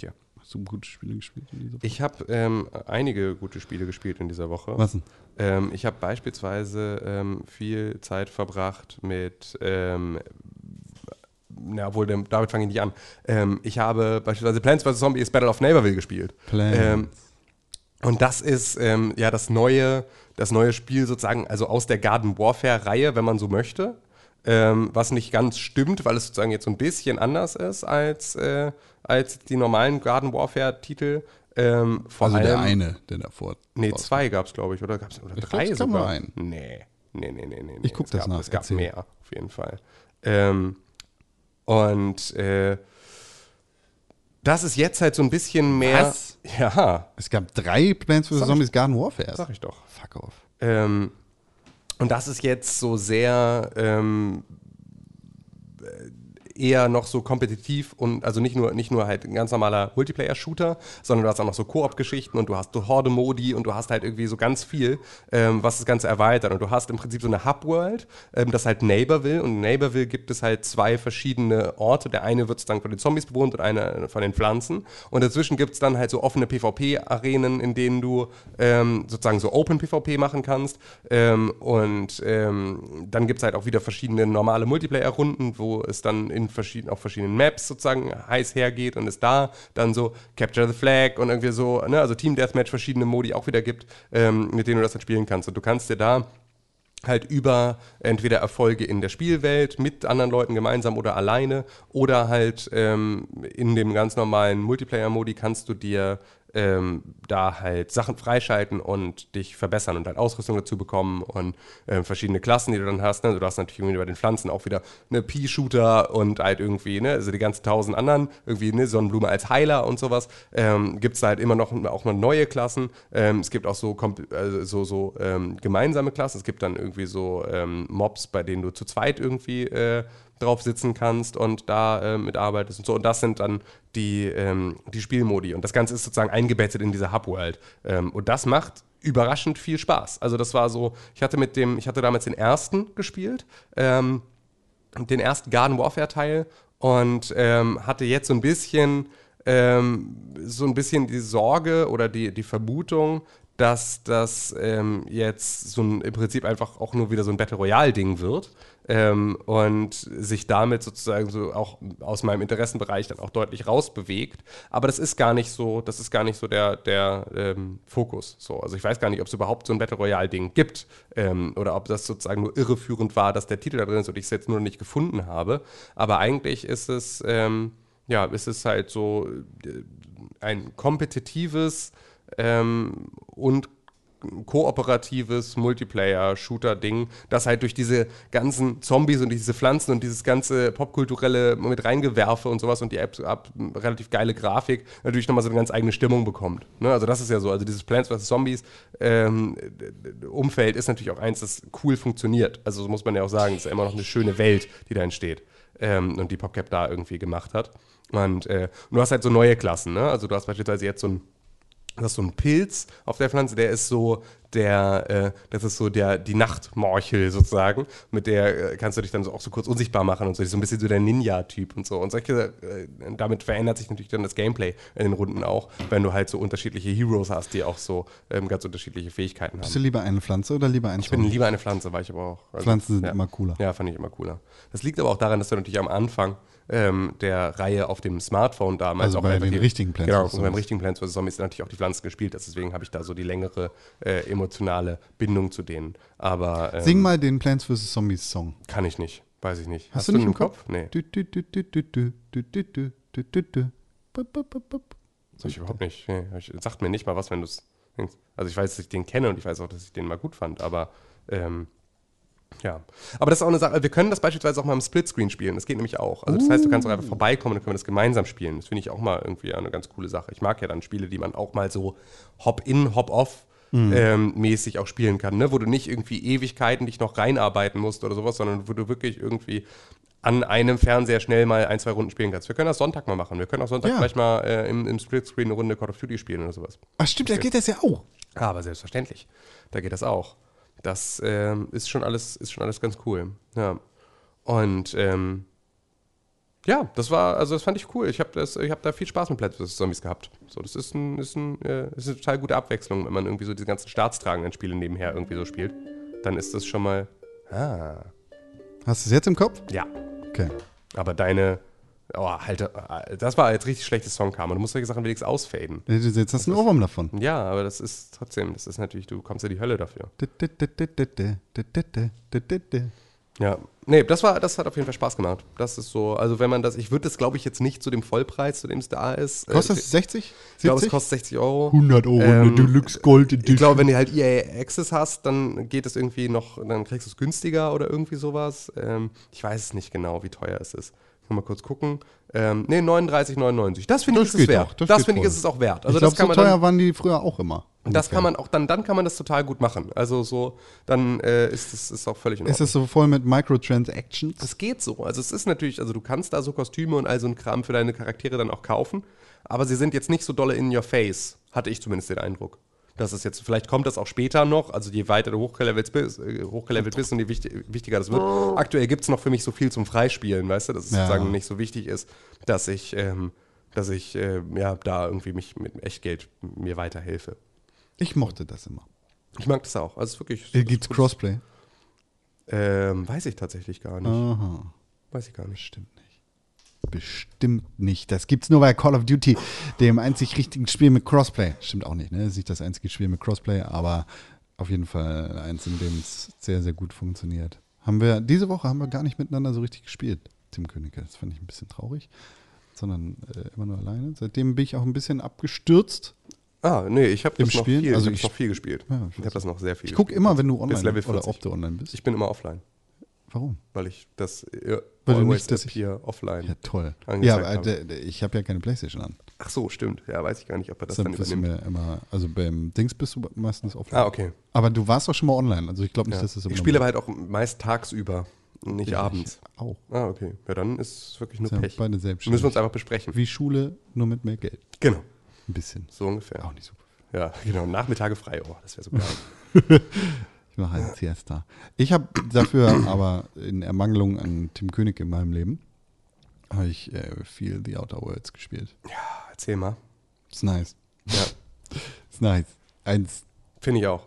Ja. hast du gute Spiele gespielt in dieser Woche? Ich habe ähm, einige gute Spiele gespielt in dieser Woche. Was denn? Ähm, ich habe beispielsweise ähm, viel Zeit verbracht mit, ähm, na wohl, dem- damit fange ich nicht an. Ähm, ich habe beispielsweise Plants vs. Zombies Battle of Neighborville gespielt. Plants. Ähm, und das ist ähm, ja das neue, das neue Spiel sozusagen, also aus der Garden Warfare-Reihe, wenn man so möchte. Ähm, was nicht ganz stimmt, weil es sozusagen jetzt so ein bisschen anders ist als, äh, als die normalen Garden Warfare-Titel. Ähm, Also der allem- eine, der davor. Nee, zwei gab es, glaube ich, oder gab's oder Ich glaub, drei es nur sogar? einen. Nee, nee, nee, nee, nee. Ich guck es das gab, nach, Es gab erzähl. mehr, auf jeden Fall. Ähm, und äh, das ist jetzt halt so ein bisschen mehr. Was? Ja, Es gab drei Plants vs. Zombies Garden Warfare. sag ich doch. Fuck off. Ähm, und das ist jetzt so sehr ähm, äh, eher noch so kompetitiv und also nicht nur, nicht nur halt ein ganz normaler Multiplayer-Shooter, sondern du hast auch noch so Koop-Geschichten und du hast Horde-Modi und du hast halt irgendwie so ganz viel, ähm, was das Ganze erweitert. Und du hast im Prinzip so eine Hub-World, ähm, das halt Neighborville und in Neighborville gibt es halt zwei verschiedene Orte. Der eine wird dann von den Zombies bewohnt und einer von den Pflanzen. Und dazwischen gibt es dann halt so offene PvP-Arenen, in denen du ähm, sozusagen so Open-PvP machen kannst. Ähm, und ähm, dann gibt es halt auch wieder verschiedene normale Multiplayer-Runden, wo es dann in verschiedenen, auf verschiedenen Maps sozusagen heiß hergeht und es da dann so Capture the Flag und irgendwie so, ne, also Team Deathmatch, verschiedene Modi auch wieder gibt, ähm, mit denen du das dann spielen kannst. Und du kannst dir da halt über entweder Erfolge in der Spielwelt mit anderen Leuten gemeinsam oder alleine oder halt ähm, in dem ganz normalen Multiplayer-Modi kannst du dir ähm, da halt Sachen freischalten und dich verbessern und halt Ausrüstung dazu bekommen und ähm, verschiedene Klassen, die du dann hast. Ne? Also du hast natürlich irgendwie bei den Pflanzen auch wieder eine Pea-Shooter und halt irgendwie, ne, also die ganzen tausend anderen, irgendwie eine Sonnenblume als Heiler und sowas. Ähm, gibt es halt immer noch auch noch neue Klassen. Ähm, es gibt auch so, also so, so ähm, gemeinsame Klassen. Es gibt dann irgendwie so ähm, Mobs, bei denen du zu zweit irgendwie äh, drauf sitzen kannst und da äh, mitarbeitest und so. Und das sind dann die, ähm, die Spielmodi. Und das Ganze ist sozusagen eingebettet in diese Hub-World. Ähm, und das macht überraschend viel Spaß. Also das war so, ich hatte mit dem, ich hatte damals den ersten gespielt, ähm, den ersten Garden Warfare Teil und ähm, hatte jetzt so ein bisschen, ähm, so ein bisschen die Sorge oder die, die Vermutung, dass das ähm, jetzt so ein, im Prinzip einfach auch nur wieder so ein Battle Royale-Ding wird ähm, und sich damit sozusagen so auch aus meinem Interessenbereich dann auch deutlich rausbewegt. Aber das ist gar nicht so, das ist gar nicht so der, der ähm, Fokus. So, also ich weiß gar nicht, ob es überhaupt so ein Battle Royale-Ding gibt ähm, oder ob das sozusagen nur irreführend war, dass der Titel da drin ist und ich es jetzt nur noch nicht gefunden habe. Aber eigentlich ist es, ähm, ja, ist es halt so äh, ein kompetitives ähm, und kooperatives Multiplayer-Shooter-Ding, das halt durch diese ganzen Zombies und diese Pflanzen und dieses ganze popkulturelle mit reingewerfe und sowas und die App ab, relativ geile Grafik natürlich nochmal so eine ganz eigene Stimmung bekommt. Ne? Also das ist ja so, also dieses Plants vs. Zombies ähm, Umfeld ist natürlich auch eins, das cool funktioniert. Also so muss man ja auch sagen, es ist ja immer noch eine schöne Welt, die da entsteht ähm, und die PopCap da irgendwie gemacht hat. Und äh, du hast halt so neue Klassen, ne? Also du hast beispielsweise jetzt so ein Du hast so einen Pilz auf der Pflanze, der ist so, der, äh, das ist so der, die Nachtmorchel sozusagen, mit der äh, kannst du dich dann so auch so kurz unsichtbar machen und so, so ein bisschen so der Ninja-Typ und so. Und solche, äh, damit verändert sich natürlich dann das Gameplay in den Runden auch, wenn du halt so unterschiedliche Heroes hast, die auch so ähm, ganz unterschiedliche Fähigkeiten Bist haben. du lieber eine Pflanze oder lieber ein Ich bin lieber eine Pflanze, war ich aber auch. also, Pflanzen sind ja. immer cooler. Ja, fand ich immer cooler. Das liegt aber auch daran, dass du natürlich am Anfang ähm, der Reihe auf dem Smartphone damals Also auch bei den die, richtigen Plants Genau, beim richtigen Plants vs. Zombies natürlich auch die Pflanzen gespielt. Deswegen habe ich da so die längere äh, emotionale Bindung zu denen. Aber ähm, Sing mal den Plants vs. Zombies Song. Kann ich nicht, weiß ich nicht. Hast, Hast du nicht im Kopf? Nee. Du, ich überhaupt nicht. Nee, sagt mir nicht mal was, wenn du es denkst. Also ich weiß, dass ich den kenne und ich weiß auch, dass ich den mal gut fand, aber ähm, ja. Aber das ist auch eine Sache, wir können das beispielsweise auch mal im Splitscreen spielen, das geht nämlich auch. Also das heißt, du kannst auch einfach vorbeikommen und dann können wir das gemeinsam spielen. Das finde ich auch mal irgendwie eine ganz coole Sache. Ich mag ja dann Spiele, die man auch mal so hop in, hop off Hop-off ähm, mäßig auch spielen kann, ne? wo du nicht irgendwie Ewigkeiten dich noch reinarbeiten musst oder sowas, sondern wo du wirklich irgendwie an einem Fernseher schnell mal ein, zwei Runden spielen kannst. Wir können das Sonntag mal machen. Wir können auch Sonntag Ja. vielleicht mal äh, im, im Splitscreen eine Runde Call of Duty spielen oder sowas. Ach stimmt, da geht das ja auch. Ja, aber selbstverständlich. Da geht das auch. Das ähm, ist, schon alles, ist schon alles ganz cool. Ja. Und ähm, ja, das war, also das fand ich cool. Ich habe hab da viel Spaß mit Plants vs. Zombies gehabt. So, das ist, ein, ist, ein, äh, ist eine total gute Abwechslung, wenn man irgendwie so diese ganzen staatstragenden Spiele nebenher irgendwie so spielt. Dann ist das schon mal. Ah. Hast du es jetzt im Kopf? Ja. Okay. Aber deine. Oh, halt, äh, das war jetzt richtig schlechtes Songkarma. Du musst solche Sachen wenigstens ausfaden. Jetzt hast du einen Ohrwurm davon. Ja, aber das ist trotzdem, das ist natürlich, du kommst in die Hölle dafür. Ja, nee, das war, das hat auf jeden Fall Spaß gemacht. Das ist so, also wenn man das, ich würde das, glaube ich, jetzt nicht zu dem Vollpreis, zu dem es da ist. Kostet äh, es 60? Ich glaube, es 70? kostet 60 Euro. 100 Euro, Ähm, eine Deluxe Gold Ich Edition. glaube, wenn du halt EA Access hast, dann geht es irgendwie noch, dann kriegst du es günstiger oder irgendwie sowas. Ähm, ich weiß es nicht genau, wie teuer es ist. Mal kurz gucken. Ähm, nee, 39,99. Das finde ich, ist es wert. auch, das das finde ich, ist es auch wert. Also ich das glaube, kann so man dann, teuer waren die früher auch immer. das kann man auch, dann, dann kann man das total gut machen. Also so, dann äh, ist es ist auch völlig in Ist Ordnung. es so voll mit Microtransactions? Das geht so. Also es ist natürlich, also du kannst da so Kostüme und all so ein Kram für deine Charaktere dann auch kaufen, aber sie sind jetzt nicht so dolle in your face, hatte ich zumindest den Eindruck. Das ist jetzt, vielleicht kommt das auch später noch, also je weiter du hochgelevelt bist, äh, hochgelevelt bist und je wichtig, wichtiger das wird. Aktuell gibt es noch für mich so viel zum Freispielen, weißt du, dass es Ja. sozusagen nicht so wichtig ist, dass ich, ähm, dass ich äh, ja, da irgendwie mich mit Echtgeld mir weiterhelfe. Ich mochte das immer. Ich mag das auch. Also es ist wirklich. Äh, Gibt's Crossplay? Ähm, weiß ich tatsächlich gar nicht. Aha. Weiß ich gar nicht. Nicht. Bestimmt nicht. Das gibt's nur bei Call of Duty, dem einzig richtigen Spiel mit Crossplay. Stimmt auch nicht, ne? Das ist nicht das einzige Spiel mit Crossplay, aber auf jeden Fall eins, in dem es sehr, sehr gut funktioniert. Haben wir, diese Woche haben wir gar nicht miteinander so richtig gespielt, Tim Königke. Das fand ich ein bisschen traurig. Sondern äh, immer nur alleine. Seitdem bin ich auch ein bisschen abgestürzt. Ah, nee, ich habe das noch viel, Also ich ich- hab noch viel gespielt. Ja, ich habe das noch sehr viel Ich gucke immer, wenn du Bis online Level bist oder 40. ob du online bist. Ich bin immer offline, Warum? weil ich das äh, Weil du always nicht, dass ich- appear offline. Ja, toll. Ja, aber habe. äh, ich habe ja keine Playstation an. Ach so, stimmt. Ja, weiß ich gar nicht, ob er das dann Deshalb wissen übernimmt. wir immer, also beim Dings bist du meistens offline. Ah, okay. Aber du warst doch schon mal online, also ich glaube nicht, Ja. dass das immer Ich spiele aber halt auch meist tagsüber, nicht Ja, abends. Ich auch. Ah, okay. Ja, dann ist es wirklich nur Sind Pech. beide Müssen selbstständig. wir uns einfach besprechen. Wie Schule, nur mit mehr Geld. Genau, Ein bisschen. so ungefähr. Auch nicht super. Ja, genau. Nachmittage frei. Oh, das wäre so geil. Ich mache halt Siesta. Ich habe dafür aber in Ermangelung an Tim König in meinem Leben, habe ich äh, viel The Outer Worlds gespielt. Erzähl mal. Ist nice. Ja, Ist nice. Eins, finde ich auch.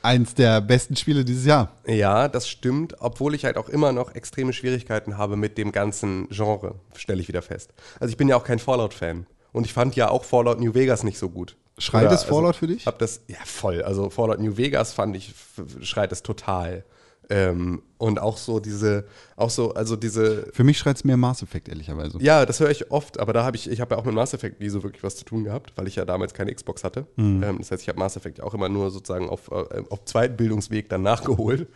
eins der besten Spiele dieses Jahr. Ja, das stimmt, obwohl ich halt auch immer noch extreme Schwierigkeiten habe mit dem ganzen Genre, stelle ich wieder fest. Also ich bin ja auch kein Fallout-Fan. Und ich fand ja auch Fallout New Vegas nicht so gut. Schreit Oder, es Fallout für dich? Hab das, ja, voll. Also Fallout New Vegas fand ich, schreit es total. Ähm, und auch so diese, auch so, also diese, Für mich schreit es mehr Mass Effect, ehrlicherweise. ja, das höre ich oft, aber da habe ich, ich habe ja auch mit Mass Effect nie so wirklich was zu tun gehabt, weil ich ja damals keine Xbox hatte. Mhm. Ähm, das heißt, ich habe Mass Effect auch immer nur sozusagen auf, äh, auf zweiten Bildungsweg dann nachgeholt.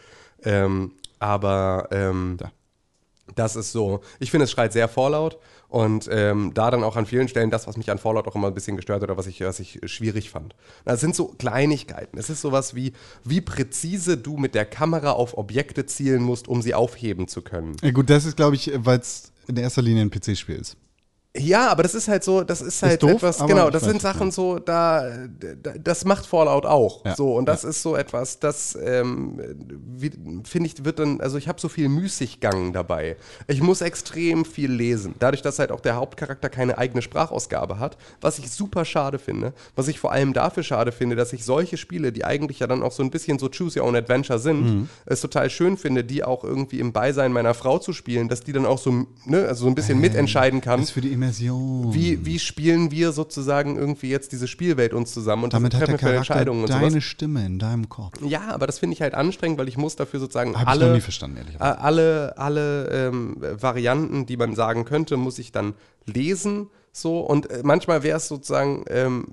Ähm, aber ähm, Da. das ist so, ich finde, es schreit sehr Fallout und ähm, da dann auch an vielen Stellen das, was mich an Fallout auch immer ein bisschen gestört hat oder was ich, was ich schwierig fand. Das sind so Kleinigkeiten. Es ist sowas wie, wie präzise du mit der Kamera auf Objekte zielen musst, um sie aufheben zu können. Ja, gut, das ist, glaube ich, weil es in erster Linie ein PC-Spiel ist. Ja, aber das ist halt so, das ist halt doof, etwas, genau, das sind Sachen meinst. so, da, da, das macht Fallout auch. Ja. So, und das ist so etwas, das ähm, finde ich, wird dann, also ich habe so viel Müßiggang dabei. Ich muss extrem viel lesen. Dadurch, dass halt auch der Hauptcharakter keine eigene Sprachausgabe hat, was ich super schade finde, was ich vor allem dafür schade finde, dass ich solche Spiele, die eigentlich ja dann auch so ein bisschen so Choose Your Own Adventure sind, Mhm. es total schön finde, die auch irgendwie im Beisein meiner Frau zu spielen, dass die dann auch so, ne, also so ein bisschen mitentscheiden kann ist für die Immersion. wie, wie spielen wir sozusagen irgendwie jetzt diese Spielwelt uns zusammen und Damit hat der treffen wir für Charakter Entscheidungen und deine sowas. Stimme in deinem Kopf. Ja, aber das finde ich halt anstrengend, weil ich muss dafür sozusagen Habe ich alle, noch nie verstanden, ehrlich äh, gesagt. alle, alle ähm, Varianten, die man sagen könnte, muss ich dann lesen. So und äh, manchmal wäre es sozusagen, ähm,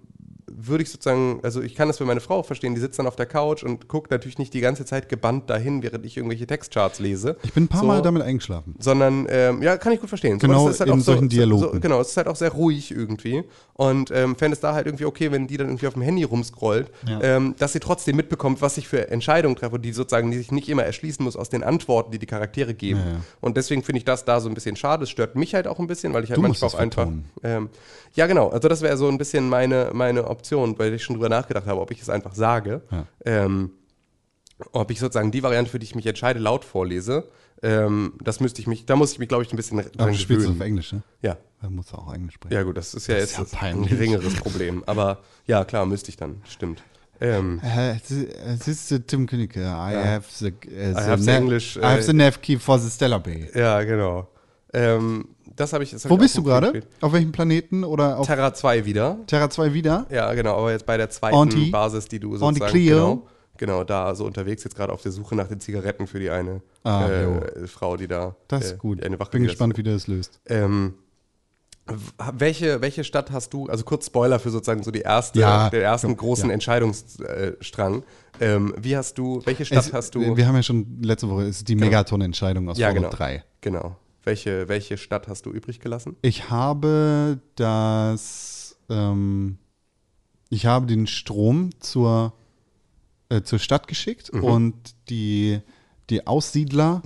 würde ich sozusagen, also ich kann das für meine Frau auch verstehen, die sitzt dann auf der Couch und guckt natürlich nicht die ganze Zeit gebannt dahin, während ich irgendwelche Textcharts lese. Ich bin ein paar so, Mal damit eingeschlafen. sondern ähm, ja, kann ich gut verstehen. So, Genau es ist halt in auch so, solchen Dialogen. So, genau, es ist halt auch sehr ruhig irgendwie. Und ähm, fände es da halt irgendwie okay, wenn die dann irgendwie auf dem Handy rumscrollt, Ja. ähm, dass sie trotzdem mitbekommt, was ich für Entscheidungen treffe die sozusagen, die sich nicht immer erschließen muss aus den Antworten, die die Charaktere geben. Ja, ja. Und deswegen finde ich das da so ein bisschen schade. Es stört mich halt auch ein bisschen, weil ich halt Du manchmal auch einfach. Ähm, ja, genau. Also das wäre so ein bisschen meine, meine Option, weil ich schon drüber nachgedacht habe, ob ich es einfach sage. Ja. Ähm, ob ich sozusagen die Variante, für die ich mich entscheide, laut vorlese. Ähm, das müsste ich mich, da muss ich mich, glaube ich, ein bisschen Aber dran du spielst es auf. Englisch, ne? Ja. Da musst du auch Englisch sprechen. ja, gut, das ist ja Das ist jetzt ja ein geringeres Problem. Aber ja, klar, müsste ich dann, stimmt. Ähm, Uh, this is uh, Tim Königke. I have the, uh, the, have the nav- English, I have the nav key for the Stellar Bay. ja, genau. Ähm, das habe ich. Das hab Wo ich bist du gut gerade? Auf welchem Planeten oder auf Terra 2 wieder. Terra 2 wieder? Ja, genau, aber jetzt bei der zweiten Auntie? Basis, die du Auntie sozusagen Cleo? genau, genau da so unterwegs jetzt gerade auf der Suche nach den Zigaretten für die eine Ah, äh, Frau, die da Das äh, ist gut. die eine Wache, Bin gespannt, wie du das löst. Ähm, welche, welche Stadt hast du, also kurz Spoiler für sozusagen so die erste, Ja, den ersten großen ja. Entscheidungsstrang. Ähm, wie hast du, welche Stadt Es- hast du? Wir haben ja schon letzte Woche, es ist die Megaton-Entscheidung aus ja, Fallout genau. 3. Genau. Welche, welche Stadt hast du übrig gelassen? Ich habe das, ähm, ich habe den Strom zur, äh, zur Stadt geschickt Mhm. und die, die Aussiedler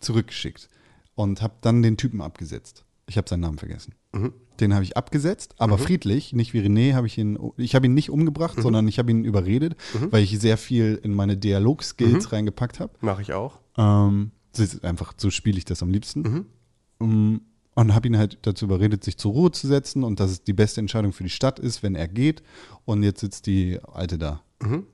zurückgeschickt und habe dann den Typen abgesetzt. Ich habe seinen Namen vergessen. Mhm. Den habe ich abgesetzt, aber friedlich, nicht wie René, habe ich ihn, ich habe ihn nicht Mhm. umgebracht, sondern ich habe ihn überredet, weil ich sehr viel in meine Mhm. Dialog-Skills reingepackt habe. Mache ich auch. Ähm, einfach, so spiele ich das am liebsten. Mhm. Ähm, und habe ihn halt dazu überredet, sich zur Ruhe zu setzen und dass es die beste Entscheidung für die Stadt ist, wenn er geht. Und jetzt sitzt die Alte da.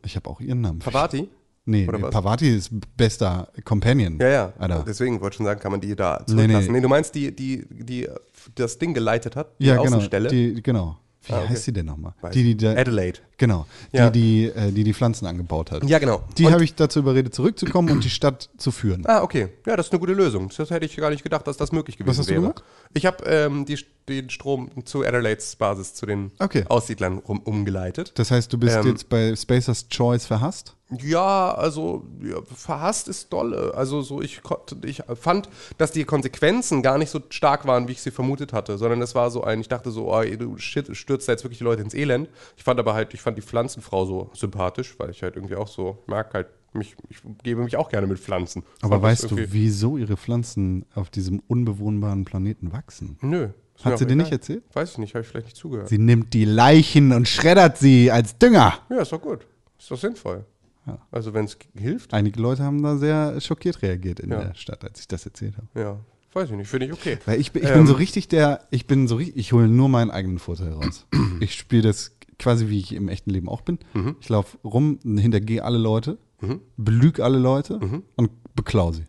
Ich habe auch ihren Namen. Pavati? Nee, Mhm. Oder nee was? Pavati ist bester Companion. Ja, ja. Alter. Deswegen wollte ich schon sagen, kann man die da Nee, zurücklassen. nee. Nee, du meinst die, die, die das Ding geleitet hat? Die ja, genau. Außenstelle? Die, genau. Wie Ah, okay. heißt sie denn nochmal? Die, die, da, Adelaide. genau. Ja. Die, die, äh, die die Pflanzen angebaut hat. Ja, genau. Die habe ich dazu überredet, zurückzukommen und die Stadt zu führen. Ah, okay. Ja, das ist eine gute Lösung. Das hätte ich gar nicht gedacht, dass das möglich gewesen Was hast du wäre. gemacht? Ich habe ähm, die, den Strom zu Adelaides Basis, zu den Okay. Aussiedlern rum, umgeleitet. Das heißt, du bist Ähm, jetzt bei Spacers Choice verhasst? Ja, also ja, verhasst ist dolle. Also so ich ich fand, dass die Konsequenzen gar nicht so stark waren, wie ich sie vermutet hatte, sondern es war so ein, ich dachte so, oh, du shit, stürzt da jetzt wirklich die Leute ins Elend. Ich fand aber halt, ich fand die Pflanzenfrau so sympathisch, weil ich halt irgendwie auch so ich mag halt mich, ich gebe mich auch gerne mit Pflanzen. Aber weißt du, wieso ihre Pflanzen auf diesem unbewohnbaren Planeten wachsen? Nö. Ist Hat sie dir nicht erzählt? Weiß ich nicht, habe ich vielleicht nicht zugehört. Sie nimmt die Leichen und schreddert sie als Dünger. ja, ist doch gut. Ist doch sinnvoll. Ja. Also wenn es hilft, Einige Leute haben da sehr schockiert reagiert in Ja. der Stadt, als ich das erzählt habe. ja, weiß ich nicht, finde ich okay. Weil ich, bin- ich Ähm, bin so richtig der, ich bin so richtig, ich hole nur meinen eigenen Vorteil raus. ich spiele das quasi wie ich im echten Leben auch bin. Mhm. Ich laufe rum, hintergehe alle Leute, belüge alle Leute Mhm. und beklau sie.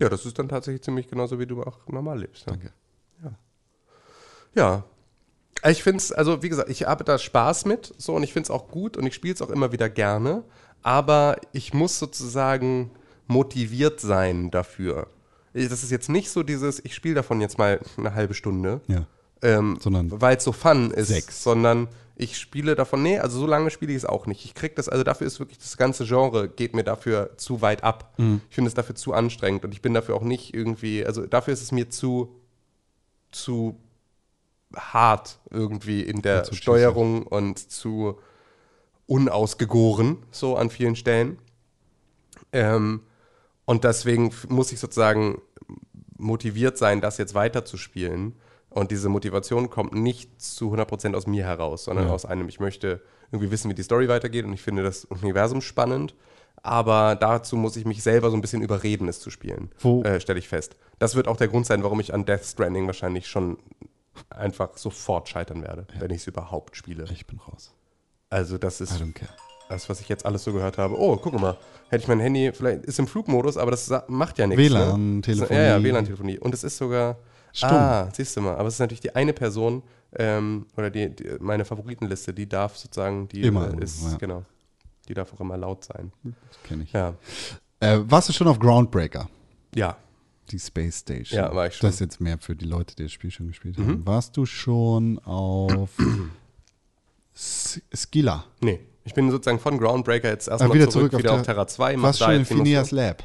Ja, das ist dann tatsächlich ziemlich genauso, wie du auch normal lebst. Ja. Danke. Ja. Ich finde es, also wie gesagt, ich habe da Spaß mit so und ich finde es auch gut und ich spiele es auch immer wieder gerne, aber ich muss sozusagen motiviert sein dafür. Das ist jetzt nicht so dieses, ich spiele davon jetzt mal eine halbe Stunde, Ja. ähm, weil es so fun ist, sechs. sondern ich spiele davon, nee, also so lange spiele ich es auch nicht. Ich krieg das, also dafür ist wirklich das ganze Genre geht mir dafür zu weit ab. Mhm. Ich finde es dafür zu anstrengend und ich bin dafür auch nicht irgendwie, also dafür ist es mir zu, zu hart irgendwie in der cheesy. Steuerung und zu unausgegoren, so an vielen Stellen. Ähm, und deswegen muss ich sozusagen motiviert sein, das jetzt weiterzuspielen. Und diese Motivation kommt nicht zu 100% aus mir heraus, sondern Ja. aus einem, ich möchte irgendwie wissen, wie die Story weitergeht und ich finde das Universum spannend. Aber dazu muss ich mich selber so ein bisschen überreden, es zu spielen. Äh, Stelle ich fest. Das wird auch der Grund sein, warum ich an Death Stranding wahrscheinlich schon einfach sofort scheitern werde, wenn ich es überhaupt spiele. Ich bin raus. Also das ist das, was ich jetzt alles so gehört habe. Oh, guck mal, hätte ich mein Handy, vielleicht ist im Flugmodus, aber das macht ja nichts. WLAN-Telefonie. Ne? Ja, ja, WLAN-Telefonie. Und es ist sogar. Stumm. Ah, siehst du mal. Aber es ist natürlich die eine Person, ähm, oder die, die, meine Favoritenliste, die darf sozusagen, die Immer, äh, ist, ja. genau. Die darf auch immer laut sein. Das kenne ich. Ja. Äh, warst du schon auf Groundbreaker? Ja. Die Space Station. Ja, war ich schon. Mhm. Das ist jetzt mehr für die Leute, die das Spiel schon gespielt haben. Warst du schon auf Skilla? Nee. Ich bin sozusagen von Groundbreaker jetzt Ah, erstmal wieder zurück, zurück auf wieder Terra- auf Terra 2. mach Warst schon in. Phineas Lab?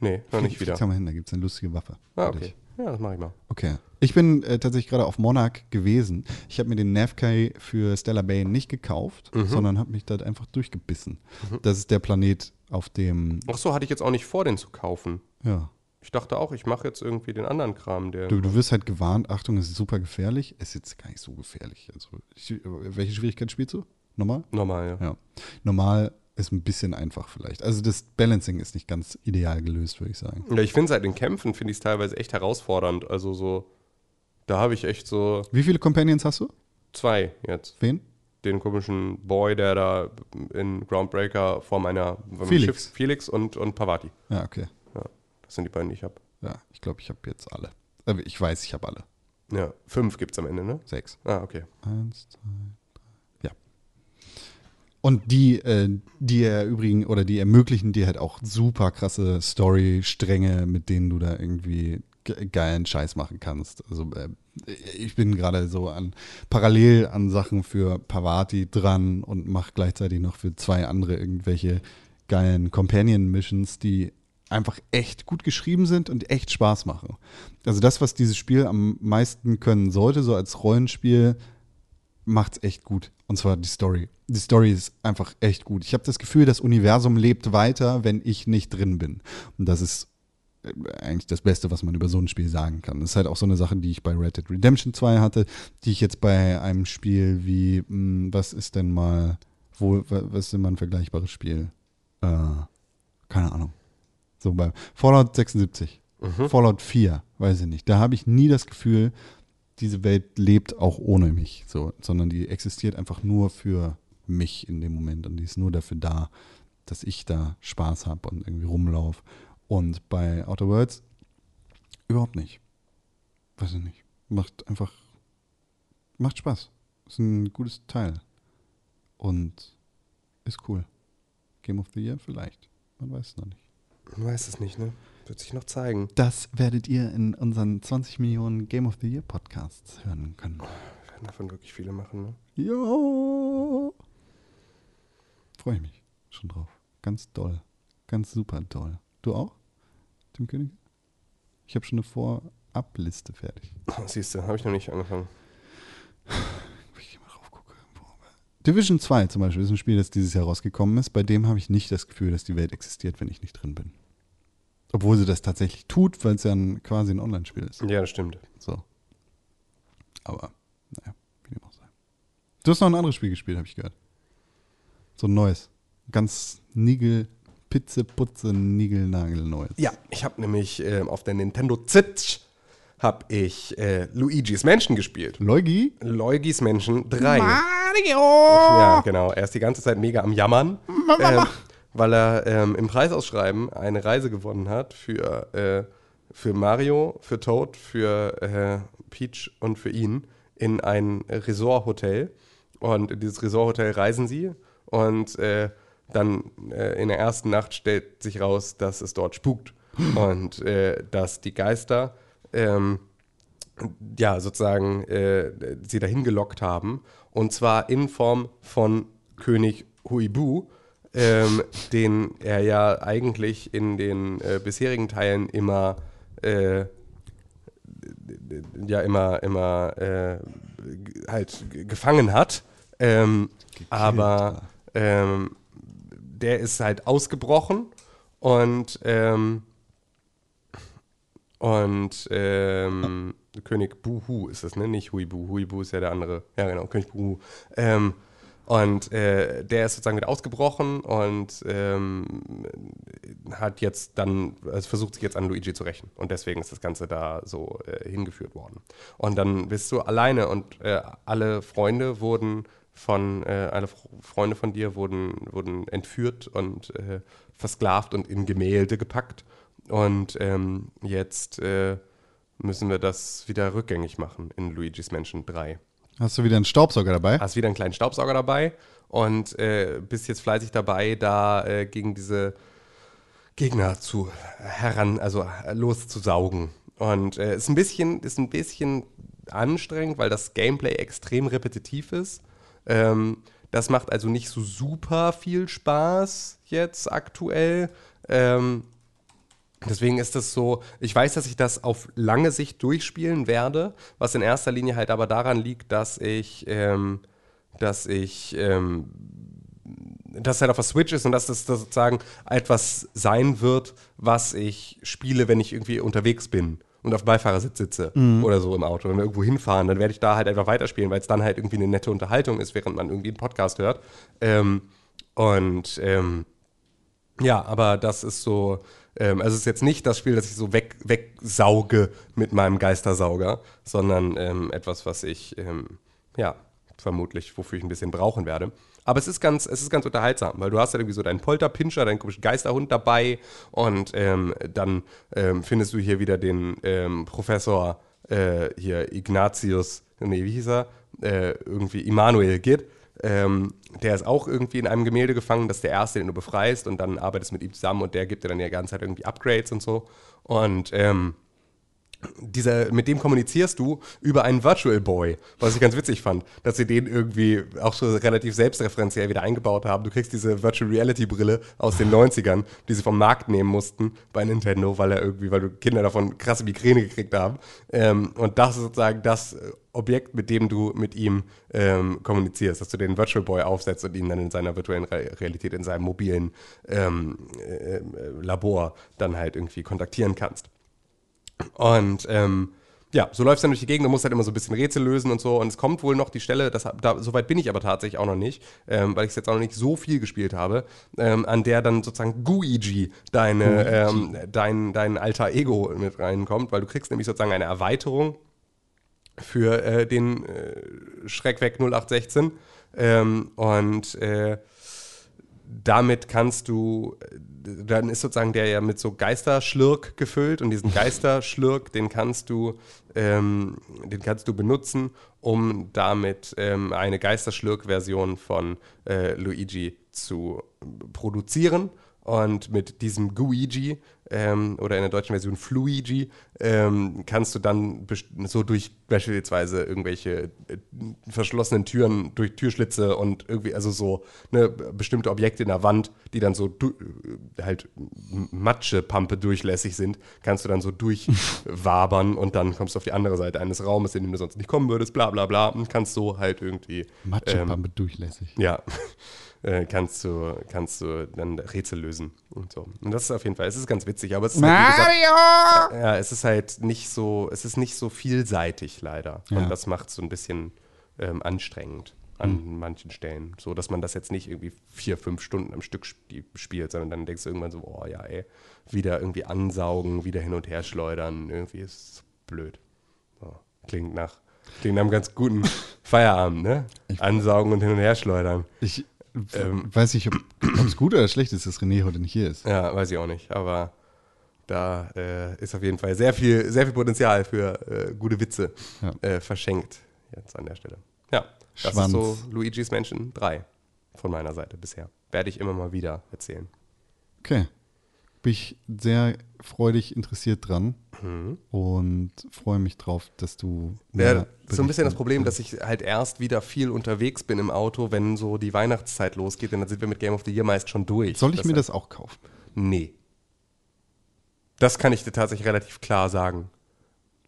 Nee, noch nicht wieder. Komm mal hin, da gibt es eine lustige Waffe. Ah, okay. Ja, das mache ich mal. Okay. Ich bin äh, tatsächlich gerade auf Monarch gewesen. Ich habe mir den Navkai für Stellar Bay nicht gekauft, Mhm. sondern habe mich dort einfach durchgebissen. Das ist der Planet, auf dem. Ach so, hatte ich jetzt auch nicht vor, den zu kaufen. Ja. Ich dachte auch, ich mache jetzt irgendwie den anderen Kram, der. Du, du wirst halt gewarnt, Achtung, es ist super gefährlich. Es ist jetzt gar nicht so gefährlich. Also, ich, welche Schwierigkeit spielst du? Normal? Normal, ja. Ja. Normal ist ein bisschen einfach vielleicht. Also das Balancing ist nicht ganz ideal gelöst, würde ich sagen. Ja, ich finde seit den Kämpfen finde ich es teilweise echt herausfordernd. Also so, da habe ich echt so Wie viele Companions hast du? zwei jetzt. Wen? Den komischen Boy, der da in Groundbreaker vor meiner Felix. Schiff, Felix und, und Pavati. Ja, okay. Das sind die beiden, die ich habe. Ja, ich glaube, ich habe jetzt alle. Äh, Ich weiß, ich habe alle. Ja, fünf gibt es am Ende, ne? Sechs. Ah, okay. Eins, zwei, drei. Ja. Und die, äh, die erübrigen oder die ermöglichen dir halt auch super krasse Story-Stränge, mit denen du da irgendwie ge geilen Scheiß machen kannst. Also äh, ich bin gerade so an parallel an Sachen für Pavati dran und mache gleichzeitig noch für zwei andere irgendwelche geilen Companion-Missions, die einfach echt gut geschrieben sind und echt Spaß machen. Also das, was dieses Spiel am meisten können sollte, so als Rollenspiel, macht's echt gut. Und zwar die Story. Die Story ist einfach echt gut. Ich habe das Gefühl, das Universum lebt weiter, wenn ich nicht drin bin. Und das ist äh, eigentlich das Beste, was man über so ein Spiel sagen kann. Das ist halt auch so eine Sache, die ich bei Red Dead Redemption 2 hatte, die ich jetzt bei einem Spiel wie, mh, was ist denn mal, wo, wa- was ist denn mal ein vergleichbares Spiel? Äh, keine Ahnung. So bei Fallout 76, Fallout 4, weiß ich nicht. Da habe ich nie das Gefühl, diese Welt lebt auch ohne mich, so, sondern die existiert einfach nur für mich in dem Moment und die ist nur dafür da, dass ich da Spaß habe und irgendwie rumlaufe. Und bei Outer Worlds überhaupt nicht. Weiß ich nicht. Macht einfach, macht Spaß. Ist ein gutes Teil. Und ist cool. Game of the Year vielleicht. Man weiß es noch nicht. Man weiß es nicht, ne? Wird sich noch zeigen. Das werdet ihr in unseren 20 Millionen Game of the Year Podcasts hören können. Wir werden davon wirklich viele machen, ne? Ja. Freue ich mich schon drauf. Ganz doll. Ganz super doll. Du auch? Tim König? Ich habe schon eine Vorabliste fertig. Siehst du, habe ich noch nicht angefangen. Wenn ich mal drauf gucke. Wo- Division 2 zum Beispiel ist ein Spiel, das dieses Jahr rausgekommen ist. Bei dem habe ich nicht das Gefühl, dass die Welt existiert, wenn ich nicht drin bin. Obwohl sie das tatsächlich tut, weil es ja ein, quasi ein Online-Spiel ist. Ja, das stimmt. So. Aber, naja, wie dem auch sei. Du hast noch ein anderes Spiel gespielt, habe ich gehört. So ein neues. Ganz nigel, pitze, putze, nigel, neues. Ja, ich habe nämlich ähm, auf der Nintendo Switch habe ich äh, Luigi's Mansion gespielt. Leugi? Luigi's Mansion 3. Mario! Ja, genau. Er ist die ganze Zeit mega am Jammern, ähm, weil er ähm, im Preisausschreiben eine Reise gewonnen hat für, äh, für Mario, für Toad, für äh, Peach und für ihn in ein Resort-Hotel. Und in dieses Resort-Hotel reisen sie und äh, dann äh, in der ersten Nacht stellt sich raus, dass es dort spukt und äh, dass die Geister ähm, ja, sozusagen äh, sie dahin gelockt haben. Und zwar in Form von König Huibu, ähm, den er ja eigentlich in den äh, bisherigen Teilen immer äh, ja immer immer äh, halt gefangen hat. Ähm, aber ähm, der ist halt ausgebrochen und ähm, Und ähm, König Buhu ist es, ne? Nicht Huibu. Huibu ist ja der andere. Ja, genau, König Buhu. Ähm, und äh, der ist sozusagen wieder ausgebrochen und ähm, hat jetzt dann, also versucht sich jetzt an Luigi zu rächen. Und deswegen ist das Ganze da so äh, hingeführt worden. Und dann bist du alleine und äh, alle Freunde wurden von, äh, alle Freunde von dir wurden, wurden entführt und äh, versklavt und in Gemälde gepackt. Und ähm, jetzt äh, müssen wir das wieder rückgängig machen in Luigi's Mansion 3 Hast du wieder einen Staubsauger dabei? hast wieder einen kleinen Staubsauger dabei und äh, bist jetzt fleißig dabei, da äh, gegen diese Gegner zu heran, also loszusaugen. Und äh, ist ein bisschen, ist ein bisschen anstrengend, weil das Gameplay extrem repetitiv ist. Ähm, das macht also nicht so super viel Spaß jetzt aktuell. Ähm, Deswegen ist es so, ich weiß, dass ich das auf lange Sicht durchspielen werde, was in erster Linie halt aber daran liegt, dass ich, ähm, dass ich, ähm, dass es halt auf der Switch ist und dass das, das sozusagen etwas sein wird, was ich spiele, wenn ich irgendwie unterwegs bin und auf dem Beifahrersitz sitze oder so im Auto, wenn wir irgendwo hinfahren, dann werde ich da halt einfach weiterspielen, weil es dann halt irgendwie eine nette Unterhaltung ist, während man irgendwie einen Podcast hört. Ähm, und ähm, ja, aber das ist so, ähm, also es ist jetzt nicht das Spiel, das ich so weg, wegsauge mit meinem Geistersauger, sondern ähm, etwas, was ich, ähm, ja, vermutlich, wofür ich ein bisschen brauchen werde. Aber es ist ganz, es ist ganz unterhaltsam, weil du hast halt irgendwie so deinen Polterpinscher, deinen komischen Geisterhund dabei und ähm, dann ähm, findest du hier wieder den ähm, Professor äh, hier Ignatius, nee, wie hieß er? Äh, irgendwie Immanuel Gitt. Ähm, der ist auch irgendwie in einem Gemälde gefangen, das ist der erste, den du befreist und dann arbeitest mit ihm zusammen und der gibt dir dann die ganze Zeit irgendwie Upgrades und so. Und ähm, dieser, mit dem kommunizierst du über einen Virtual Boy, was ich ganz witzig fand, dass sie den irgendwie auch so relativ selbstreferenziell wieder eingebaut haben. Du kriegst diese Virtual Reality Brille aus den 90ern, die sie vom Markt nehmen mussten bei Nintendo, weil er irgendwie, weil du Kinder davon krasse Migräne gekriegt haben. Ähm, und das ist sozusagen das Objekt, mit dem du mit ihm ähm, kommunizierst, dass du den Virtual Boy aufsetzt und ihn dann in seiner virtuellen Re Realität, in seinem mobilen ähm, äh, Labor dann halt irgendwie kontaktieren kannst. Und ähm, ja, so läufst du dann durch die Gegend und musst halt immer so ein bisschen Rätsel lösen und so. Und es kommt wohl noch die Stelle, das, da, soweit bin ich aber tatsächlich auch noch nicht, ähm, weil ich es jetzt auch noch nicht so viel gespielt habe, ähm, an der dann sozusagen Guigi, deine, ähm, dein, dein alter Ego mit reinkommt, weil du kriegst nämlich sozusagen eine Erweiterung für äh, den äh, Schreck weg 0816. Ähm, und äh, damit kannst du, dann ist sozusagen der ja mit so Geisterschlürk gefüllt und diesen Geisterschlürk, den kannst du, ähm, den kannst du benutzen, um damit ähm, eine Geisterschlürk-Version von äh, Luigi zu produzieren. Und mit diesem Guigi ähm, oder in der deutschen Version Fluigi ähm, kannst du dann so durch beispielsweise irgendwelche äh, verschlossenen Türen, durch Türschlitze und irgendwie, also so ne, bestimmte Objekte in der Wand, die dann so äh, halt Matschepampe durchlässig sind, kannst du dann so durchwabern und dann kommst du auf die andere Seite eines Raumes, in dem du sonst nicht kommen würdest, bla bla bla, und kannst so halt irgendwie Matschepampe durchlässig. ja, äh, kannst du, kannst du dann Rätsel lösen und so. Und das ist auf jeden Fall, es ist ganz witzig, aber es ist halt, wie gesagt, ja, es ist halt nicht so, es ist nicht so vielseitig leider. Ja. Und das macht es so ein bisschen ähm, anstrengend an manchen Stellen. So, dass man das jetzt nicht irgendwie vier, fünf Stunden am Stück spie- spielt, sondern dann denkst du irgendwann so, oh ja, ey, wieder irgendwie ansaugen, wieder hin und her schleudern, irgendwie ist es blöd. So, klingt nach, klingt nach einem ganz guten Feierabend, ne? Ansaugen und hin und her schleudern. Ich Ähm. weiß nicht, ob es gut oder schlecht ist, dass René heute nicht hier ist. Ja, weiß ich auch nicht, aber da äh, ist auf jeden Fall sehr viel, sehr viel Potenzial für äh, gute Witze Ja. äh, verschenkt jetzt an der Stelle. Ja, das Schwanz. ist so Luigi's Mansion 3 von meiner Seite bisher. Werde ich immer mal wieder erzählen. Okay. Bin ich sehr freudig interessiert dran und freue mich drauf, dass du. Ja, so ein bisschen das Problem, dass ich halt erst wieder viel unterwegs bin im Auto, wenn so die Weihnachtszeit losgeht, denn dann sind wir mit Game of the Year meist schon durch. Soll ich mir Deshalb- das auch kaufen? Nee. Das kann ich dir tatsächlich relativ klar sagen.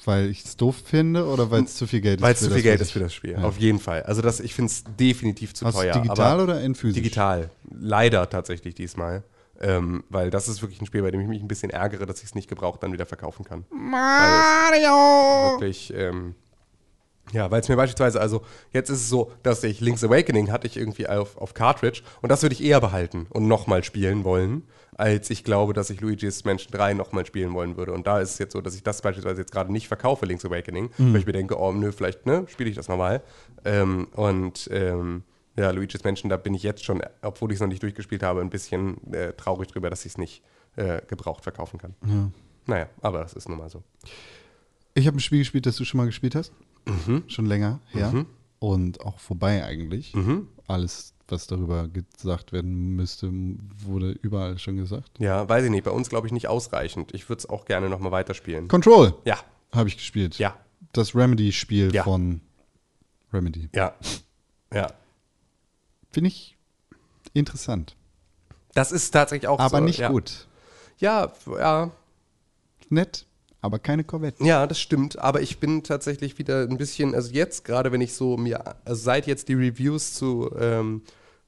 Weil ich es doof finde oder weil es zu viel Geld ist? Weil es zu viel Geld ist für das Spiel. Ja. Auf jeden Fall. Also das, ich finde es definitiv zu Hast teuer. digital oder in physisch? Digital. Leider tatsächlich diesmal. Ähm, weil das ist wirklich ein Spiel, bei dem ich mich ein bisschen ärgere, dass ich es nicht gebraucht dann wieder verkaufen kann. Mario! Wirklich, ähm, ja, weil es mir beispielsweise, also jetzt ist es so, dass ich Link's Awakening hatte ich irgendwie auf, auf Cartridge und das würde ich eher behalten und nochmal spielen wollen, als ich glaube, dass ich Luigi's Mansion 3 nochmal spielen wollen würde. Und da ist es jetzt so, dass ich das beispielsweise jetzt gerade nicht verkaufe, Link's Awakening, weil ich mir denke, oh nö, vielleicht, ne, spiele ich das nochmal. Ähm, und ähm, ja, Luigi's Mansion, da bin ich jetzt schon, obwohl ich es noch nicht durchgespielt habe, ein bisschen äh, traurig drüber, dass ich es nicht äh, gebraucht verkaufen kann. Naja, aber das ist nun mal so. Ich habe ein Spiel gespielt, das du schon mal gespielt hast. Mhm. Schon länger her. Und auch vorbei eigentlich. Mhm. Alles, was darüber gesagt werden müsste, wurde überall schon gesagt. Ja, weiß ich nicht. Bei uns glaube ich nicht ausreichend. Ich würde es auch gerne nochmal weiterspielen. Control Ja, habe ich gespielt. ja, Das Remedy-Spiel Ja. von Remedy. ja, ja. Finde ich interessant. Das ist tatsächlich auch aber so. nicht ja. gut. Ja, ja, Nett, aber keine Corvette. ja, das stimmt. Aber ich bin tatsächlich wieder ein bisschen, also jetzt gerade, wenn ich so mir, also seit jetzt die Reviews zu, ähm,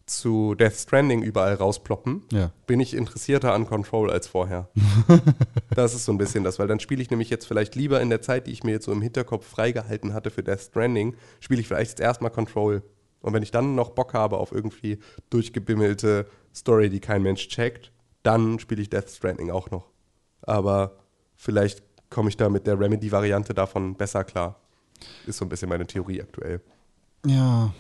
zu Death Stranding überall rausploppen, Ja. bin ich interessierter an Control als vorher. das ist so ein bisschen das, weil dann spiele ich nämlich jetzt vielleicht lieber in der Zeit, die ich mir jetzt so im Hinterkopf freigehalten hatte für Death Stranding, spiele ich vielleicht jetzt erstmal Control. Und wenn ich dann noch Bock habe auf irgendwie durchgebimmelte Story, die kein Mensch checkt, dann spiele ich Death Stranding auch noch. Aber vielleicht komme ich da mit der Remedy-Variante davon besser klar. Ist so ein bisschen meine Theorie aktuell. Ja.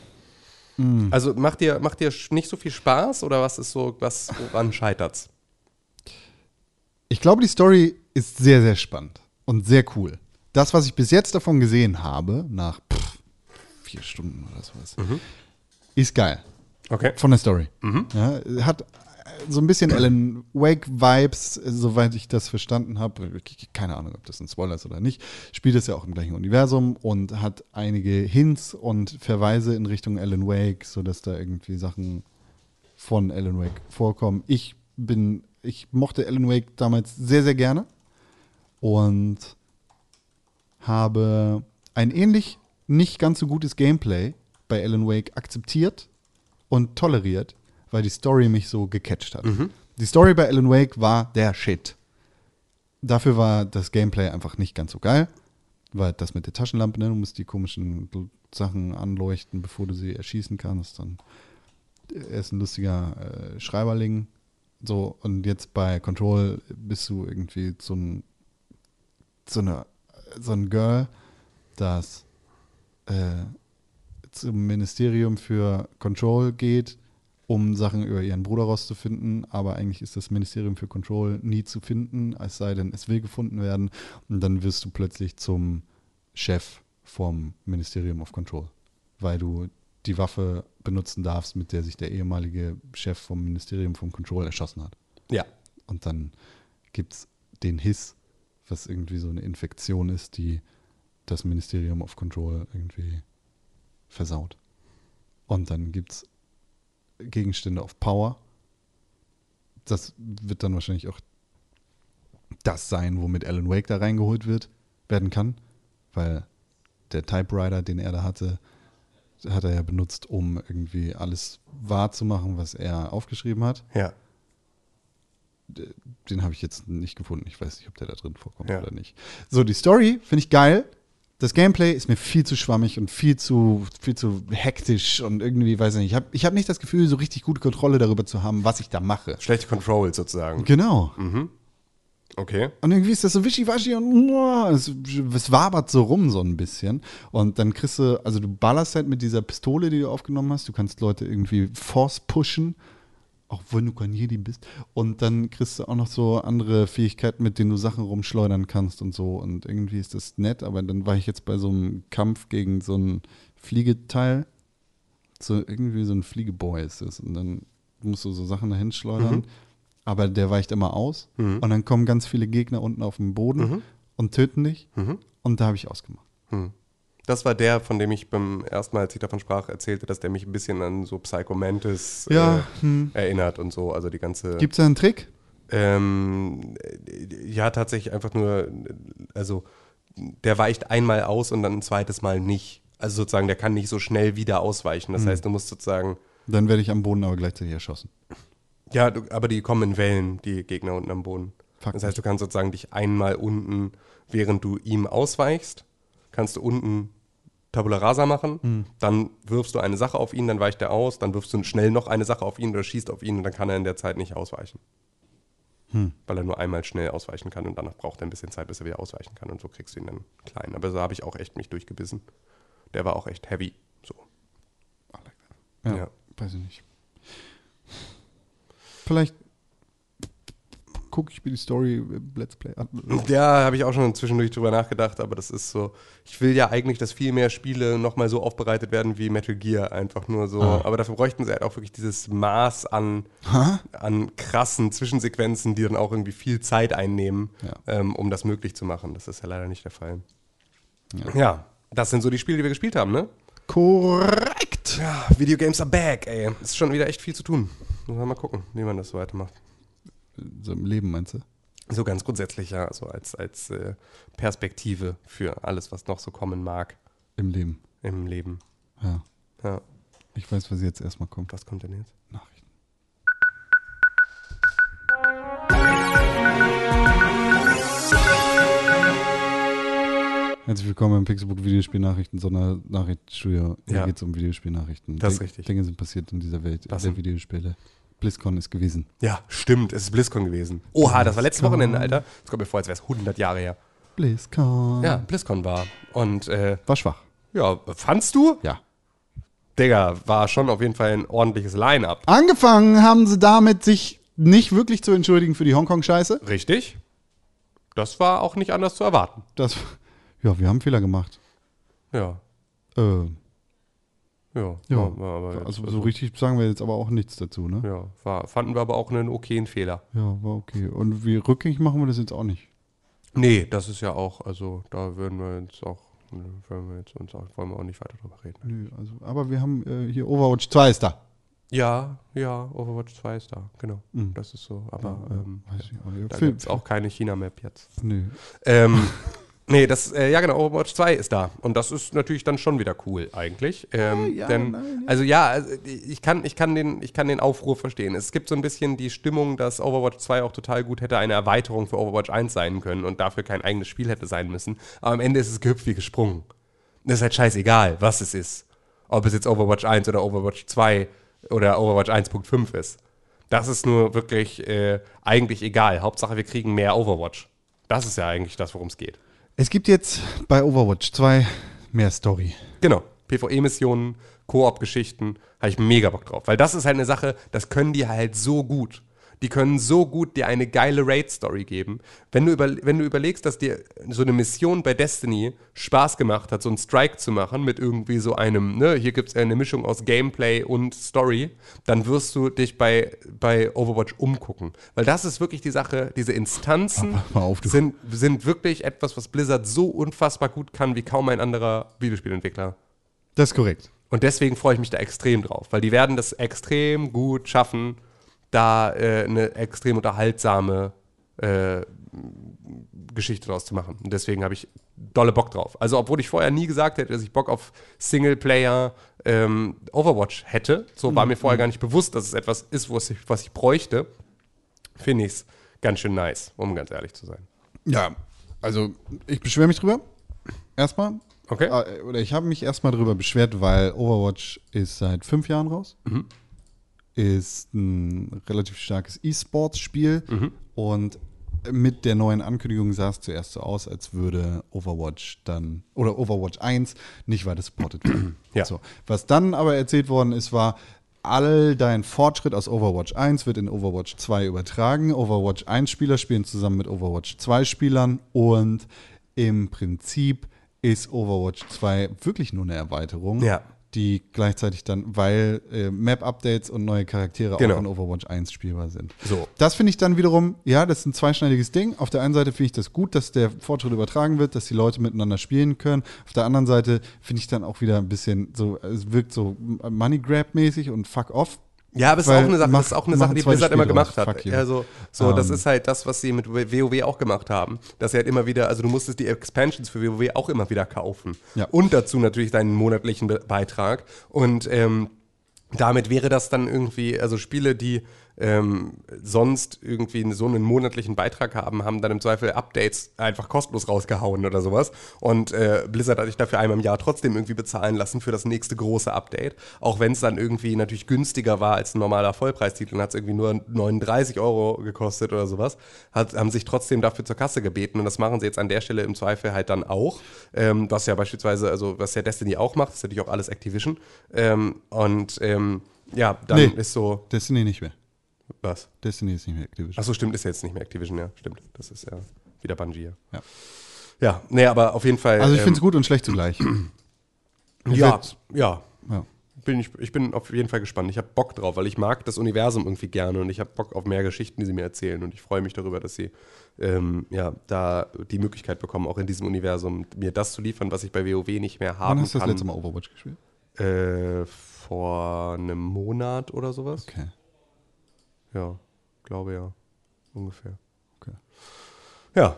Also macht dir, macht dir nicht so viel Spaß oder was ist so, was woran scheitert's? Ich glaube, die Story ist sehr, sehr spannend und sehr cool. Das, was ich bis jetzt davon gesehen habe, nach vier Stunden oder sowas, ist geil. Okay. Von der Story. Ja, hat so ein bisschen Alan Wake-Vibes, soweit ich das verstanden habe. Keine Ahnung, ob das ein Spoiler ist oder nicht. Spielt es ja auch im gleichen Universum und hat einige Hints und Verweise in Richtung Alan Wake, sodass da irgendwie Sachen von Alan Wake vorkommen. Ich bin, ich mochte Alan Wake damals sehr, sehr gerne und habe ein ähnlich nicht ganz so gutes Gameplay bei Alan Wake akzeptiert und toleriert, weil die Story mich so gecatcht hat. Die Story bei Alan Wake war der Shit. Dafür war das Gameplay einfach nicht ganz so geil, weil das mit der Taschenlampe, ne, du musst die komischen Sachen anleuchten, bevor du sie erschießen kannst. Dann er ist ein lustiger äh, Schreiberling. So, und jetzt bei Control bist du irgendwie so ein, so eine, so ein Girl, das äh, zum Ministerium für Control geht, um Sachen über ihren Bruder rauszufinden, aber eigentlich ist das Ministerium für Control nie zu finden, es sei denn, es will gefunden werden. Und dann wirst du plötzlich zum Chef vom Ministerium of Control, weil du die Waffe benutzen darfst, mit der sich der ehemalige Chef vom Ministerium von Control erschossen hat. Ja. Und dann gibt es den Hiss, was irgendwie so eine Infektion ist, die das Ministerium of Control irgendwie versaut. Und dann gibt es Gegenstände of Power. Das wird dann wahrscheinlich auch das sein, womit Alan Wake da reingeholt wird, werden kann, weil der Typewriter, den er da hatte, hat er ja benutzt, um irgendwie alles wahrzumachen, was er aufgeschrieben hat Ja. den habe ich jetzt nicht gefunden. Ich weiß nicht, ob der da drin vorkommt Ja. oder nicht. So, die Story finde ich geil. Das Gameplay ist mir viel zu schwammig und viel zu, viel zu hektisch und irgendwie, weiß ich nicht. Ich habe ich hab nicht das Gefühl, so richtig gute Kontrolle darüber zu haben, was ich da mache. Schlechte Control sozusagen. Genau. Okay. Und irgendwie ist das so wischiwaschi und muah, es, es wabert so rum so ein bisschen. Und dann kriegst du, also du ballerst halt mit dieser Pistole, die du aufgenommen hast. Du kannst Leute irgendwie force pushen, auch wenn du kein Jedi bist. Und dann kriegst du auch noch so andere Fähigkeiten, mit denen du Sachen rumschleudern kannst und so. Und irgendwie ist das nett, aber dann war ich jetzt bei so einem Kampf gegen so ein Fliegeteil. So irgendwie so ein Fliegeboy ist es. Und dann musst du so Sachen dahin schleudern. Aber der weicht immer aus. Und dann kommen ganz viele Gegner unten auf den Boden und töten dich. Und da habe ich ausgemacht. Das war der, von dem ich beim ersten Mal, als ich davon sprach, erzählte, dass der mich ein bisschen an so Psycho Mantis Ja, äh, hm. erinnert und so. Also die ganze. Gibt es da einen Trick? Ähm, äh, ja, tatsächlich einfach nur, also der weicht einmal aus und dann ein zweites Mal nicht. Also sozusagen, der kann nicht so schnell wieder ausweichen. Das heißt, du musst sozusagen, Dann werde ich am Boden aber gleichzeitig erschossen. Ja, du, aber die kommen in Wellen, die Gegner unten am Boden. Fuck. Das heißt, du kannst sozusagen dich einmal unten, während du ihm ausweichst, kannst du unten Tabula Rasa machen, Hm. dann wirfst du eine Sache auf ihn, dann weicht er aus, dann wirfst du schnell noch eine Sache auf ihn oder schießt auf ihn und dann kann er in der Zeit nicht ausweichen. Hm. Weil er nur einmal schnell ausweichen kann und danach braucht er ein bisschen Zeit, bis er wieder ausweichen kann und so kriegst du ihn dann klein. Aber so habe ich auch echt mich durchgebissen. Der war auch echt heavy. So. Ja, Ja. weiß ich nicht. Vielleicht gucke ich mir die Story im Let's Play an. Ja, habe ich auch schon zwischendurch drüber nachgedacht, aber das ist so. Ich will ja eigentlich, dass viel mehr Spiele nochmal so aufbereitet werden wie Metal Gear, einfach nur so. Ah. Aber dafür bräuchten sie halt auch wirklich dieses Maß an, an krassen Zwischensequenzen, die dann auch irgendwie viel Zeit einnehmen, Ja. ähm, um das möglich zu machen. Das ist ja leider nicht der Fall. Ja. das sind so die Spiele, die wir gespielt haben, ne? Korrekt. Ja, Videogames are back, ey. Ist schon wieder echt viel zu tun. Muss man mal gucken, wie man das so weitermacht. So im Leben meinst du? So ganz grundsätzlich, ja, so als, als äh, Perspektive für alles, was noch so kommen mag Im Leben. im Leben. Ja. Ja, Ich weiß, was jetzt erstmal kommt. was kommt denn jetzt? Nachrichten. Herzlich willkommen im Pixelbook Videospielnachrichten, Sondernachrichtenstudio. Hier Ja. geht es um Videospielnachrichten. Das ist richtig. Dinge sind passiert in dieser Welt, Was der denn? Videospiele. BlizzCon ist gewesen. Ja, stimmt, es ist BlizzCon gewesen. Oha, das war letztes BlizzCon. Wochenende, Alter. Das kommt mir vor, als wäre es 100 Jahre her. BlizzCon. Ja, BlizzCon war. Und äh, War schwach. ja, fandst du? Ja. Digga, war schon auf jeden Fall ein ordentliches Line-Up. Angefangen haben sie damit, sich nicht wirklich zu entschuldigen für die Hongkong-Scheiße. Richtig? Das war auch nicht anders zu erwarten. Das, ja, wir haben Fehler gemacht. Ja, Äh, ja. ja, war- war aber also so richtig sagen wir jetzt aber auch nichts dazu, ne? Ja, war, fanden wir aber auch einen okayen Fehler. Ja, war okay. Und wie rückgängig machen wir das jetzt auch nicht. Nee, das ist ja auch, also da würden wir jetzt auch, würden wir jetzt uns auch, wollen wir auch nicht weiter drüber reden. Nö, also, aber wir haben äh, hier Overwatch 2 ist da. Ja, ja, Overwatch 2 ist da, genau. Mhm. Das ist so, aber Ja, ähm, nicht. da gibt es auch keine China-Map jetzt. Nö. Ähm, nee, das, äh, ja genau, Overwatch 2 ist da. Und das ist natürlich dann schon wieder cool eigentlich. Ähm, ja, denn, nein, ja. Also ja, also, ich, kann, ich, kann den, ich kann den Aufruhr verstehen. Es gibt so ein bisschen die Stimmung, dass Overwatch 2 auch total gut hätte eine Erweiterung für Overwatch 1 sein können und dafür kein eigenes Spiel hätte sein müssen. Aber am Ende ist es gehüpft wie gesprungen. Das ist halt scheißegal, was es ist. Ob es jetzt Overwatch 1 oder Overwatch 2 oder Overwatch 1.5 ist. Das ist nur wirklich äh, eigentlich egal. Hauptsache, wir kriegen mehr Overwatch. Das ist ja eigentlich das, worum es geht. Es gibt jetzt bei Overwatch 2 mehr Story. Genau. PvE-Missionen, Koop-Geschichten, habe ich mega Bock drauf. Weil das ist halt eine Sache, das können die halt so gut. Die können so gut dir eine geile Raid-Story geben. Wenn du, über, wenn du überlegst, dass dir so eine Mission bei Destiny Spaß gemacht hat, so einen Strike zu machen mit irgendwie so einem, ne, hier gibt es eine Mischung aus Gameplay und Story, dann wirst du dich bei, bei Overwatch umgucken. Weil das ist wirklich die Sache, diese Instanzen auf, sind, sind wirklich etwas, was Blizzard so unfassbar gut kann wie kaum ein anderer Videospielentwickler. Das ist korrekt. Und deswegen freue ich mich da extrem drauf, weil die werden das extrem gut schaffen, da äh, eine extrem unterhaltsame äh, Geschichte draus zu machen. Und deswegen habe ich dolle Bock drauf. Also, obwohl ich vorher nie gesagt hätte, dass ich Bock auf Singleplayer ähm, Overwatch hätte, so war mir vorher gar nicht bewusst, dass es etwas ist, was ich, was ich bräuchte, finde ich es ganz schön nice, um ganz ehrlich zu sein. Ja, also ich beschwere mich drüber. Erstmal. Okay. Äh, Oder ich habe mich erstmal drüber beschwert, weil Overwatch ist seit fünf Jahren raus. Ist ein relativ starkes E-Sports-Spiel. Und mit der neuen Ankündigung sah es zuerst so aus, als würde Overwatch dann, oder Overwatch 1 nicht weiter supported werden. Ja. So. Was dann aber erzählt worden ist, war, all dein Fortschritt aus Overwatch 1 wird in Overwatch 2 übertragen. Overwatch 1 Spieler spielen zusammen mit Overwatch 2 Spielern und im Prinzip ist Overwatch 2 wirklich nur eine Erweiterung, Ja. Die gleichzeitig dann, weil äh, Map-Updates und neue Charaktere Genau. auch in Overwatch 1 spielbar sind. So. Das finde ich dann wiederum, ja, das ist ein zweischneidiges Ding. Auf der einen Seite finde ich das gut, dass der Fortschritt übertragen wird, dass die Leute miteinander spielen können. Auf der anderen Seite finde ich dann auch wieder ein bisschen so, es wirkt so Money Grab-mäßig und fuck off. Ja, aber es ist auch eine Sache, mach- das ist auch eine Sache, die Blizzard immer Spiel gemacht hat. Also, so, das Ähm. ist halt das, was sie mit WoW auch gemacht haben. Dass sie halt immer wieder, also du musstest die Expansions für WoW auch immer wieder kaufen. Ja. Und dazu natürlich deinen monatlichen Be Beitrag. Und ähm, damit wäre das dann irgendwie, also Spiele, die ähm, sonst irgendwie so einen monatlichen Beitrag haben, haben dann im Zweifel Updates einfach kostenlos rausgehauen oder sowas. Und äh, Blizzard hat sich dafür einmal im Jahr trotzdem irgendwie bezahlen lassen für das nächste große Update. Auch wenn es dann irgendwie natürlich günstiger war als ein normaler Vollpreistitel und hat es irgendwie nur 39 Euro gekostet oder sowas, hat, haben sich trotzdem dafür zur Kasse gebeten. Und das machen sie jetzt an der Stelle im Zweifel halt dann auch. Ähm, was ja beispielsweise, also was ja Destiny auch macht, ist natürlich auch alles Activision. Ähm, und ähm, ja, dann Nee. ist so, Destiny nicht mehr. Was? Destiny ist nicht mehr Activision. Achso, stimmt, ist ja jetzt nicht mehr Activision, ja, stimmt. Das ist ja wieder Bungie, ja. Ja. Ja, nee, aber auf jeden Fall. Also ich ähm, finde es gut und schlecht zugleich. Ja, ja. Ja. Bin ich, ich bin auf jeden Fall gespannt. Ich habe Bock drauf, weil ich mag das Universum irgendwie gerne und ich habe Bock auf mehr Geschichten, die sie mir erzählen. Und ich freue mich darüber, dass sie ähm, ja, da die Möglichkeit bekommen, auch in diesem Universum mir das zu liefern, was ich bei WoW nicht mehr haben Wann hast du das kann. letzte Mal Overwatch gespielt? Äh, vor einem Monat oder sowas. Okay. Ja, glaube ja. Ungefähr. Okay. Ja.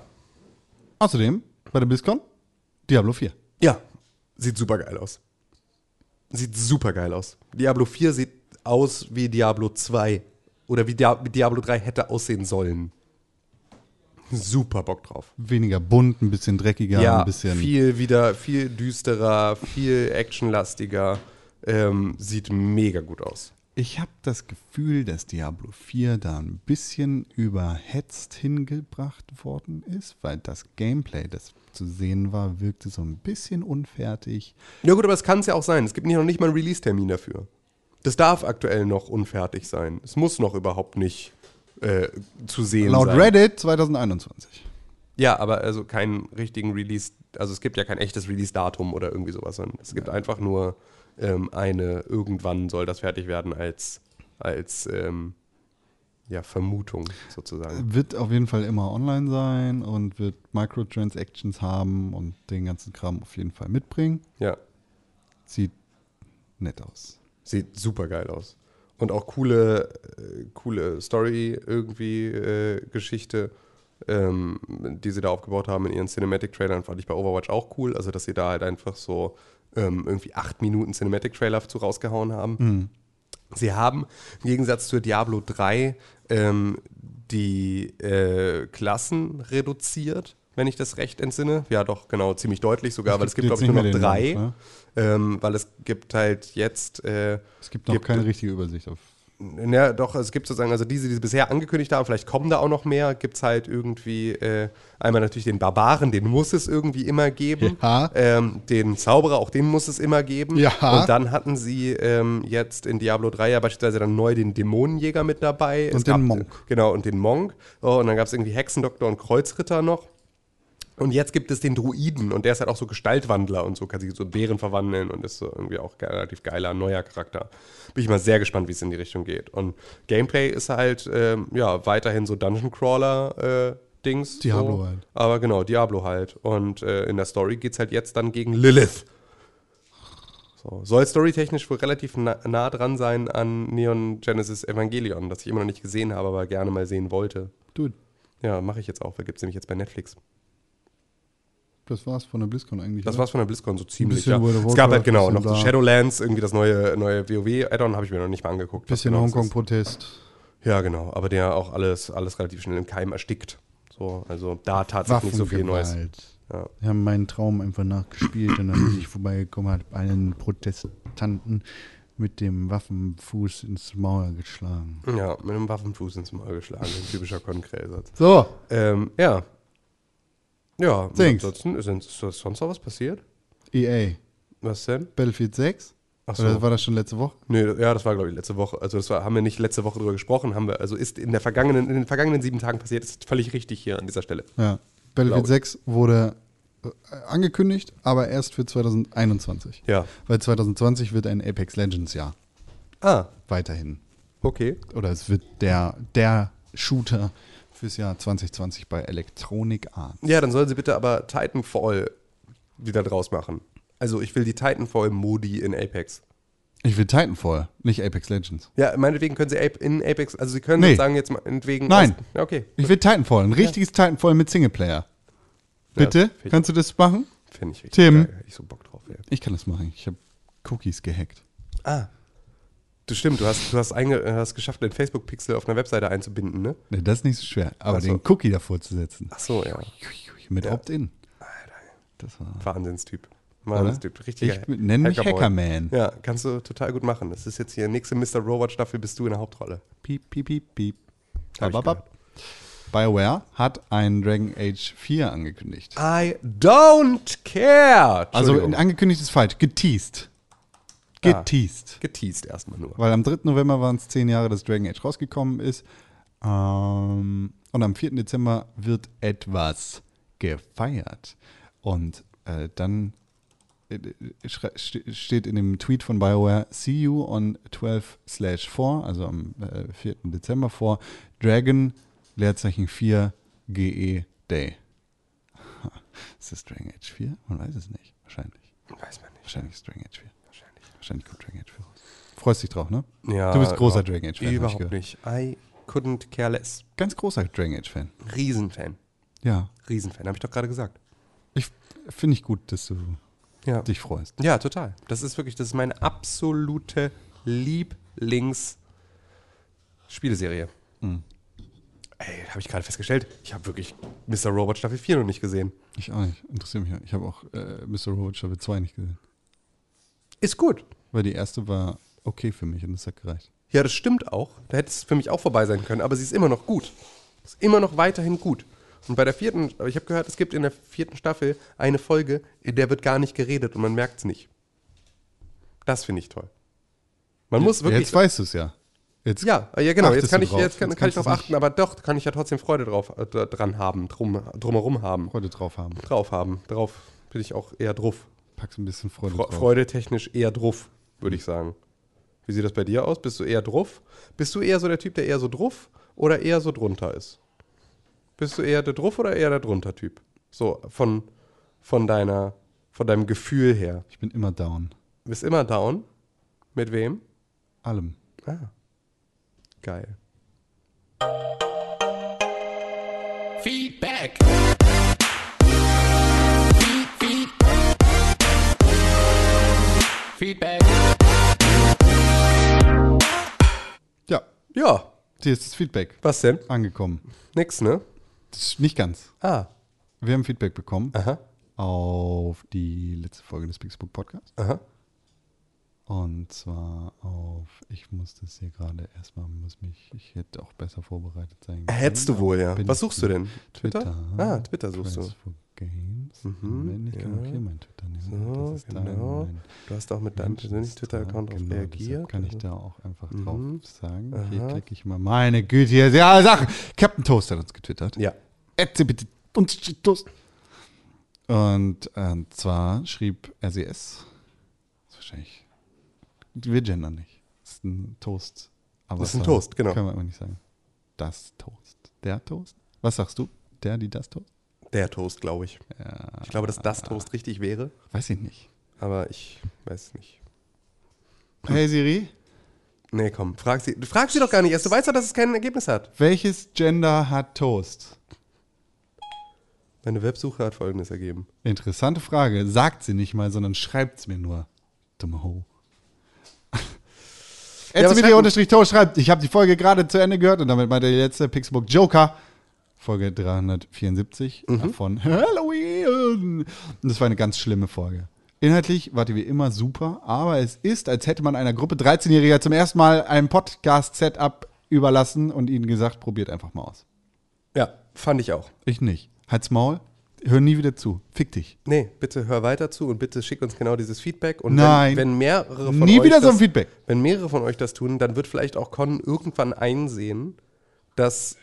Außerdem bei der BlizzCon Diablo 4. Ja, sieht super geil aus. Sieht super geil aus. Diablo 4 sieht aus wie Diablo 2 oder wie, Dia wie Diablo 3 hätte aussehen sollen. Super Bock drauf. Weniger bunt, ein bisschen dreckiger, ein bisschen. viel wieder, viel düsterer, viel actionlastiger. Ähm, sieht mega gut aus. Ich habe das Gefühl, dass Diablo 4 da ein bisschen überhetzt hingebracht worden ist, weil das Gameplay, das zu sehen war, wirkte so ein bisschen unfertig. Ja gut, aber es kann es ja auch sein. Es gibt noch nicht mal einen Release-Termin dafür. Das darf aktuell noch unfertig sein. Es muss noch überhaupt nicht äh, zu sehen Laut sein. Reddit 2021. Ja, aber also keinen richtigen Release, also es gibt ja kein echtes Release-Datum oder irgendwie sowas, sondern es gibt einfach nur ähm, eine, irgendwann soll das fertig werden als, als ähm, ja, Vermutung sozusagen. Wird auf jeden Fall immer online sein und wird Microtransactions haben und den ganzen Kram auf jeden Fall mitbringen. Ja, Sieht nett aus. sieht super geil aus. Und auch coole, äh, coole Story irgendwie, äh, Geschichte, ähm, die sie da aufgebaut haben in ihren Cinematic-Trailern, fand ich bei Overwatch auch cool. Also, dass sie da halt einfach so ähm, irgendwie acht Minuten Cinematic-Trailer zu rausgehauen haben. Sie haben im Gegensatz zu Diablo 3 ähm, die äh, Klassen reduziert, wenn ich das recht entsinne. Ja, doch, genau, ziemlich deutlich sogar, weil es gibt glaube ich, nur noch drei. den Launch, ähm, weil es gibt halt jetzt. Äh, Es gibt noch Gibt- keine richtige Übersicht auf. Ja, doch, es gibt sozusagen, also diese, die sie bisher angekündigt haben, vielleicht kommen da auch noch mehr, gibt es halt irgendwie äh, einmal natürlich den Barbaren, den muss es irgendwie immer geben. Ja. Ähm, den Zauberer, auch den muss es immer geben. Ja. Und dann hatten sie ähm, jetzt in Diablo 3 ja beispielsweise dann neu den Dämonenjäger mit dabei. Und den Monk. Genau, und den Monk. Oh, und dann gab es irgendwie Hexendoktor und Kreuzritter noch. Und jetzt gibt es den Druiden und der ist halt auch so Gestaltwandler und so, kann sich so Bären verwandeln und ist so irgendwie auch relativ geiler, neuer Charakter. Bin ich mal sehr gespannt, wie es in die Richtung geht. Und Gameplay ist halt, ähm, ja, weiterhin so Dungeon Crawler äh, Dings. Diablo so. halt. Aber genau, Diablo halt. Und äh, in der Story geht es halt jetzt dann gegen Lilith. So. Soll storytechnisch wohl relativ na, nah dran sein an Neon Genesis Evangelion, das ich immer noch nicht gesehen habe, aber gerne mal sehen wollte. Dude, Ja, mache ich jetzt auch, weil gibt es nämlich jetzt bei Netflix. Das war's von der BlizzCon eigentlich. Das oder? war's von der BlizzCon so ziemlich. Ja. Es gab halt genau noch so. Shadowlands, irgendwie das neue, neue WoW-Add-on, habe ich mir noch nicht mal angeguckt. Bisschen genau. Hongkong-Protest. Ja, genau, aber der auch alles, alles relativ schnell im Keim erstickt. So, also da tatsächlich nicht so viel Neues. Ja. Wir haben meinen Traum einfach nachgespielt und dann bin ich vorbeigekommen, hat einen Protestanten mit dem Waffenfuß ins Maul geschlagen. ja, mit einem Waffenfuß ins Maul geschlagen, ein typischer Konkrelsatz. So, Ähm, ja. Ja, Dings. ansonsten ist, ist ist sonst noch was passiert? EA, Was denn? Battlefield 6? Ach Oder war das schon letzte Woche? Nee, ja, das war, glaube ich, letzte Woche. Also das war, haben wir nicht letzte Woche drüber gesprochen, haben wir, also ist in der vergangenen, in den vergangenen sieben Tagen passiert, ist völlig richtig hier an dieser Stelle. Ja. Battlefield Glaube 6 wurde äh, angekündigt, aber erst für 2021. Ja. Weil 2020 wird ein Apex Legends Jahr. Ah, Weiterhin. okay. Oder es wird der, der Shooter fürs Jahr 2020 bei Electronic Arts. Ja, dann sollen sie bitte aber Titanfall wieder draus machen. Also ich will die Titanfall-Modi in Apex. Ich will Titanfall, nicht Apex Legends. Ja, meinetwegen können sie in Apex, also sie können Nee. sozusagen jetzt meinetwegen. Nein. aus- Ja, okay. Ich will Titanfall, ein richtiges Titanfall mit Singleplayer. Bitte? ich- Kannst du das machen? Finde ich richtig Tim? geil. Ich so Bock drauf. Ey. Ich kann das machen. Ich habe Cookies gehackt. Ah. Du stimmt, du hast, du hast, einge, äh, hast geschafft, den Facebook-Pixel auf einer Webseite einzubinden, ne? Nee, das ist nicht so schwer. Aber so. den Cookie davor zu setzen. Ach so, ja. Mit Ja. Opt-in. Das war. Wahnsinnstyp. Wahnsinnstyp. Richtiger Ich nenne mich. Hackerman. Ja, kannst du total gut machen. Das ist jetzt hier nächste Mr. Robot Staffel, bist du in der Hauptrolle. Piep, piep, piep, piep. Hab Bababab. BioWare hat ein Dragon Age 4 angekündigt. I don't care. Also angekündigt ist falsch. Geteased. Geteased. geteased erstmal nur. Weil am 3. November waren es zehn Jahre, dass Dragon Age rausgekommen ist. Ähm, und am 4. Dezember wird etwas gefeiert. Und äh, dann äh, ste- steht in dem Tweet von BioWare, see you on 12 slash 4, also am äh, 4. Dezember vor, Dragon, Leerzeichen 4, GE Day. Ist das Dragon Age 4? Man weiß es nicht. Wahrscheinlich. Weiß man nicht. Wahrscheinlich ist Dragon Age 4. Wahrscheinlich. Kommt Dragon Age 4 raus. Freust dich drauf, ne? Ja, Du bist großer Dragon Age-Fan, Überhaupt nicht. I couldn't care less. Ganz großer Dragon Age-Fan. Riesenfan. Ja. Riesenfan, habe ich doch gerade gesagt. Ich finde ich gut, dass du Ja. dich freust. Ja, total. Das ist wirklich, das ist meine absolute Lieblings-Spieleserie. Mhm. Ey, habe ich gerade festgestellt, ich habe wirklich Mr. Robot Staffel 4 noch nicht gesehen. Ich auch nicht. Interessiert mich. ja. Ich habe auch äh, Mr. Robot Staffel 2 nicht gesehen. Ist gut. Weil die erste war okay für mich und das hat gereicht. Ja, das stimmt auch. Da hätte es für mich auch vorbei sein können, aber sie ist immer noch gut. Ist immer noch weiterhin gut. Und bei der vierten, ich habe gehört, es gibt in der vierten Staffel eine Folge, in der wird gar nicht geredet und man merkt es nicht. Das finde ich toll. Man muss wirklich. Jetzt weißt du es ja. Jetzt Ja, ja genau, jetzt kann ich, drauf. jetzt kann, Jetzt kann ich du's achten, aber doch, kann ich ja trotzdem Freude drauf, äh, dran haben, drum, drumherum haben. Freude drauf haben. Drauf haben. Drauf bin ich auch eher drauf. Packst ein bisschen Freude Fre drauf. Freudetechnisch eher drauf, würde ich sagen. Wie sieht das bei dir aus? Bist du eher drauf? Bist du eher so der Typ, der eher so drauf oder eher so drunter ist? Bist du eher der drauf oder eher der drunter Typ? So, von, von deiner, von deinem Gefühl her. Ich bin immer down. Du bist immer down. Mit wem? Allem. Ah. Geil. Feedback. Feedback. Ja, Ja, hier ist das Feedback was denn? angekommen. Nix, ne? Das ist nicht ganz. Ah, Wir haben Feedback bekommen aha, auf die letzte Folge des Pixelbook Podcasts. aha. Und zwar auf, ich muss das hier gerade erstmal, muss mich, ich hätte auch besser vorbereitet sein können. Hättest du wohl, ja. Was suchst du denn? Twitter? Twitter. Ah, Twitter suchst du. Friends for Games. Mhm, ich kann ja. auch hier mein Twitter nehmen. So, das ist genau. mein Du hast auch mit deinem persönlichen Twitter-Account drauf genau, reagiert. kann ich da auch einfach drauf Mhm. sagen. Hier Aha. klicke ich mal, meine Güte, hier, ja, Sachen. Captain Toast hat uns getwittert. Ja. Ätze bitte uns Toast. Und äh, zwar schrieb RCS, das ist wahrscheinlich, wir gendern nicht. Das ist ein Toast. Aber Das ist ein Toast, genau. Können wir aber nicht sagen. Das Toast. Der Toast? Was sagst du? Der, die, das Toast? Der Toast, glaube ich. Ja, Ich glaube, dass das Toast richtig wäre, weiß ich nicht. aber ich weiß nicht. Hey Siri, Nee, komm, frag sie. Du fragst sie doch gar nicht erst. Du weißt doch, dass es kein Ergebnis hat. welches Gender hat Toast? Deine Websuche hat folgendes ergeben. Interessante Frage. Sagt sie nicht mal, sondern schreibt es mir nur. Dumme Ho. Erzibidi schreibt- ich habe die Folge gerade zu Ende gehört und damit meinte die letzte Pixelbook Joker. Folge 374 Mhm. von Halloween. Und das war eine ganz schlimme Folge. Inhaltlich war die wie immer super, aber es ist, als hätte man einer Gruppe 13-Jähriger zum ersten Mal ein Podcast-Setup überlassen und ihnen gesagt, probiert einfach mal aus. Ja, fand ich auch. Ich nicht. Halt's Maul, hör nie wieder zu. Fick dich. Nee, bitte hör weiter zu und bitte schick uns genau dieses Feedback. Und Nein. Wenn, wenn mehrere von Nie euch wieder so das, ein Feedback. Wenn mehrere von euch das tun, dann wird vielleicht auch Con irgendwann einsehen, dass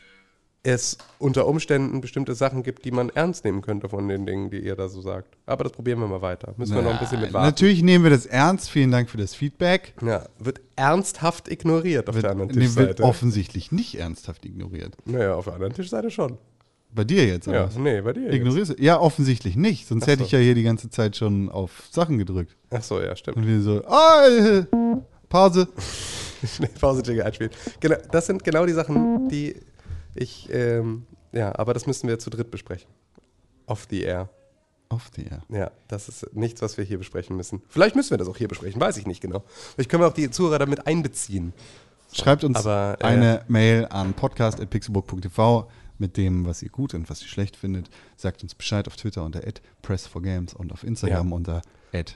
es unter Umständen bestimmte Sachen gibt, die man ernst nehmen könnte von den Dingen, die ihr da so sagt. Aber das probieren wir mal weiter. Müssen wir noch ein bisschen mit warten. Natürlich nehmen wir das ernst. Vielen Dank für das Feedback. Ja, wird ernsthaft ignoriert auf der anderen nee, wird Tischseite. offensichtlich nicht ernsthaft ignoriert. naja, auf der anderen Tischseite schon. Bei dir jetzt, Ja, oder? nee, bei dir. jetzt. Ignorierst du? Ja, offensichtlich nicht. Sonst Ach hätte so. ich ja hier die ganze Zeit schon auf Sachen gedrückt. Ach so, ja, stimmt. Und wir so, ah, Pause. Schnell Pause-Jingle einspielen. Genau, das sind genau die Sachen, die ich, ähm, ja, aber das müssen wir zu dritt besprechen. Off the air. Off the air. Ja, das ist nichts, was wir hier besprechen müssen. Vielleicht müssen wir das auch hier besprechen, weiß ich nicht genau. Vielleicht können wir auch die Zuhörer damit einbeziehen. Schreibt uns Aber, äh, eine Mail an podcast.pixelburg.tv mit dem, was ihr gut und was ihr schlecht findet. Sagt uns Bescheid auf Twitter unter @press4games und auf Instagram Ja. unter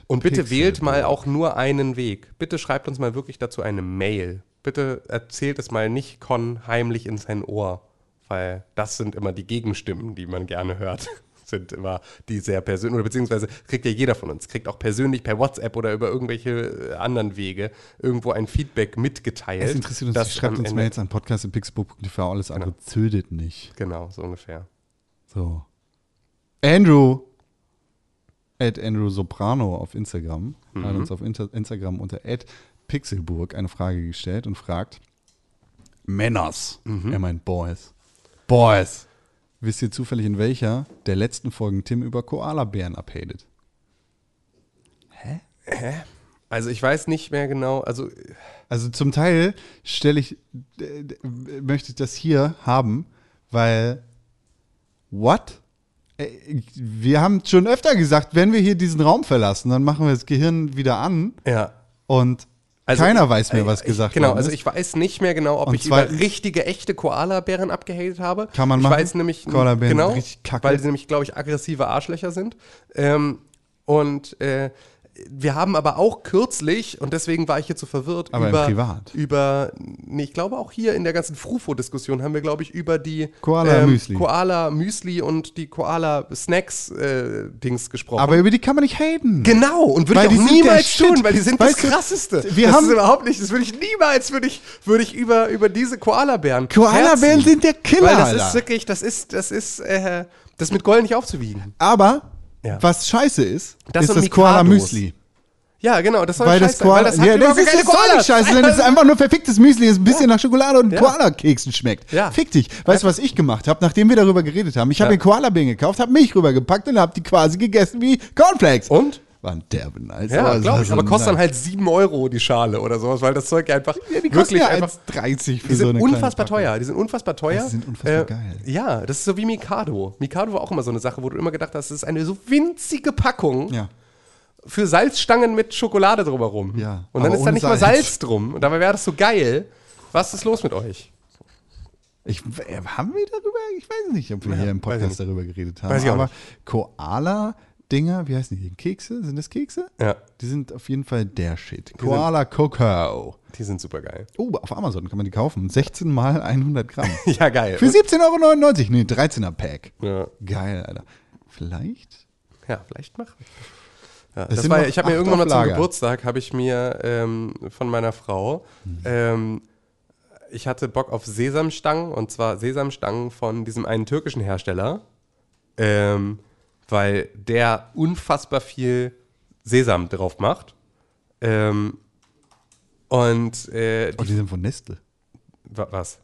Und bitte @pixelburg. wählt mal auch nur einen Weg. Bitte schreibt uns mal wirklich dazu eine Mail. Bitte erzählt es mal nicht Con heimlich in sein Ohr, weil das sind immer die Gegenstimmen, die man gerne hört. Sind immer die sehr persönlich, oder beziehungsweise kriegt ja jeder von uns, kriegt auch persönlich per WhatsApp oder über irgendwelche äh, anderen Wege irgendwo ein Feedback mitgeteilt. Es interessiert uns, das schreibt uns Mails an podcast.pixelburg.tv, alles andere zödet nicht. Genau, so ungefähr. So. Andrew at Andrew Soprano auf Instagram Mhm. hat uns auf Inter Instagram unter at Pixelburg eine Frage gestellt und fragt Männers. Mhm. Er meint Boys. Boys. Wisst ihr zufällig, in welcher der letzten Folgen Tim über Koala-Bären abhatet? Also ich weiß nicht mehr genau, also Also zum Teil stelle ich, äh, möchte ich das hier haben, weil, what? Äh, Wir haben schon öfter gesagt, wenn wir hier diesen Raum verlassen, dann machen wir das Gehirn wieder an ja. und Also keiner ich- weiß mehr, was ich, gesagt Genau, worden also ich weiß nicht mehr genau, ob Und ich über richtige, echte Koala-Bären abgehatet habe. Kann man ich machen. weiß nämlich, Koalabären genau, sind richtig kacke. weil sie nämlich, glaube ich, aggressive Arschlöcher sind. Ähm, und äh, wir haben aber auch kürzlich, und deswegen war ich jetzt so verwirrt, Aber über, Privat. über, nee, ich glaube auch hier in der ganzen Frufo-Diskussion haben wir, glaube ich, über die Koala-Müsli. Koala-Müsli und die Koala-Snacks-Dings gesprochen. Aber über die kann man nicht haten. Genau, und würde ich die auch niemals tun, weil die sind Weißt das Krasseste. wir das haben- ist überhaupt nicht, das würde ich niemals, würde ich, würde ich über, über diese Koalabären Koalabären sind der Killer, Weil das Alter. ist wirklich, das ist, das ist, äh, das ist mit Gold nicht aufzuwiegen. Aber Ja. was scheiße ist, Das ist das Mikados. Koala-Müsli. Ja, genau, das soll Weil scheiße das sein, Koala, weil das ja, das ist, das soll nicht scheiße sein, das ist einfach nur verficktes Müsli, das ein bisschen nach Schokolade und Ja. Koala-Keksen schmeckt. Ja. Fick dich. Weißt du, was ich gemacht habe, nachdem wir darüber geredet haben? Ich habe Ja. mir Koala-Beeren gekauft, habe Milch rübergepackt und habe die quasi gegessen wie Cornflakes. Und? Waren derbe nice. Ja, Aber glaube ich, aber kostet dann nice. halt 7 Euro die Schale oder sowas, weil das Zeug einfach Ja, die wirklich ja einfach 1,30 für Die so sind eine unfassbar kleine Packung. teuer. Die sind unfassbar teuer. Die sind unfassbar geil. Ja, das ist so wie Mikado. Mikado war auch immer so eine Sache, wo du immer gedacht hast, das ist eine so winzige Packung Ja. für Salzstangen mit Schokolade drumherum. Ja, Und dann ist da nicht mal Salz. Drum. Und dabei wäre das so geil. Was ist los mit euch? Ich, äh, haben wir darüber? Ich weiß nicht, ob wir Ja, hier im Podcast darüber geredet haben. Weiß ich auch aber nicht. Koala-Dinger, wie heißen die? Kekse? Sind das Kekse? Ja, Die sind auf jeden Fall der Shit. Koala Cocoa. die sind super geil. Oh, auf Amazon kann man die kaufen. 16 mal 100 Gramm. Ja, geil. Für 17,99 Euro. Nee, 13er Pack. ja. Geil, Alter. Vielleicht? Ja, vielleicht machen. Ja, Es das sind war, ich habe mir irgendwann mal zum. Geburtstag, habe ich mir ähm, von meiner Frau, Mhm. ähm, ich hatte Bock auf Sesamstangen und zwar Sesamstangen von diesem einen türkischen Hersteller, ähm, weil der unfassbar viel Sesam drauf macht. Ähm, und äh, Oh, die, die sind von Nestle. wa- was?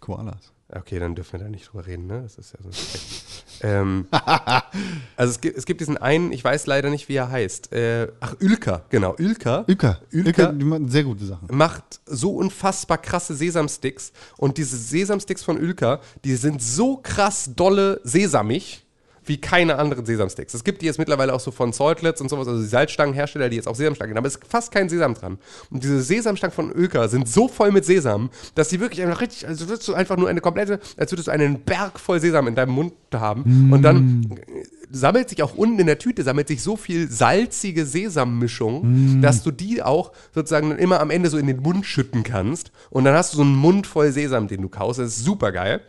Koalas. Okay, dann dürfen wir da nicht drüber reden, ne? Das ist ja so schlecht. ähm, also es gibt, es gibt diesen einen, ich weiß leider nicht, wie er heißt. Äh, ach, Ülker, genau. Ülker. Ülka. Ülker. Ülka, die machen sehr gute Sachen. macht so unfassbar krasse Sesamsticks. Und diese Sesamsticks von Ülker, die sind so krass dolle sesamig wie keine anderen Sesamsticks. Es gibt die jetzt mittlerweile auch so von Saltlets und sowas, also die Salzstangenhersteller, die jetzt auch Sesamstangen haben, aber es ist fast kein Sesam dran. Und diese Sesamstangen von Ölker sind so voll mit Sesam, dass die wirklich einfach richtig, also würdest du einfach nur eine komplette, als würdest du einen Berg voll Sesam in deinem Mund haben. Und dann äh, sammelt sich auch unten in der Tüte, sammelt sich so viel salzige Sesammischung, dass du die auch sozusagen dann immer am Ende so in den Mund schütten kannst. Und dann hast du so einen Mund voll Sesam, den du kaust. Das ist super geil.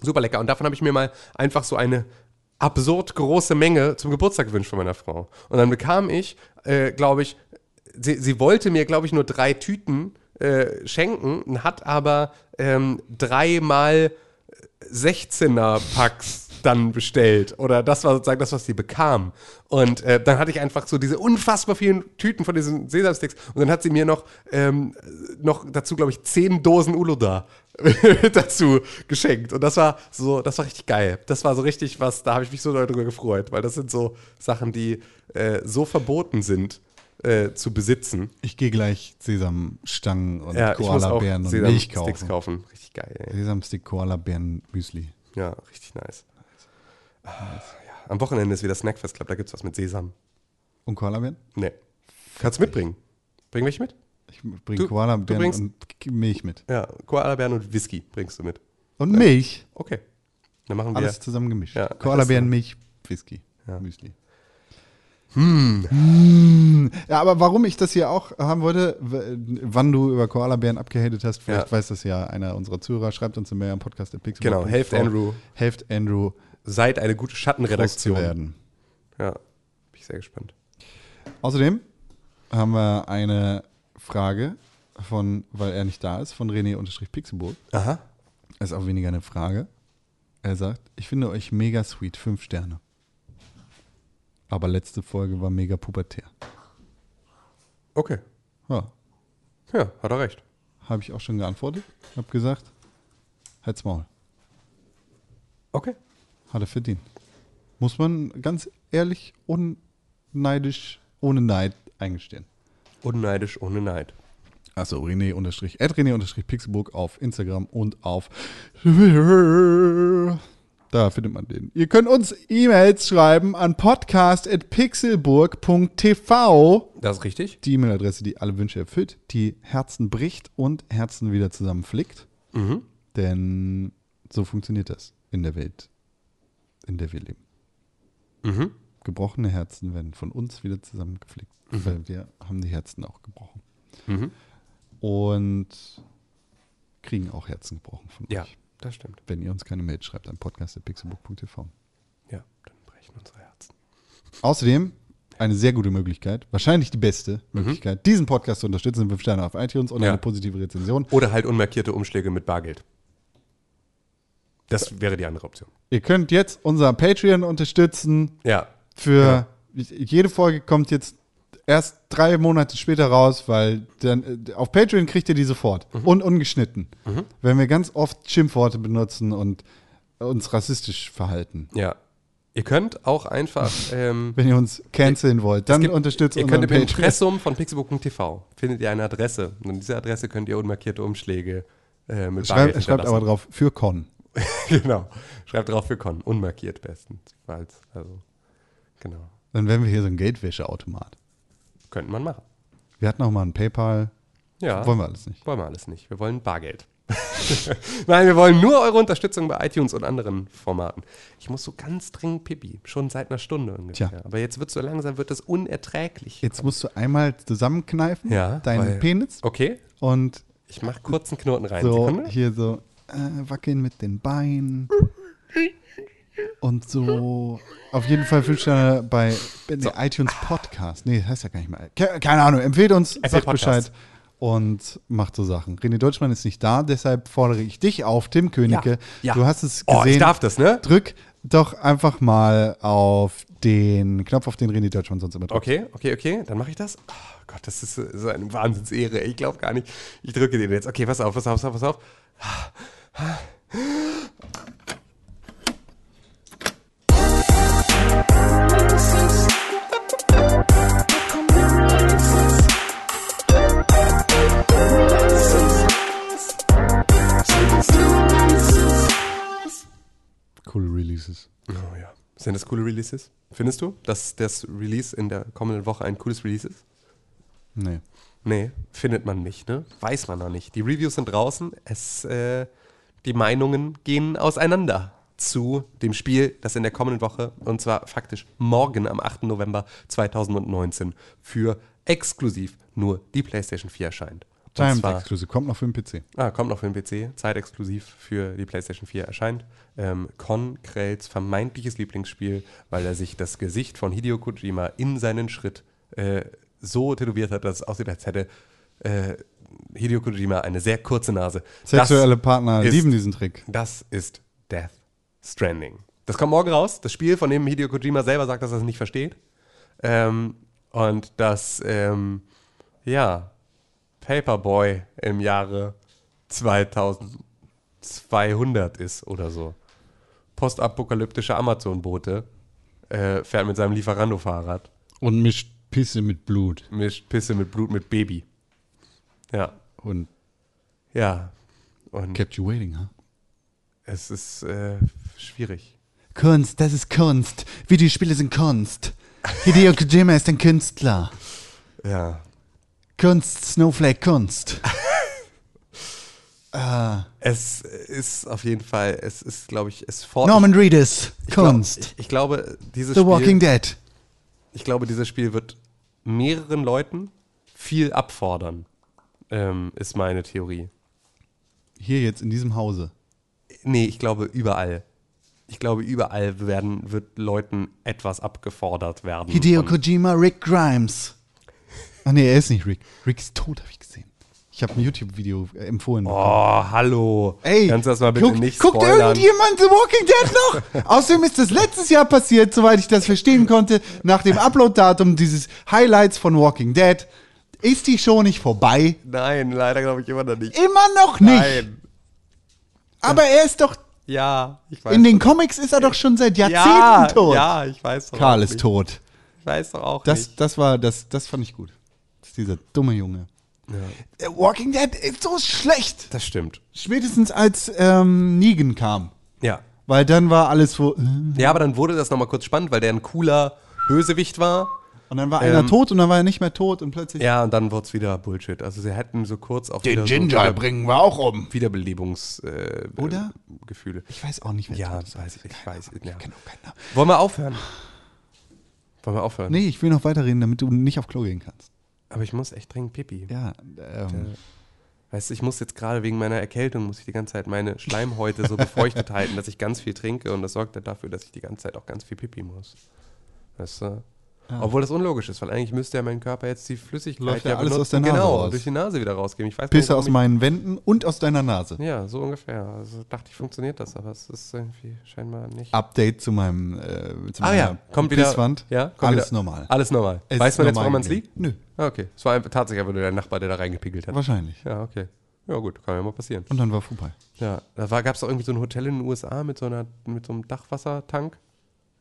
Super lecker. Und davon habe ich mir mal einfach so eine absurd große Menge zum Geburtstag gewünscht von meiner Frau. Und dann bekam ich, äh, glaube ich, sie, sie wollte mir, glaube ich, nur drei Tüten äh, schenken, und hat aber ähm, dreimal 16er Packs dann bestellt. Oder das war sozusagen das, was sie bekam. Und äh, dann hatte ich einfach so diese unfassbar vielen Tüten von diesen Sesamsticks. Und dann hat sie mir noch, ähm, noch dazu, glaube ich, zehn Dosen Uluda dazu geschenkt. Und das war so, das war richtig geil. Das war so richtig was, da habe ich mich so doll drüber gefreut, weil das sind so Sachen, die äh, so verboten sind äh, zu besitzen. Ich gehe gleich Sesamstangen und Ja, Koala-Beeren und Milch Sesamsticks kaufen. kaufen. Richtig geil, ey. Sesamstick, Koala-Beeren, Müsli. Ja, richtig nice. Ah, ja. Am Wochenende ist wieder Snackfest Club, da gibt's was mit Sesam. Und Koalabären? Nee. Kannst du mitbringen? Bring mich mit? Ich bringe Koalabären und Milch mit. Ja, Koalabeeren und Whisky bringst du mit. Und Milch. Okay. Dann machen wir. Alles zusammen gemischt. Ja, Koalabären, Milch, Whisky, Ja. Müsli. Hm. Ja, aber warum ich das hier auch haben wollte, wann du über Koalabären abgehatet hast, vielleicht Ja. weiß das ja einer unserer Zuhörer, schreibt uns eine Mail am Podcast. Genau, helft Andrew. Helft Andrew, Seid eine gute Schattenredaktion. werden. Ja, bin ich sehr gespannt. Außerdem haben wir eine Frage von, weil er nicht da ist, von René-Pixelburg. Aha. Ist auch weniger eine Frage. Er sagt, ich finde euch mega sweet, fünf Sterne. Aber letzte Folge war mega pubertär. Okay. Ja, Ja, hat er recht. habe ich auch schon geantwortet. Hab gesagt, halt's Maul. Okay. Hat er verdient. Muss man ganz ehrlich, unneidisch, ohne Neid eingestehen. Unneidisch ohne Neid. Achso, René unterstrich, René unterstrich Pixelburg auf Instagram und auf. Da findet man den. Ihr könnt uns E-Mails schreiben an podcast.pixelburg.tv. Das ist richtig. Die E-Mail-Adresse, die alle Wünsche erfüllt, die Herzen bricht und Herzen wieder zusammenflickt. Mhm. Denn so funktioniert das in der Welt, in der wir leben. Mhm. Gebrochene Herzen werden von uns wieder zusammengeflickt, weil wir haben die Herzen auch gebrochen. Mhm. Und kriegen auch Herzen gebrochen von Ja, euch. das stimmt. Wenn ihr uns keine Mail schreibt an podcast.pixelbook.tv. Ja, dann brechen unsere Herzen. Außerdem eine sehr gute Möglichkeit, wahrscheinlich die beste Mhm. Möglichkeit, diesen Podcast zu unterstützen, sind 5 Sterne auf iTunes und Ja. eine positive Rezension. Oder halt unmarkierte Umschläge mit Bargeld. Das wäre die andere Option. Ihr könnt jetzt unser Patreon unterstützen. Ja. Für jede Folge kommt jetzt erst drei Monate später raus, weil dann äh, auf Patreon kriegt ihr die sofort und ungeschnitten. Wenn wir ganz oft Schimpfworte benutzen und uns rassistisch verhalten. Ja. Ihr könnt auch einfach. Ähm, Wenn ihr uns canceln wollt, dann gibt- unterstützt Ihr unseren könnt im Patreon. Impressum von pixelbook.tv findet ihr eine Adresse. Und an dieser Adresse könnt ihr unmarkierte Umschläge äh, mit Bargeld Schreibt, aber drauf für Con. genau. Schreibt drauf für Con. Unmarkiert bestens. Falls. Also, genau. Dann wären wir hier so ein Geldwäscheautomat. Könnte man machen. Wir hatten auch mal ein PayPal. Ja. Wollen wir alles nicht. Wollen wir alles nicht. Wir wollen Bargeld. Nein, wir wollen nur eure Unterstützung bei iTunes und anderen Formaten. Ich muss so ganz dringend pipi. Schon seit einer Stunde ungefähr. Tja. Aber jetzt wird so langsam wird es unerträglich. Jetzt musst du einmal zusammenkneifen, Ja, deinen weil- Penis Okay. und Ich mache kurz einen Knoten rein. so Sekunde. hier so äh, wackeln mit den Beinen und so auf jeden Fall fünf Sterne bei nee, iTunes Podcast. Nee, heißt ja gar nicht. Ke keine Ahnung, empfehlt uns, Apple sagt Podcast. Bescheid und macht so Sachen. René Deutschmann ist nicht da, deshalb fordere ich dich auf, Tim Königke. Ja. Du hast es Oh, gesehen. ich darf das, ne? Drück doch einfach mal auf den Knopf, auf den René Deutschmann sonst immer drückt. Okay, okay, okay. Dann mache ich das. Oh Gott, das ist so eine Wahnsinnsehre. Ich glaube gar nicht. Ich drücke den jetzt. Okay, pass auf, pass auf, pass auf, pass auf. Coole Releases. Oh ja. Sind das coole Releases? Findest du, dass das Release in der kommenden Woche ein cooles Release ist? Nee. Nee, findet man nicht, ne? Weiß man noch nicht. Die Reviews sind draußen. Es, äh, die Meinungen gehen auseinander zu dem Spiel, das in der kommenden Woche, und zwar faktisch morgen am 8. November 2019, für exklusiv nur die PlayStation 4 erscheint. Time Exclusive kommt noch für den PC. Ah, kommt noch für den PC, zeitexklusiv für die PlayStation 4 erscheint. Ähm, Con Krells vermeintliches Lieblingsspiel, weil er sich das Gesicht von Hideo Kojima in seinen Schritt äh, so tätowiert hat, dass es aussieht, als hätte äh, Hideo Kojima eine sehr kurze Nase. Sexuelle Das Partner ist- lieben diesen Trick. Das ist Death Stranding. Das kommt morgen raus. Das Spiel, von dem Hideo Kojima selber sagt, dass er es nicht versteht. Ähm, und das, ähm, ja, Paperboy im Jahre 2200 ist oder so. Postapokalyptische Amazon-Bote äh, fährt mit seinem Lieferando-Fahrrad, Und mischt Pisse mit Blut. mischt Pisse mit Blut mit Baby. Ja, Und ja. Und kept you waiting, huh? es ist äh, schwierig. Kunst, das ist Kunst. Videospiele sind Kunst. Hideo Kojima ist ein Künstler. Ja. Kunst, Snowflake, Kunst. Es ist auf jeden Fall, es ist, glaube ich, es fordert. Norman Reedus, ich glaub- Kunst. Ich, ich glaube, dieses The Walking Spiel, Dead. ich glaube, dieses Spiel wird mehreren Leuten viel abfordern. Ähm, ist meine Theorie. Hier jetzt in diesem Hause. Nee, ich glaube überall. Ich glaube, überall werden, wird Leuten etwas abgefordert werden. Hideo Kojima, Rick Grimes. Ach nee, er ist nicht Rick. Rick ist tot, habe ich gesehen. Ich habe ein YouTube-Video äh, empfohlen. Oh, hallo. Ey, Kannst du das mal bitte guck, nicht guckt spoilern? irgendjemand The Walking Dead noch? Außerdem ist das letztes Jahr passiert, soweit ich das verstehen konnte, nach dem Upload-Datum dieses Highlights von Walking Dead. Ist die Show nicht vorbei? Nein, leider glaube ich immer noch nicht. Immer noch nicht. Nein. Aber er ist doch, Ja, ich weiß. in den Comics ist er doch schon seit Jahrzehnten ja, tot. Ja, ich weiß doch Karl ist nicht. tot. Ich weiß doch auch Das, nicht. das war, das, das fand ich gut. Das ist dieser dumme Junge. Äh, Walking Dead ist so schlecht. Das stimmt. Spätestens als ähm, Negan kam. Ja. Weil dann war alles so. äh, Ja, aber dann wurde das nochmal kurz spannend, weil der ein cooler Bösewicht war. Und dann war einer Ähm, tot und dann war er nicht mehr tot und plötzlich. Ja, und dann wurde es wieder Bullshit. Also sie hätten so kurz auch Den Ginger so bringen wir auch um. Wiederbelebungs äh, Oder? äh, Gefühle. Ich weiß auch nicht, wer Ja, tot ist. weiß ich, ich weiß. Ja. Genau, keiner. Wollen wir aufhören? Wollen wir aufhören? Nee, ich will noch weiterreden, damit du nicht auf Klo gehen kannst. Aber ich muss echt dringend pipi. Ja, ähm, Weißt du, ich muss jetzt gerade wegen meiner Erkältung, muss ich die ganze Zeit meine Schleimhäute so befeuchtet halten, dass ich ganz viel trinke und das sorgt dann dafür, dass ich die ganze Zeit auch ganz viel pipi muss. Weißt du? Obwohl das unlogisch ist, weil eigentlich müsste ja mein Körper jetzt die Flüssigkeit Läuft ja alles aus der Nase genau, raus. durch die Nase wieder rausgeben. Ich weiß Pisse warum aus meinen Wänden und aus deiner Nase. Ja, so ungefähr. Also dachte ich, funktioniert das, aber es ist irgendwie scheinbar nicht. Update zu meinem äh, zu ah ja, kommt wieder. Pisswand. Ja, kommt Alles wieder, normal. Alles normal. Es Weiß man jetzt, normal woran man es liegt? Nö, Ah, okay. Es war tatsächlich einfach nur der Nachbar, der da reingepickelt hat. wahrscheinlich. Ja, okay. Ja, gut, kann ja mal passieren. Und dann war vorbei. Ja, da gab es auch irgendwie so ein Hotel in den USA mit so, einer, mit so einem Dachwassertank.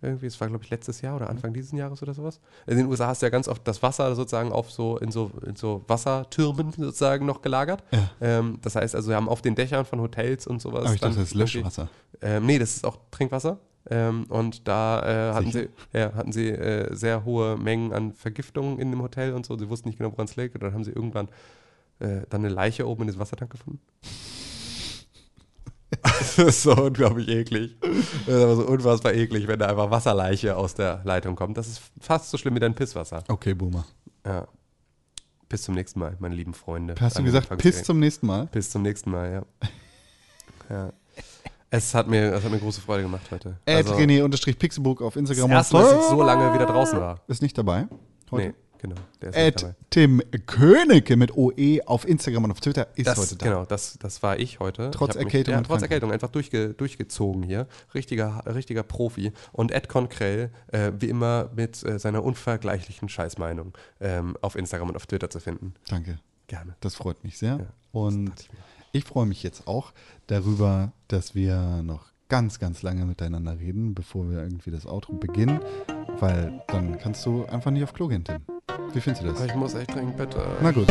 Irgendwie, das war, glaube ich, letztes Jahr oder Anfang dieses Jahres oder sowas. In den USA hast du ja ganz oft das Wasser sozusagen auf so, in so, in so Wassertürmen sozusagen noch gelagert. Ja. Ähm, das heißt also, wir haben auf den Dächern von Hotels und sowas. Aber ich dachte, das ist Löschwasser. Ähm, nee, das ist auch Trinkwasser. Ähm, und da äh, hatten Sicher? sie, ja, hatten sie äh, sehr hohe Mengen an Vergiftungen in dem Hotel und so. Sie wussten nicht genau, woran es lag. Und dann haben sie irgendwann äh, dann eine Leiche oben in diesem Wassertank gefunden. Das ist so unglaublich eklig. Das ist aber so unfassbar eklig, wenn da einfach Wasserleiche aus der Leitung kommt. Das ist fast so schlimm wie dein Pisswasser. Okay, Boomer. Ja. Bis zum nächsten Mal, meine lieben Freunde. Hast du gesagt. Piss zum nächsten Mal? Bis zum nächsten Mal, ja. ja. Es hat mir, es hat mir große Freude gemacht heute. Ed Also, René unterstrich Pixelburg auf das Instagram. erste Mal, dass ich so lange wieder draußen war. Ist nicht dabei. Heute. Nee, genau. Der ist Ed dabei. Tim Königke mit OE auf Instagram und auf Twitter ist Das, heute da. genau, das, das war ich heute. Trotz Ich Erkältung Mich, ja, trotz. Erkältung einfach durchge, durchgezogen hier. Richtiger, richtiger Profi. Und Ed Konkrell, äh, wie immer, mit äh, seiner unvergleichlichen Scheißmeinung ähm, auf Instagram und auf Twitter zu finden. Danke. Gerne. Das freut mich sehr. Ja, und ich ich freue mich jetzt auch darüber, dass wir noch ganz, ganz lange miteinander reden, bevor wir irgendwie das Outro beginnen. Weil dann kannst du einfach nicht auf Klo gehen, Tim. Wie findest du das? Ich muss echt dringend Bett. Äh. Na gut.